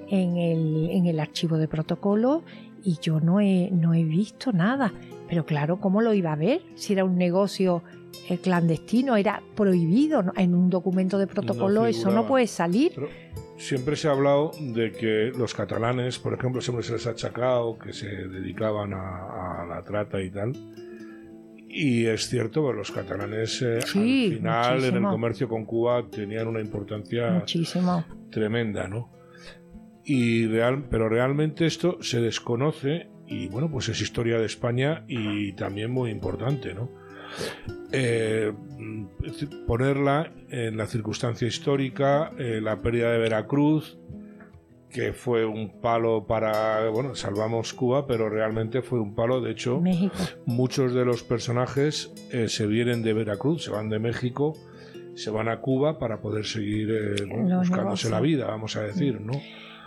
en el, en el archivo de protocolo y yo no he, no he visto nada. Pero claro, ¿cómo lo iba a ver? Si era un negocio eh, clandestino, era prohibido en un documento de protocolo, eso no puede salir. Pero siempre se ha hablado de que los catalanes, por ejemplo, siempre se les ha achacado que se dedicaban a, a la trata y tal. Y es cierto que los catalanes eh, Sí, al final en el comercio con Cuba tenían una importancia Muchísimo. tremenda, ¿no? Y real, pero realmente esto se desconoce y bueno, pues es historia de España y también muy importante, ¿no? Eh, mm, ponerla en la circunstancia histórica, eh, la pérdida de Veracruz, que fue un palo para, bueno, salvamos Cuba, pero realmente fue un palo, de hecho, México. muchos de los personajes eh, se vienen de Veracruz, se van de México, se van a Cuba para poder seguir eh, buscándose negocios. la vida, vamos a decir, ¿no?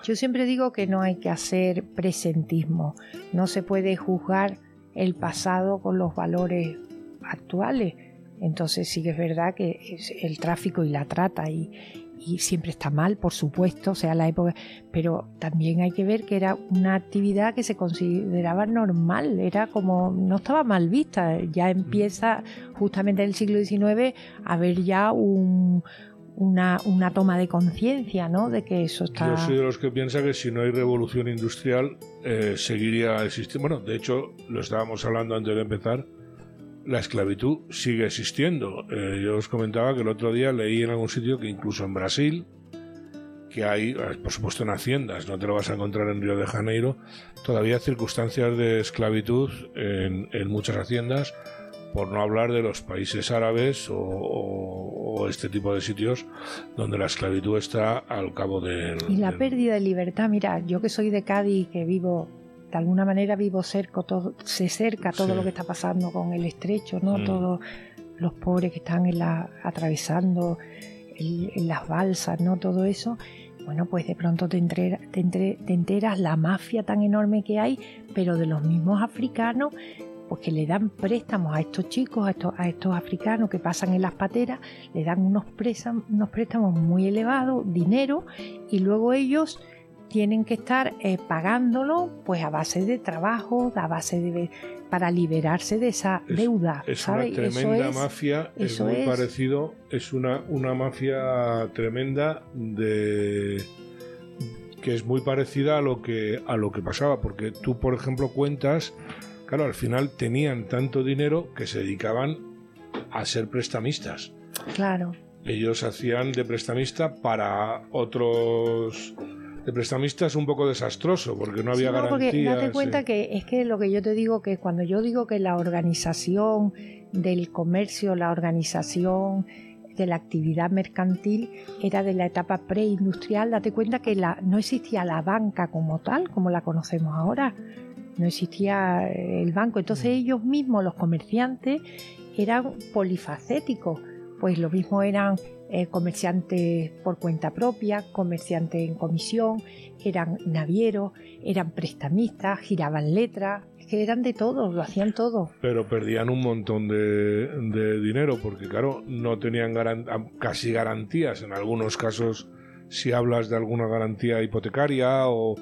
Yo siempre digo que no hay que hacer presentismo. No se puede juzgar el pasado con los valores actuales. Entonces sí que es verdad que es el tráfico y la trata y, y siempre está mal, por supuesto, sea la época, pero también hay que ver que era una actividad que se consideraba normal, era como no estaba mal vista. Ya empieza justamente en el siglo XIX a haber ya un, una, una toma de conciencia, ¿no? De que eso está. Yo soy de los que piensa que si no hay revolución industrial eh, seguiría existiendo. Bueno, de hecho, lo estábamos hablando antes de empezar. La esclavitud sigue existiendo. Eh, yo os comentaba que el otro día leí en algún sitio que incluso en Brasil, que hay, eh, por supuesto en haciendas, no te lo vas a encontrar en Río de Janeiro, todavía circunstancias de esclavitud en, en muchas haciendas, por no hablar de los países árabes o, o- o este tipo de sitios donde la esclavitud está al cabo del... Y la del- pérdida de libertad, mira, yo que soy de Cádiz, que vivo, de alguna manera vivo cerca, todo, se cerca todo Sí. lo que está pasando con el estrecho, ¿no? Mm. Todos los pobres que están en la, atravesando el- en las balsas, ¿no? Todo eso. Bueno, pues de pronto te, te, entre- te enteras la mafia tan enorme que hay, pero de los mismos africanos, pues que le dan préstamos a estos chicos, a estos, a estos africanos que pasan en las pateras, le dan unos, présam- unos préstamos muy elevados, dinero, y luego ellos tienen que estar eh, pagándolo pues a base de trabajo, a base de para liberarse de esa Es- deuda. Es ¿sabes? una Eso tremenda es- mafia, es eso muy es- parecido, es una, una mafia tremenda de que es muy parecida a lo que a lo que pasaba, porque tú, por ejemplo, cuentas, claro, al final tenían tanto dinero que se dedicaban a ser prestamistas. Claro. Ellos hacían de prestamista para otros de prestamistas un poco desastroso, porque no había Sí, no, porque garantías. date cuenta eh. que es que lo que yo te digo que cuando yo digo que la organización del comercio, la organización de la actividad mercantil era de la etapa preindustrial, date cuenta que la, no existía la banca como tal, como la conocemos ahora. No existía el banco. Entonces Mm. ellos mismos, los comerciantes, eran polifacéticos. Pues lo mismo eran eh, comerciantes por cuenta propia, comerciantes en comisión, eran navieros, eran prestamistas, giraban letras, que eran de todo, lo hacían todo. Pero perdían un montón de, de dinero porque, claro, no tenían garan- casi garantías. En algunos casos, si hablas de alguna garantía hipotecaria o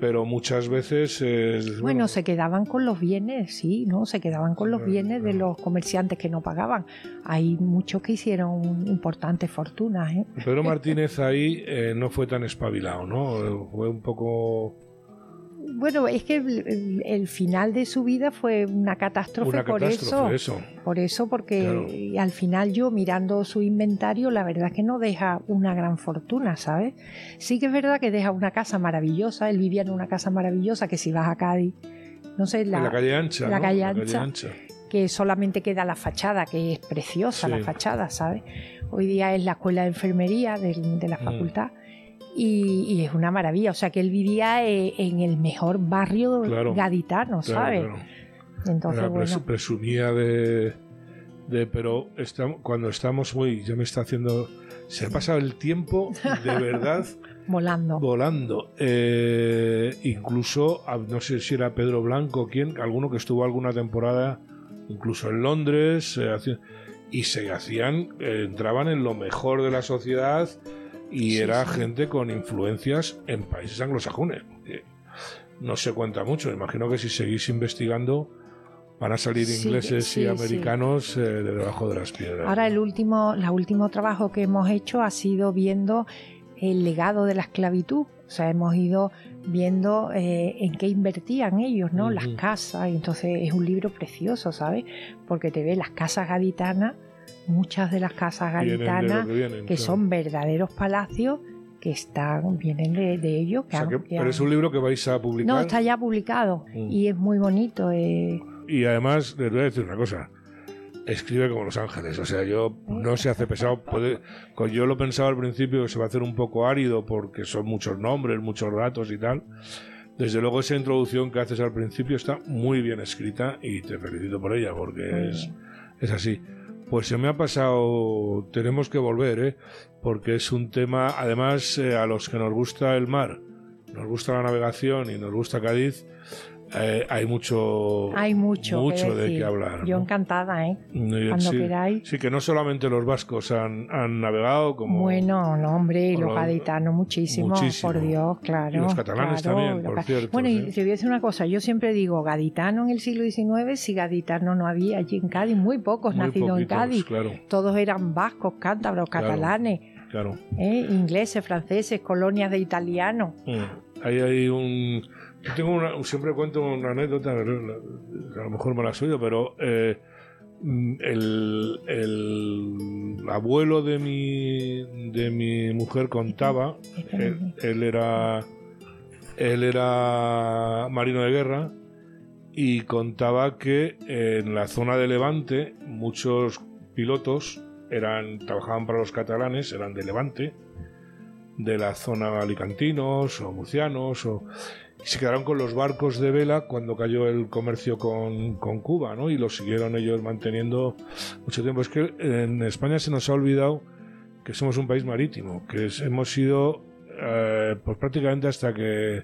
pero muchas veces es, Bueno, se quedaban con los bienes, sí, ¿no? Se quedaban con los bienes de los comerciantes que no pagaban. Hay muchos que hicieron importantes fortunas, ¿eh? Pedro Martínez ahí eh, no fue tan espabilado, ¿no? Fue un poco Bueno, es que el, final de su vida fue una catástrofe una por catástrofe eso. eso. Por eso, porque Claro. al final yo mirando su inventario, la verdad es que no deja una gran fortuna, ¿sabes? Sí que es verdad que deja una casa maravillosa, él vivía en una casa maravillosa, que si vas a Cádiz, no sé, la, calle ancha, la ¿no? calle La ancha. que solamente queda la fachada, que es preciosa Sí. la fachada, ¿sabes? Hoy día es la escuela de enfermería de, la Mm. Y, y es una maravilla, o sea que él vivía eh, en el mejor barrio Claro. gaditano, ¿sabes? claro. Entonces, Era bueno, presumía de, de pero estamos, cuando estamos muy ya me está haciendo se ha pasado el tiempo de verdad volando. volando Eh, incluso no sé si era Pedro Blanco quién alguno que estuvo alguna temporada incluso en Londres eh, y se hacían eh, entraban en lo mejor de la sociedad y Sí, era sí. gente con influencias en países anglosajones no se cuenta mucho imagino que si seguís investigando van a salir ingleses sí, y americanos eh, de debajo de las piedras Ahora el último, el último trabajo que hemos hecho ha sido viendo el legado de la esclavitud. O sea, hemos ido viendo eh, en qué invertían ellos, ¿no? Las casas. Y entonces es un libro precioso, ¿sabes? Porque te ve las casas gaditanas, muchas de las casas gaditanas, que que claro. son verdaderos palacios que están, vienen de, de ellos. O sea han- que- que pero han- es un libro que vais a publicar No, está ya publicado Mm. y es muy bonito. eh, Y además, les voy a decir una cosa. Escribe como Los Ángeles. O sea, yo no se hace pesado. Puede, yo lo pensaba al principio que se va a hacer un poco árido porque son muchos nombres, muchos datos y tal. Desde luego, esa introducción que haces al principio está muy bien escrita y te felicito por ella porque es, es así. Pues se me ha pasado. Tenemos que volver, ¿eh? Porque es un tema, además, eh, a los que nos gusta el mar, nos gusta la navegación y nos gusta Cádiz. Eh, hay mucho, hay mucho, que mucho de decir. qué hablar. Yo encantada, ¿eh? Y- Cuando sí, queráis. Sí, que no solamente los vascos han, han navegado, como Bueno, no, hombre, y los gaditanos muchísimo, muchísimo. por Dios, claro. Y los catalanes claro, también, por cierto, Bueno, sí. y te voy a decir una cosa, yo siempre digo, gaditano en el siglo XIX, si gaditano no había allí en Cádiz, muy pocos muy nacidos en Cádiz. Claro, Todos eran vascos, cántabros, Claro. catalanes, claro. ¿eh? ingleses, franceses, colonias de italianos. Mm. Ahí hay un. Yo tengo una, siempre cuento una anécdota, a lo mejor me la has oído, pero eh, el, el abuelo de mi, de mi mujer contaba, él, él era él era marino de guerra y contaba que en la zona de Levante muchos pilotos eran trabajaban para los catalanes, eran de Levante, de la zona alicantinos o murcianos o se quedaron con los barcos de vela cuando cayó el comercio con, con Cuba, ¿no? Y lo siguieron ellos manteniendo mucho tiempo. Es que en España se nos ha olvidado que somos un país marítimo, que es- hemos sido, eh, pues prácticamente hasta que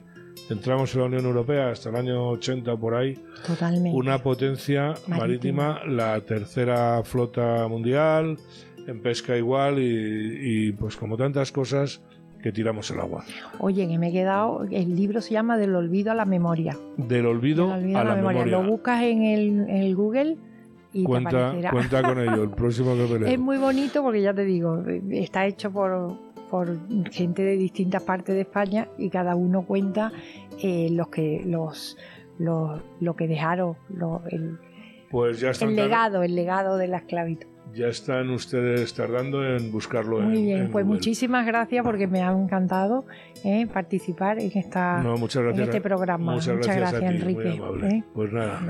entramos en la Unión Europea, hasta el año 80 o por ahí, Totalmente. una potencia Marítima. marítima, la tercera flota mundial, en pesca igual y, y, pues como tantas cosas que tiramos el agua. Oye, que me he quedado, el libro se llama Del olvido a la memoria. Del olvido, Del olvido a la memoria. Lo buscas en el, en el Google y te Cuenta, aparecerá. cuenta con ello, el próximo que me leo. Es muy bonito porque ya te digo, está hecho por, por gente de distintas partes de España y cada uno cuenta eh, los que los, los- lo que dejaron, el, Pues ya el legado, el legado de la esclavitud. Ya están ustedes tardando en buscarlo Muy en, bien, en pues Google. muchísimas gracias porque me ha encantado eh, participar en esta No, muchas en gracias. este programa. Muchas Muchas gracias, a gracias, ti, muy Enrique, amable. ¿eh? Pues nada,